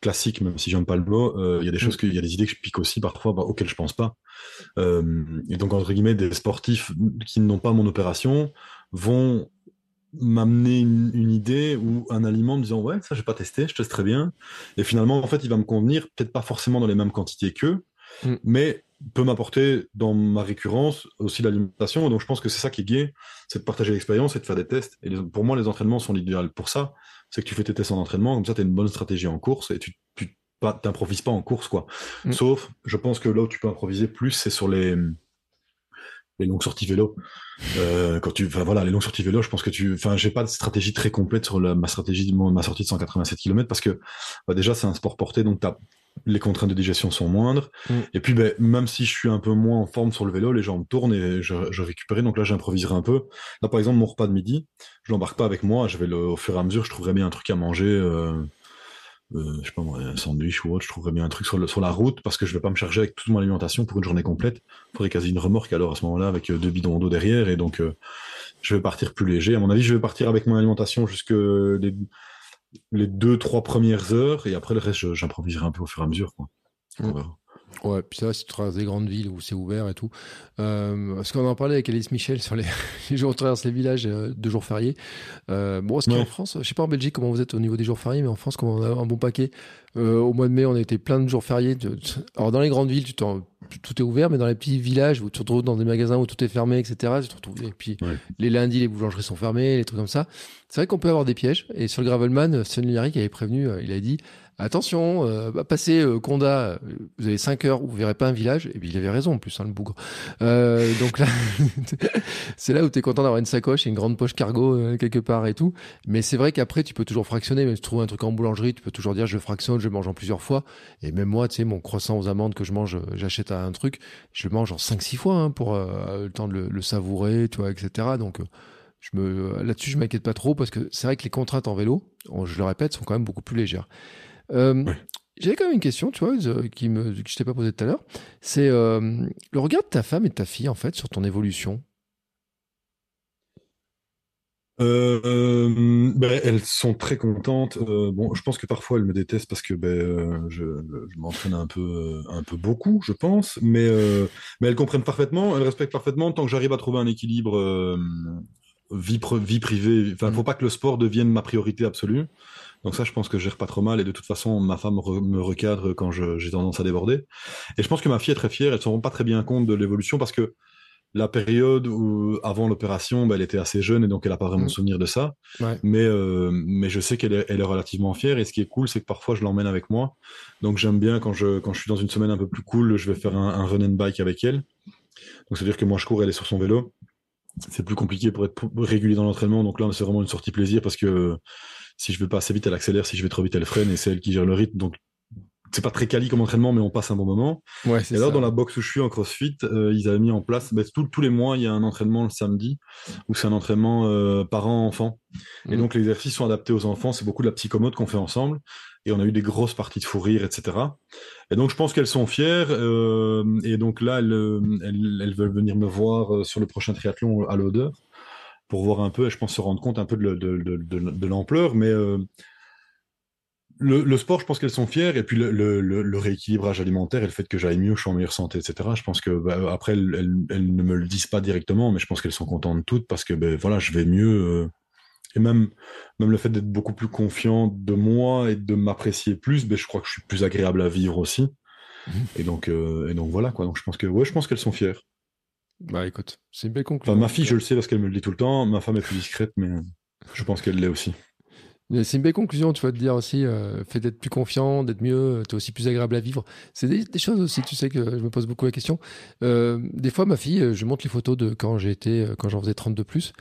classique, même si j'aime pas le mot, euh, il y a des choses, que- il y a des idées que je pique aussi parfois, bah, auxquelles je pense pas. Euh, et donc, entre guillemets, des sportifs qui n'ont pas mon opération vont m'amener une, une idée ou un aliment en me disant, ouais, ça, j'ai pas testé, je teste très bien. Et finalement, en fait, il va me convenir, peut-être pas forcément dans les mêmes quantités qu'eux, Mm. mais peut m'apporter dans ma récurrence aussi l'alimentation. Et donc, je pense que c'est ça qui est gai, c'est de partager l'expérience et de faire des tests. Et les- pour moi, les entraînements sont l'idéal pour ça. C'est que tu fais tes tests en entraînement, comme ça, tu as une bonne stratégie en course et tu t'improvises pas en course, quoi. Mm. Sauf, je pense que là où tu peux improviser plus, c'est sur les, les longues sorties vélo. Euh, quand tu, enfin voilà, les longues sorties vélo, je pense que tu, enfin, j'ai pas de stratégie très complète sur la- ma stratégie de ma sortie de 187 km parce que bah, déjà c'est un sport porté, donc t'as les contraintes de digestion sont moindres. Mm. Et puis, ben, même si je suis un peu moins en forme sur le vélo, les jambes tournent et je, je récupérais. Donc là, j'improviserai un peu. Là, par exemple, mon repas de midi, je l'embarque pas avec moi. Je vais le, au fur et à mesure, je trouverai bien un truc à manger. Euh, euh, je sais pas moi, un sandwich ou autre. Je trouverai bien un truc sur, le, sur la route parce que je vais pas me charger avec toute mon alimentation pour une journée complète. Il faudrait quasi une remorque alors à ce moment-là avec euh, deux bidons d'eau derrière. Et donc, euh, je vais partir plus léger. À mon avis, je vais partir avec mon alimentation jusque les, les deux, trois premières heures, et après le reste, j'improviserai un peu au fur et à mesure. Quoi. Mm. Ouais, puis ça, si tu traverses des grandes villes où c'est ouvert et tout. Euh, parce qu'on en parlait avec Alice Michel sur les, [laughs] jours où on traverse les villages euh, de jours fériés. Euh, bon, ce qui en France, je sais pas en Belgique comment vous êtes au niveau des jours fériés, mais en France, comment on a un bon paquet? Euh, au mois de mai, on a été plein de jours fériés. Alors, dans les grandes villes, tu tout est ouvert, mais dans les petits villages où tu te retrouves dans des magasins où tout est fermé, etc., tu te retrouves, et puis les lundis, les boulangeries sont fermées, les trucs comme ça. C'est vrai qu'on peut avoir des pièges. Et sur le Gravelman, Sven Lyric avait prévenu, il a dit, attention, euh, bah, passez euh, Conda, euh, vous avez 5 heures, vous verrez pas un village. Et puis il avait raison en plus, hein, le bougre. Euh, donc là, [laughs] c'est là où tu es content d'avoir une sacoche et une grande poche cargo quelque part et tout. Mais c'est vrai qu'après, tu peux toujours fractionner. Même si tu trouves un truc en boulangerie, tu peux toujours dire je fractionne, je mange en plusieurs fois. Et même moi, tu sais, mon croissant aux amandes que je mange, j'achète un truc, je le mange en 5-6 fois hein, pour le temps de le, savourer, etc. Donc je me là-dessus, je m'inquiète pas trop parce que c'est vrai que les contraintes en vélo, je le répète, sont quand même beaucoup plus légères. Euh, J'avais quand même une question, tu vois, qui me, que je t'ai pas posée tout à l'heure. C'est euh, le regard de ta femme et de ta fille, en fait, sur ton évolution? Euh, ben, elles sont très contentes. Euh, bon, je pense que parfois elles me détestent parce que ben, euh, je, je m'entraîne un peu, un peu beaucoup, je pense. Mais, mais elles comprennent parfaitement, elles respectent parfaitement tant que j'arrive à trouver un équilibre vie, vie privée. Enfin, faut mm. pas que le sport devienne ma priorité absolue. Donc ça, je pense que je gère pas trop mal. Et de toute façon, ma femme me recadre quand j'ai tendance à déborder. Et je pense que ma fille est très fière. Elle se rend pas très bien compte de l'évolution parce que la période où, avant l'opération, bah, elle était assez jeune et donc elle a pas vraiment mmh. souvenir de ça. Mais, euh, mais je sais qu'elle est, elle est relativement fière. Et ce qui est cool, c'est que parfois je l'emmène avec moi. Donc j'aime bien quand je, quand je suis dans une semaine un peu plus cool, je vais faire un, un run and bike avec elle. Donc ça veut dire que moi je cours, elle est sur son vélo. C'est plus compliqué pour être régulier dans l'entraînement. Donc là, c'est vraiment une sortie plaisir parce que si je vais pas assez vite, elle accélère. Si je vais trop vite, elle freine. Et c'est elle qui gère le rythme. Donc, c'est pas très quali comme entraînement, mais on passe un bon moment. Ouais, et alors, dans la boxe où je suis en CrossFit, euh, ils avaient mis en place, bah, tous les mois, il y a un entraînement le samedi, où c'est un entraînement euh, parent-enfant. Et mhm. donc, les exercices sont adaptés aux enfants. C'est beaucoup de la psychomote qu'on fait ensemble. Et on a eu des grosses parties de fou rire, etc. Et donc, je pense qu'elles sont fières. Euh, et donc là, elles, elles, veulent venir me voir sur le prochain triathlon à l'odeur pour voir un peu, je pense se rendre compte un peu de, de, de, l'ampleur, mais euh, le, le, sport, je pense qu'elles sont fières, et puis le, le, rééquilibrage alimentaire et le fait que j'aille mieux, je suis en meilleure santé, etc. Je pense que bah, après, elles, elles, ne me le disent pas directement, mais je pense qu'elles sont contentes toutes parce que ben, voilà, je vais mieux. Euh, et même, même le fait d'être beaucoup plus confiant de moi et de m'apprécier plus, ben, je crois que je suis plus agréable à vivre aussi. Mmh. Et donc, euh, et donc voilà quoi. Donc je pense que ouais, je pense qu'elles sont fières. Bah écoute, c'est une belle conclusion. ma fille, je le sais parce qu'elle me le dit tout le temps. Ma femme est plus discrète, mais je pense qu'elle l'est aussi. C'est une belle conclusion, tu vois, de dire aussi, euh, fait d'être plus confiant, d'être mieux, t'es aussi plus agréable à vivre. C'est des, choses aussi, tu sais que je me pose beaucoup la question. Euh, des fois, ma fille, je montre les photos de quand j'ai été, quand j'en faisais 32 plus.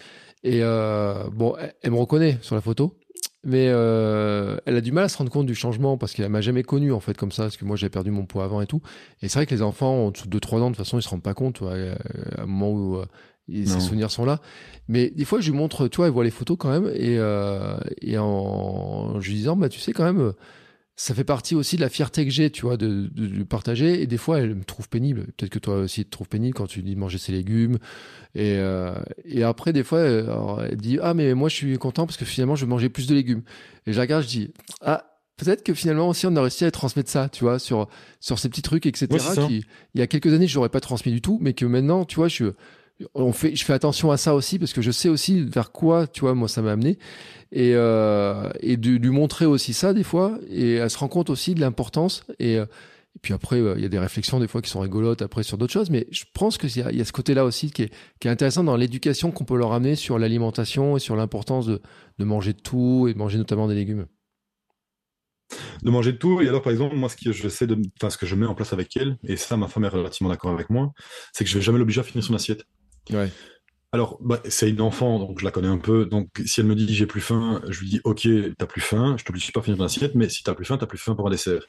Et euh, bon, elle, me reconnaît sur la photo mais euh, elle a du mal à se rendre compte du changement parce qu'elle m'a jamais connu en fait comme ça parce que moi j'ai perdu mon poids avant et tout. Et c'est vrai que les enfants en dessous de 2-3 ans de toute façon ils se rendent pas compte à un moment où euh, ces souvenirs sont là. Mais des fois je lui montre tu vois elle voit les photos quand même et, euh, et en, je lui disant bah tu sais quand même ça fait partie aussi de la fierté que j'ai, tu vois, de, de, partager. Et des fois, elle me trouve pénible. Peut-être que toi aussi, tu te trouves pénible quand tu dis manger ses légumes. Et, euh, et après, des fois, elle, dit Ah, mais moi, je suis content parce que finalement, je vais manger plus de légumes. Et je regarde, je dis Ah, peut-être que finalement aussi, on a réussi à transmettre ça, tu vois, sur, sur ces petits trucs, etc. qui, il y a quelques années, je n'aurais pas transmis du tout, mais que maintenant, tu vois, je je fais attention à ça aussi parce que je sais aussi vers quoi, tu vois, moi ça m'a amené. Et euh, de lui montrer aussi ça des fois. Et elle se rend compte aussi de l'importance. Et, euh, puis après euh, il y a des réflexions des fois qui sont rigolotes après sur d'autres choses. Mais je pense que il y, a ce côté-là aussi qui est, intéressant dans l'éducation qu'on peut leur amener sur l'alimentation et sur l'importance de, manger de tout et de manger notamment des légumes. De manger de tout. Et alors, par exemple, moi, ce que de, ce que je mets en place avec elle, et ça, ma femme est relativement d'accord avec moi, c'est que je vais jamais l'obliger à finir son assiette. Ouais. Alors, bah, c'est une enfant, donc je la connais un peu. Donc, si elle me dit j'ai plus faim, je lui dis ok, t'as plus faim, je t'oblige pas à finir ton assiette, mais si t'as plus faim, t'as plus faim pour un dessert.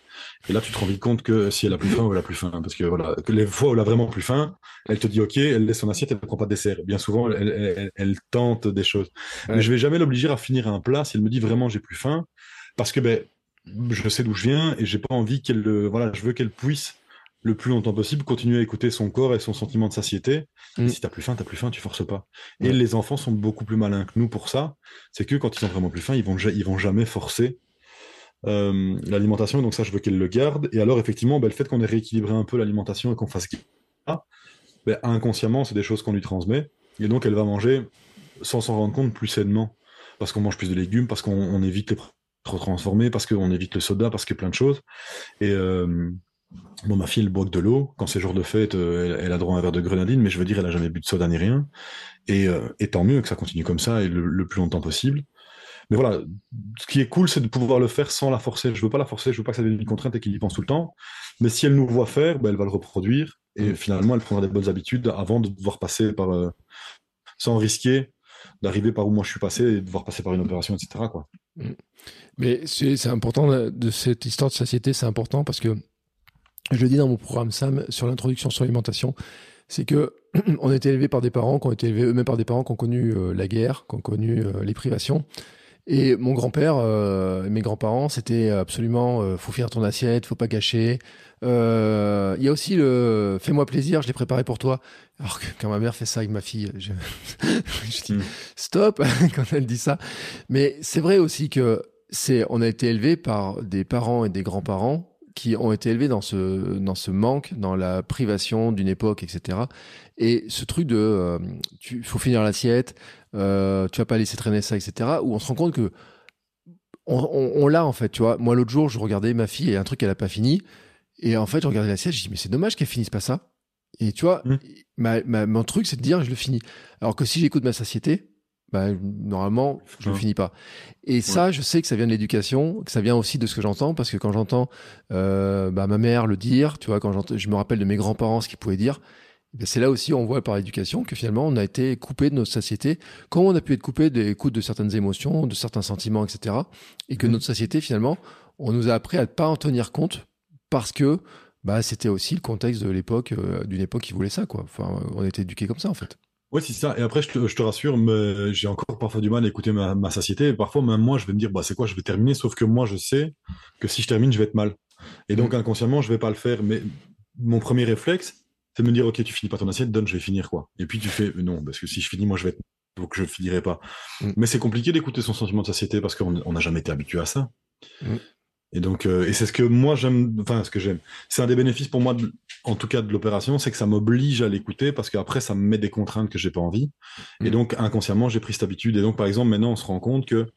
Et là, tu te rends vite compte que si elle a plus faim elle a plus faim, parce que voilà, que les fois où elle a vraiment plus faim, elle te dit ok, elle laisse son assiette, elle ne prend pas de dessert. Bien souvent, elle, tente des choses. Mais je vais jamais l'obliger à finir un plat si elle me dit vraiment j'ai plus faim, parce que ben je sais d'où je viens et j'ai pas envie qu'elle, voilà, je veux qu'elle puisse le plus longtemps possible, continuer à écouter son corps et son sentiment de satiété. Mm. Si t'as plus faim, t'as plus faim, tu forces pas. Et les enfants sont beaucoup plus malins que nous pour ça. C'est que quand ils ont vraiment plus faim, ils vont, ils vont jamais forcer euh, l'alimentation. Donc ça, je veux qu'elle le garde. Et alors, effectivement, ben, le fait qu'on ait rééquilibré un peu l'alimentation et qu'on fasse ça, ben, inconsciemment, c'est des choses qu'on lui transmet. Et donc, elle va manger sans s'en rendre compte plus sainement. Parce qu'on mange plus de légumes, parce qu'on on évite les trop transformés, parce qu'on évite le soda, parce qu'il y a plein de choses. Et euh, bon, ma fille, elle boit que de l'eau. Quand c'est jour de fête, euh, elle, elle a droit à un verre de grenadine, mais je veux dire, elle a jamais bu de soda ni rien. Et, euh, et tant mieux que ça continue comme ça et le, le plus longtemps possible. Mais voilà, ce qui est cool, c'est de pouvoir le faire sans la forcer. Je veux pas la forcer, je veux pas que ça devienne une contrainte et qu'il y pense tout le temps. Mais si elle nous voit faire, ben, elle va le reproduire. Et Mm. finalement, elle prendra des bonnes habitudes avant de devoir passer par... euh, sans risquer d'arriver par où moi je suis passé et de devoir passer par une opération, etc. Quoi. Mais c'est important de, de cette histoire de satiété, c'est important parce que je le dis dans mon programme Sam sur l'introduction sur l'alimentation, c'est que [clears throat] on a été élevé par des parents qui ont été élevés eux-mêmes par des parents qui ont connu euh, la guerre, qui ont connu euh, les privations. Et mon grand-père, euh, et mes grands-parents, c'était absolument euh, faut finir ton assiette, faut pas gâcher. Euh, Il y a aussi le fais-moi plaisir, je l'ai préparé pour toi. Alors que quand ma mère fait ça avec ma fille, je, [laughs] je dis Mm. stop [laughs] quand elle dit ça. Mais c'est vrai aussi que c'est on a été élevé par des parents et des grands-parents qui ont été élevés dans ce dans ce manque, dans la privation d'une époque, etc. Et ce truc de euh, tu faut finir l'assiette, euh, tu vas pas laisser traîner ça, etc. Où on se rend compte que on, on, on l'a en fait, tu vois. Moi l'autre jour, je regardais ma fille et un truc qu'elle a pas fini, et en fait je regardais l'assiette, je dis mais c'est dommage qu'elle finisse pas ça. Et tu vois, Mm. ma, ma- mon truc c'est de dire je le finis. Alors que si j'écoute ma satiété, bah, normalement je le Ouais. finis pas. Et ça, je sais que ça vient de l'éducation, que ça vient aussi de ce que j'entends, parce que quand j'entends euh, bah, ma mère le dire, tu vois, quand je me rappelle de mes grands-parents ce qu'ils pouvaient dire, ben, c'est là aussi on voit par l'éducation que finalement on a été coupé de notre satiété, comme on a pu être coupé de l'écoute de certaines émotions, de certains sentiments, etc. Et que Mhm. notre société finalement, on nous a appris à ne pas en tenir compte parce que bah, c'était aussi le contexte de l'époque, euh, d'une époque qui voulait ça, quoi. Enfin, on été éduqués comme ça en fait. Oui, c'est ça. Et après, je te, je te rassure, mais j'ai encore parfois du mal à écouter ma, ma satiété. Et parfois, même moi, je vais me dire, bah, c'est quoi, je vais terminer. Sauf que moi, je sais que si je termine, je vais être mal. Et donc, inconsciemment, je vais pas le faire. Mais mon premier réflexe, c'est de me dire, OK, tu finis pas ton assiette, donne, je vais finir, quoi. Et puis, tu fais, non, parce que si je finis, moi, je vais être, donc je finirai pas. Mm. Mais c'est compliqué d'écouter son sentiment de satiété parce qu'on on n'a jamais été habitué à ça. Mm. Et donc, euh, et c'est ce que moi j'aime, enfin, ce que j'aime. C'est un des bénéfices pour moi, de- en tout cas de l'opération, c'est que ça m'oblige à l'écouter parce qu'après, ça me met des contraintes que j'ai pas envie. Et Mm. donc, inconsciemment, j'ai pris cette habitude. Et donc, par exemple, maintenant, on se rend compte que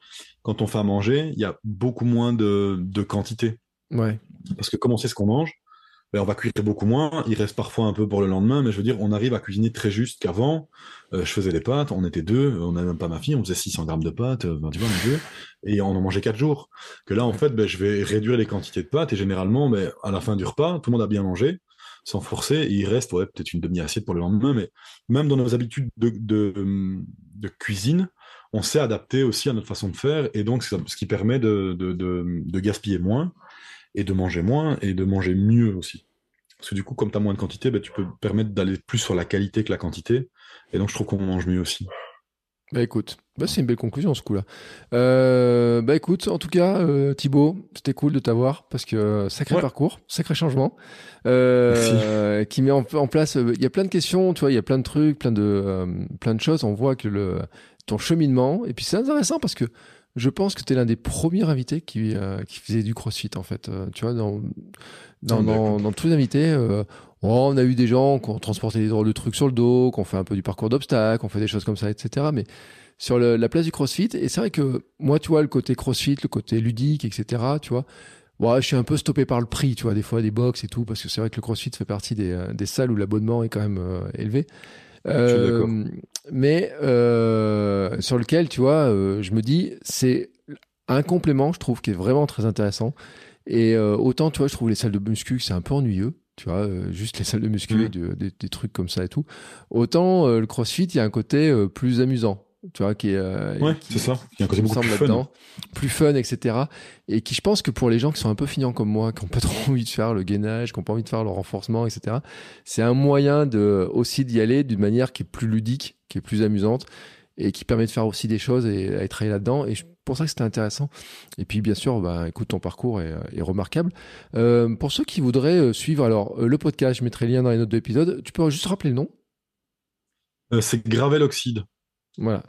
quand on fait à manger, il y a beaucoup moins de, de quantité. Ouais. Parce que comme on sait ce qu'on mange, ben, on va cuire beaucoup moins. Il reste parfois un peu pour le lendemain, mais je veux dire, on arrive à cuisiner très juste qu'avant. Euh, je faisais des pâtes, on était deux, on n'avait même pas ma fille, on faisait 600 grammes de pâtes, euh, ben, tu vois, mon Dieu, et on en mangeait quatre jours. Que là, en fait, ben, je vais réduire les quantités de pâtes, et généralement, ben, à la fin du repas, tout le monde a bien mangé, sans forcer, et il reste ouais, peut-être une demi-assiette pour le lendemain, mais même dans nos habitudes de, de, de cuisine, on s'est adapté aussi à notre façon de faire, et donc c'est ce qui permet de gaspiller moins, et de manger moins, et de manger mieux aussi. Parce que du coup, comme tu as moins de quantité, ben, tu peux permettre d'aller plus sur la qualité que la quantité, et donc je trouve qu'on mange mieux aussi. Bah écoute, bah c'est une belle conclusion ce coup-là. Euh, bah écoute, en tout cas, euh, Thibaut, c'était cool de t'avoir parce que euh, sacré Ouais. parcours, sacré changement, euh, [laughs] qui met en, en place. euh, Il y a plein de questions, tu vois, il y a plein de trucs, plein de euh, plein de choses. On voit que le ton cheminement et puis c'est intéressant parce que je pense que tu es l'un des premiers invités qui euh, qui faisait du CrossFit en fait. Euh, tu vois, dans dans, Ah, dans, écoute. dans tous les invités. euh, oh, on a eu des gens qui ont transporté des drôles de trucs sur le dos, qui ont fait un peu du parcours d'obstacles, qui ont fait des choses comme ça, etc. Mais sur le- la place du CrossFit, et c'est vrai que moi, tu vois, le côté CrossFit, le côté ludique, etc., tu vois, ouais, je suis un peu stoppé par le prix, tu vois, des fois, des box et tout, parce que c'est vrai que le CrossFit fait partie des, euh, des salles où l'abonnement est quand même euh, élevé. D'accord. mais euh, sur lequel, tu vois, euh, je me dis, c'est un complément, je trouve, qui est vraiment très intéressant. Et euh, autant, tu vois, je trouve les salles de muscu, c'est un peu ennuyeux. Tu vois, euh, juste les [laughs] salles de muscu, Mm. et de- des, des trucs comme ça et tout. Autant euh, le CrossFit, il y a un côté euh, plus amusant. Tu vois, qui est. euh, Ouais, qui- ça. A un côté beaucoup plus fun. plus fun, etc. Et qui, je pense que pour les gens qui sont un peu fignants comme moi, qui n'ont pas trop [laughs] envie de faire le gainage, qui n'ont pas envie de faire le renforcement, etc., c'est un moyen de aussi d'y aller d'une manière qui est plus ludique, qui est plus amusante. et qui permet de faire aussi des choses et à travailler là-dedans. Et pour ça que c'était intéressant. Et puis, bien sûr, bah, écoute, ton parcours est, est remarquable. Euh, pour ceux qui voudraient suivre alors le podcast, je mettrai le lien dans les notes de l'épisode. Tu peux juste rappeler le nom? C'est Gravel Oxide. Voilà.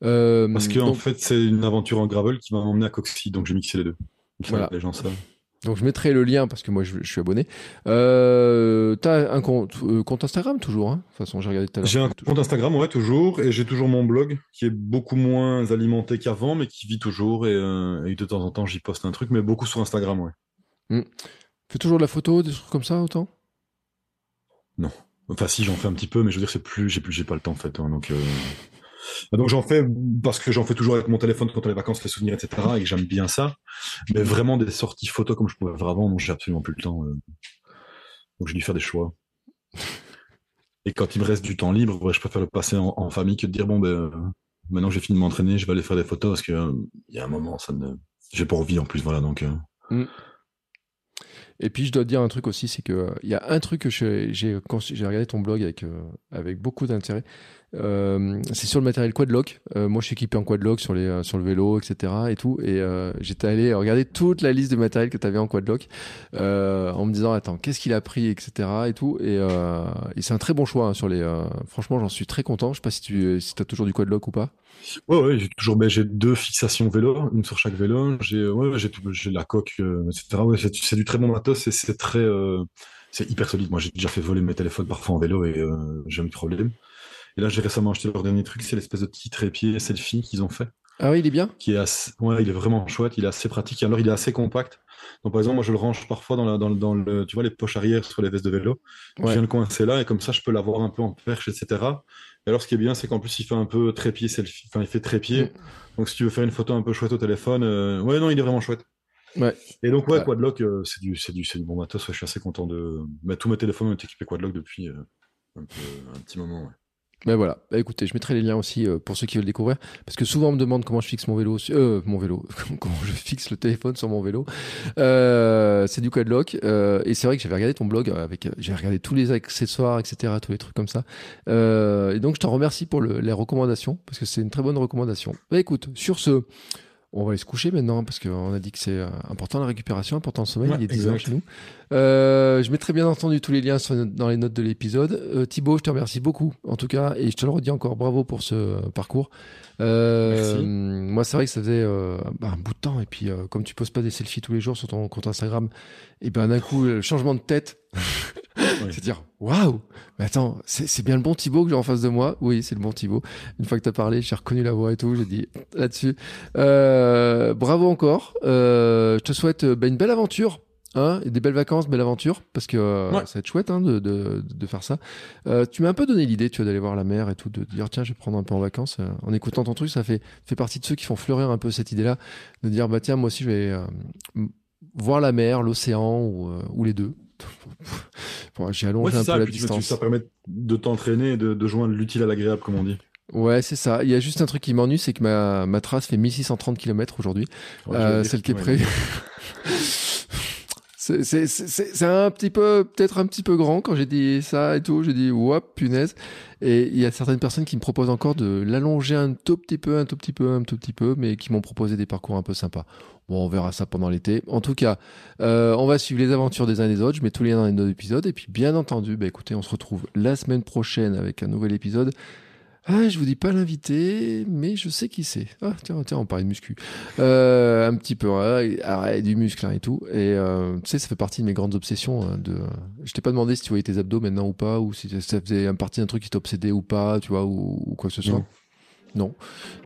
Parce que en fait, c'est une aventure en gravel qui m'a emmené à Coxide, donc j'ai mixé les deux. Voilà. Les gens savent. Donc je mettrai le lien parce que moi je, suis abonné. Euh, T'as un compte, euh, compte, Instagram toujours, hein? De toute façon, j'ai regardé tout à l'heure. J'ai un compte Instagram, ouais, toujours, et j'ai toujours mon blog qui est beaucoup moins alimenté qu'avant, mais qui vit toujours. Et, euh, de temps en temps, j'y poste un truc, mais beaucoup sur Instagram, ouais. Mmh. Fais toujours de la photo, des trucs comme ça, autant? Non. Enfin, si, j'en fais un petit peu, mais je veux dire, c'est plus, j'ai plus, j'ai pas le temps en fait. Hein, donc. Donc j'en fais parce que j'en fais toujours avec mon téléphone quand on est vacances, les souvenirs, etc. Et que j'aime bien ça. Mais vraiment des sorties photos comme je pouvais faire avant, j'ai absolument plus le temps. Euh. Donc j'ai dû faire des choix. [laughs] Et quand il me reste du temps libre, je préfère le passer en, famille que de dire bon ben euh, maintenant que j'ai fini de m'entraîner, je vais aller faire des photos parce que euh, il y a un moment ça ne j'ai pas envie en plus voilà donc. Mm. Et puis je dois te dire un truc aussi, c'est que il y a un truc que j'ai j'ai regardé ton blog avec avec beaucoup d'intérêt. Euh, c'est sur le matériel quadlock. Euh, moi, je suis équipé en quadlock sur les euh, sur le vélo, etc. et tout. Et euh, j'étais allé regarder toute la liste de matériel que tu avais en quadlock en me disant attends qu'est-ce qu'il a pris, etc. et tout. Et, c'est un très bon choix hein, sur les. franchement, j'en suis très content. Je sais pas si tu si as toujours du quadlock ou pas. Ouais, ouais, j'ai toujours ben, j'ai deux fixations vélo, une sur chaque vélo. J'ai ouais, la coque, etc. C'est du très bon matos et c'est très c'est hyper solide. Moi, j'ai déjà fait voler mes téléphones parfois en vélo et j'ai eu de problème. Et là, j'ai récemment acheté leur dernier truc, c'est l'espèce de petit trépied selfie qu'ils ont fait. Ah oui, il est bien qui est Ouais, il est vraiment chouette, il est assez pratique. Alors, il est assez compact. Donc, par exemple, moi, je le range parfois dans, la, dans, dans le, tu vois, les poches arrière sur les vestes de vélo. Je viens le coincer là, et comme ça, je peux l'avoir un peu en perche, etc. Et alors, ce qui est bien, c'est qu'en plus, il fait un peu trépied selfie. Enfin, il fait trépied. Mm. Donc, si tu veux faire une photo un peu chouette au téléphone, euh, ouais, non, il est vraiment chouette. Ouais. Et donc, ouais, Quadlock, euh, c'est du, du, du bon matos. je suis assez content de. Mais tous mes téléphones ont été équipés Quadlock depuis euh, un, peu, un petit moment. Ben voilà, bah écoutez, je mettrai les liens aussi euh, pour ceux qui veulent découvrir, parce que souvent on me demande comment je fixe mon vélo, euh, mon vélo, [laughs] comment je fixe le téléphone sur mon vélo. Euh, c'est du quadlock, euh, et c'est vrai que j'avais regardé ton blog avec, j'ai regardé tous les accessoires, etc., tous les trucs comme ça. Euh, et donc je t'en remercie pour le, les recommandations, parce que c'est une très bonne recommandation. Bah écoute, sur ce, on va aller se coucher maintenant parce qu'on a dit que c'est euh, important la récupération, important le sommeil. il est 10 heures chez nous. Euh, je mettrai bien entendu tous les liens dans les notes de l'épisode. Euh, Thibaut, je te remercie beaucoup en tout cas et je te le redis encore bravo pour ce parcours. Euh, moi, c'est vrai que ça faisait bah, un bout de temps et puis comme tu poses pas des selfies tous les jours sur ton compte Instagram, et ben d'un coup le changement de tête. [laughs] C'est dire waouh, mais attends, c'est bien le bon Thibaut que j'ai en face de moi. Oui, c'est le bon Thibaut. Une fois que tu as parlé, j'ai reconnu la voix et tout. J'ai dit là-dessus. Euh, bravo encore. Euh, je te souhaite bah, une belle aventure. Hein, et des belles vacances, belle aventure, parce que euh, ça va être chouette hein, de, de, de, faire ça. Euh, tu m'as un peu donné l'idée, tu vois, d'aller voir la mer et tout, de dire tiens, je vais prendre un peu en vacances. Euh, en écoutant ton truc, ça fait fait partie de ceux qui font fleurir un peu cette idée-là, de dire bah tiens, moi aussi, je vais voir la mer, l'océan ou, ou les deux. [laughs] j'ai allongé un peu la distance. ça permet de t'entraîner et de, joindre l'utile à l'agréable, comme on dit. Ouais, c'est ça. Il y a juste un truc qui m'ennuie, c'est que ma, ma trace fait 1630 km aujourd'hui. Euh, celle qui est prévue. [laughs] c'est un petit peu, peut-être un petit peu grand quand j'ai dit ça et tout. J'ai dit, wop, punaise. Et il y a certaines personnes qui me proposent encore de l'allonger un tout petit peu, un tout petit peu, un tout petit peu, mais qui m'ont proposé des parcours un peu sympas. Bon, on verra ça pendant l'été. En tout cas, euh, on va suivre les aventures des uns et des autres. Je mets tous les liens dans les notes d'épisode. Et puis, bien entendu, bah, écoutez, on se retrouve la semaine prochaine avec un nouvel épisode. Ah, je vous dis pas l'invité, mais je sais qui c'est. Ah, tiens, tiens, on parlait de muscu. Euh, un petit peu, du muscle hein, et tout. Et euh, tu sais, ça fait partie de mes grandes obsessions. Hein, de, je t'ai pas demandé si tu voyais tes abdos maintenant ou pas, ou si ça faisait partie d'un truc qui t'obsédait ou pas, tu vois, ou, quoi que ce soit. Non.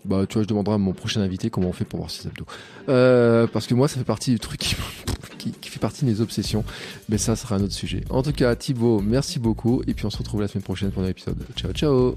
Bah, tu vois, je demanderai à mon prochain invité comment on fait pour voir ses abdos. Euh, parce que moi, ça fait partie du truc [laughs] qui, qui, fait partie de mes obsessions. Mais ça sera un autre sujet. En tout cas, Thibaut, merci beaucoup. Et puis, on se retrouve la semaine prochaine pour un épisode. Ciao, ciao.